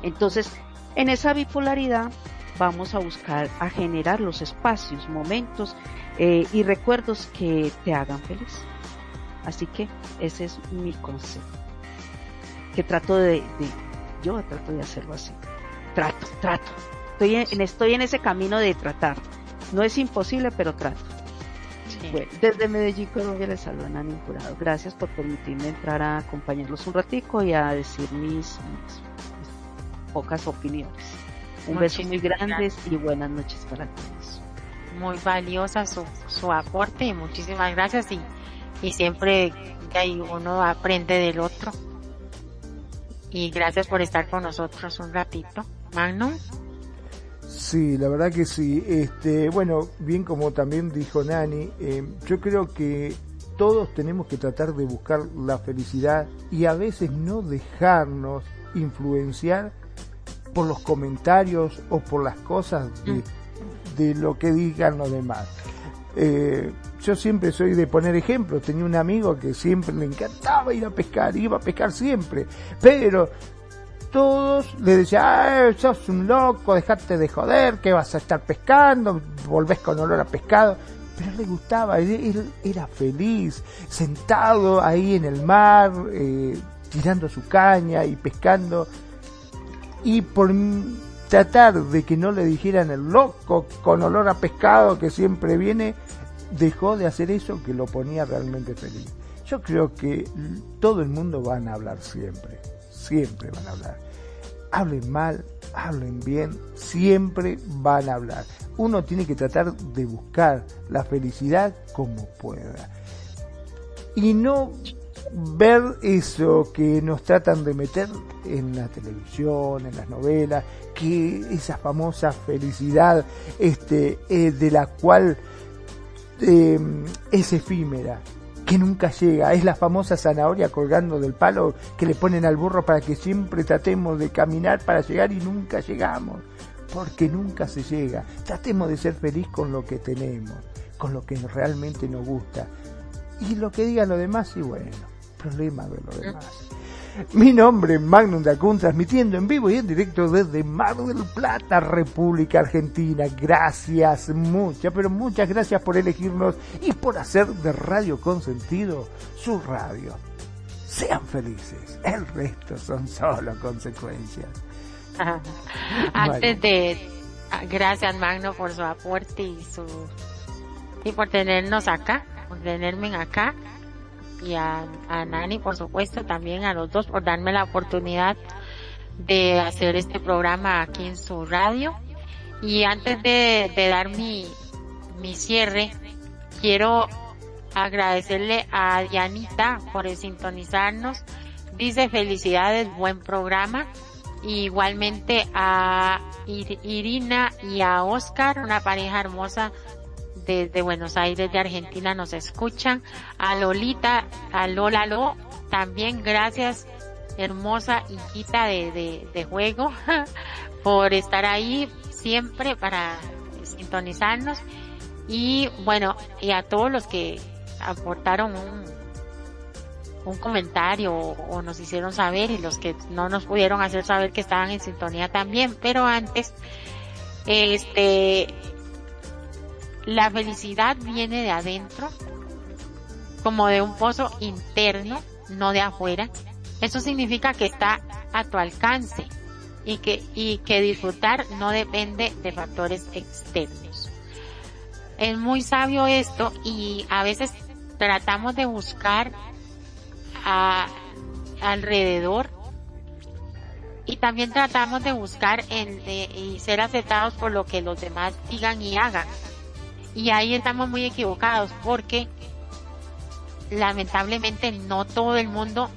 Entonces, en esa bipolaridad vamos a buscar a generar los espacios, momentos eh, y recuerdos que te hagan feliz. Así que ese es mi concepto. Que trato de, de yo trato de hacerlo así trato, trato. Estoy en, estoy en ese camino de tratar. No es imposible, pero trato. Bueno, desde Medellín, Colombia, les saluda Nani Jurado. Gracias por permitirme entrar a acompañarlos un ratico y a decir mis, pocas opiniones. Un beso muy grande y buenas noches para todos. Muy valiosa su, su aporte y muchísimas gracias y, y siempre ahí uno aprende del otro. Y gracias por estar con nosotros un ratito. Magno. Sí, la verdad que sí. Este, bueno, bien como también dijo Nani, eh, yo creo que todos tenemos que tratar de buscar la felicidad y a veces no dejarnos influenciar por los comentarios o por las cosas de, mm. lo que digan los demás. Eh, yo siempre soy de poner ejemplos. Tenía un amigo que siempre le encantaba ir a pescar, iba a pescar siempre, pero todos le decían, sos un loco, dejate de joder, que vas a estar pescando, volvés con olor a pescado. Pero le gustaba, él, era feliz, sentado ahí en el mar, eh, tirando su caña y pescando. Y por tratar de que no le dijeran el loco con olor a pescado que siempre viene, dejó de hacer eso que lo ponía realmente feliz. Yo creo que todo el mundo van a hablar siempre siempre van a hablar. Hablen mal, hablen bien, siempre van a hablar. Uno tiene que tratar de buscar la felicidad como pueda. Y no ver eso que nos tratan de meter en la televisión, en las novelas, que esa famosa felicidad este, eh, de la cual eh, es efímera, que nunca llega. Es la famosa zanahoria colgando del palo que le ponen al burro para que siempre tratemos de caminar para llegar y nunca llegamos. Porque nunca se llega. Tratemos de ser feliz con lo que tenemos. con lo que realmente nos gusta. Y lo que digan los demás, y bueno, problema de los demás. Mi nombre es Magnum Dacun, transmitiendo en vivo y en directo desde Mar del Plata, República Argentina. Gracias, muchas, pero muchas gracias por elegirnos y por hacer de Radio Consentido su radio. Sean felices, el resto son solo consecuencias. Antes de, gracias Magno por su aporte y su, y por tenernos acá, por tenerme acá y a, Nani, por supuesto, también a los dos por darme la oportunidad de hacer este programa aquí en su radio. Y antes de, dar mi, mi cierre, quiero agradecerle a Dianita por sintonizarnos. Dice felicidades, buen programa. igualmente a Irina y a Oscar, una pareja hermosa desde Buenos Aires de Argentina nos escuchan. A Lolita, a Lola Lo, también gracias, hermosa hijita de, de, juego, por estar ahí siempre para sintonizarnos. Y bueno, y a todos los que aportaron un, un comentario o, nos hicieron saber y los que no nos pudieron hacer saber que estaban en sintonía también, pero antes, este, la felicidad viene de adentro, como de un pozo interno, no de afuera. Eso significa que está a tu alcance y que, y que disfrutar no depende de factores externos. Es muy sabio esto y a veces tratamos de buscar alrededor y también tratamos de buscar en, y ser aceptados por lo que los demás digan y hagan. Y ahí estamos muy equivocados porque lamentablemente no todo el mundo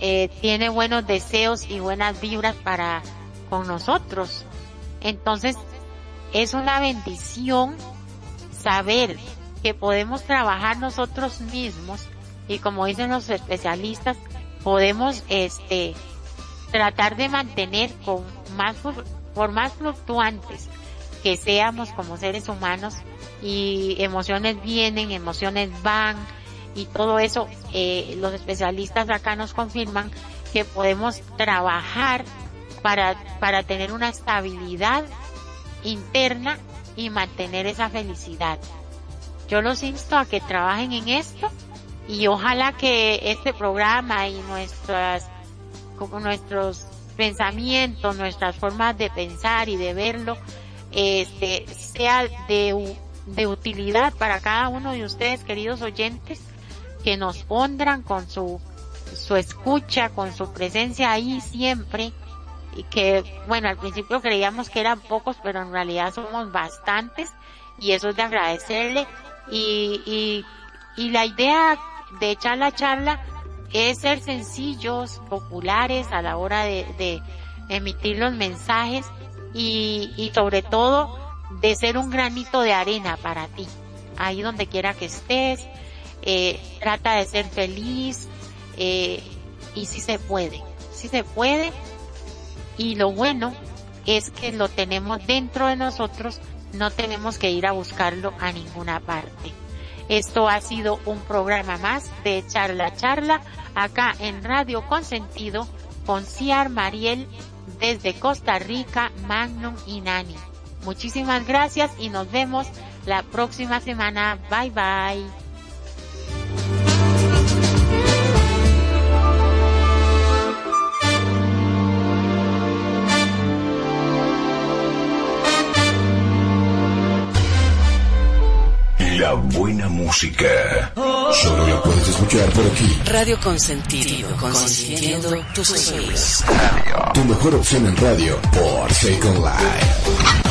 eh, tiene buenos deseos y buenas vibras para con nosotros. Entonces es una bendición saber que podemos trabajar nosotros mismos y como dicen los especialistas podemos este tratar de mantener con más por más fluctuantes que seamos como seres humanos y emociones vienen, emociones van y todo eso, eh, los especialistas acá nos confirman que podemos trabajar para, para tener una estabilidad interna y mantener esa felicidad. Yo los insto a que trabajen en esto y ojalá que este programa y nuestras, como nuestros pensamientos, nuestras formas de pensar y de verlo, este, sea de, de utilidad para cada uno de ustedes, queridos oyentes, que nos honran con su, su escucha, con su presencia ahí siempre, y que, bueno, al principio creíamos que eran pocos, pero en realidad somos bastantes, y eso es de agradecerle, y, y, y la idea de echar la charla es ser sencillos, populares a la hora de, de emitir los mensajes, y, y sobre todo de ser un granito de arena para ti. Ahí donde quiera que estés, eh, trata de ser feliz eh, y si se puede, si se puede. Y lo bueno es que lo tenemos dentro de nosotros, no tenemos que ir a buscarlo a ninguna parte. Esto ha sido un programa más de Charla Charla acá en Radio Consentido con Ciar Mariel desde Costa Rica, Magnum y Nani. Muchísimas gracias y nos vemos la próxima semana. Bye bye. La buena música. Solo la puedes escuchar por aquí. Radio Consentido, consintiendo tus sueños. Tu mejor opción en radio por Second Life.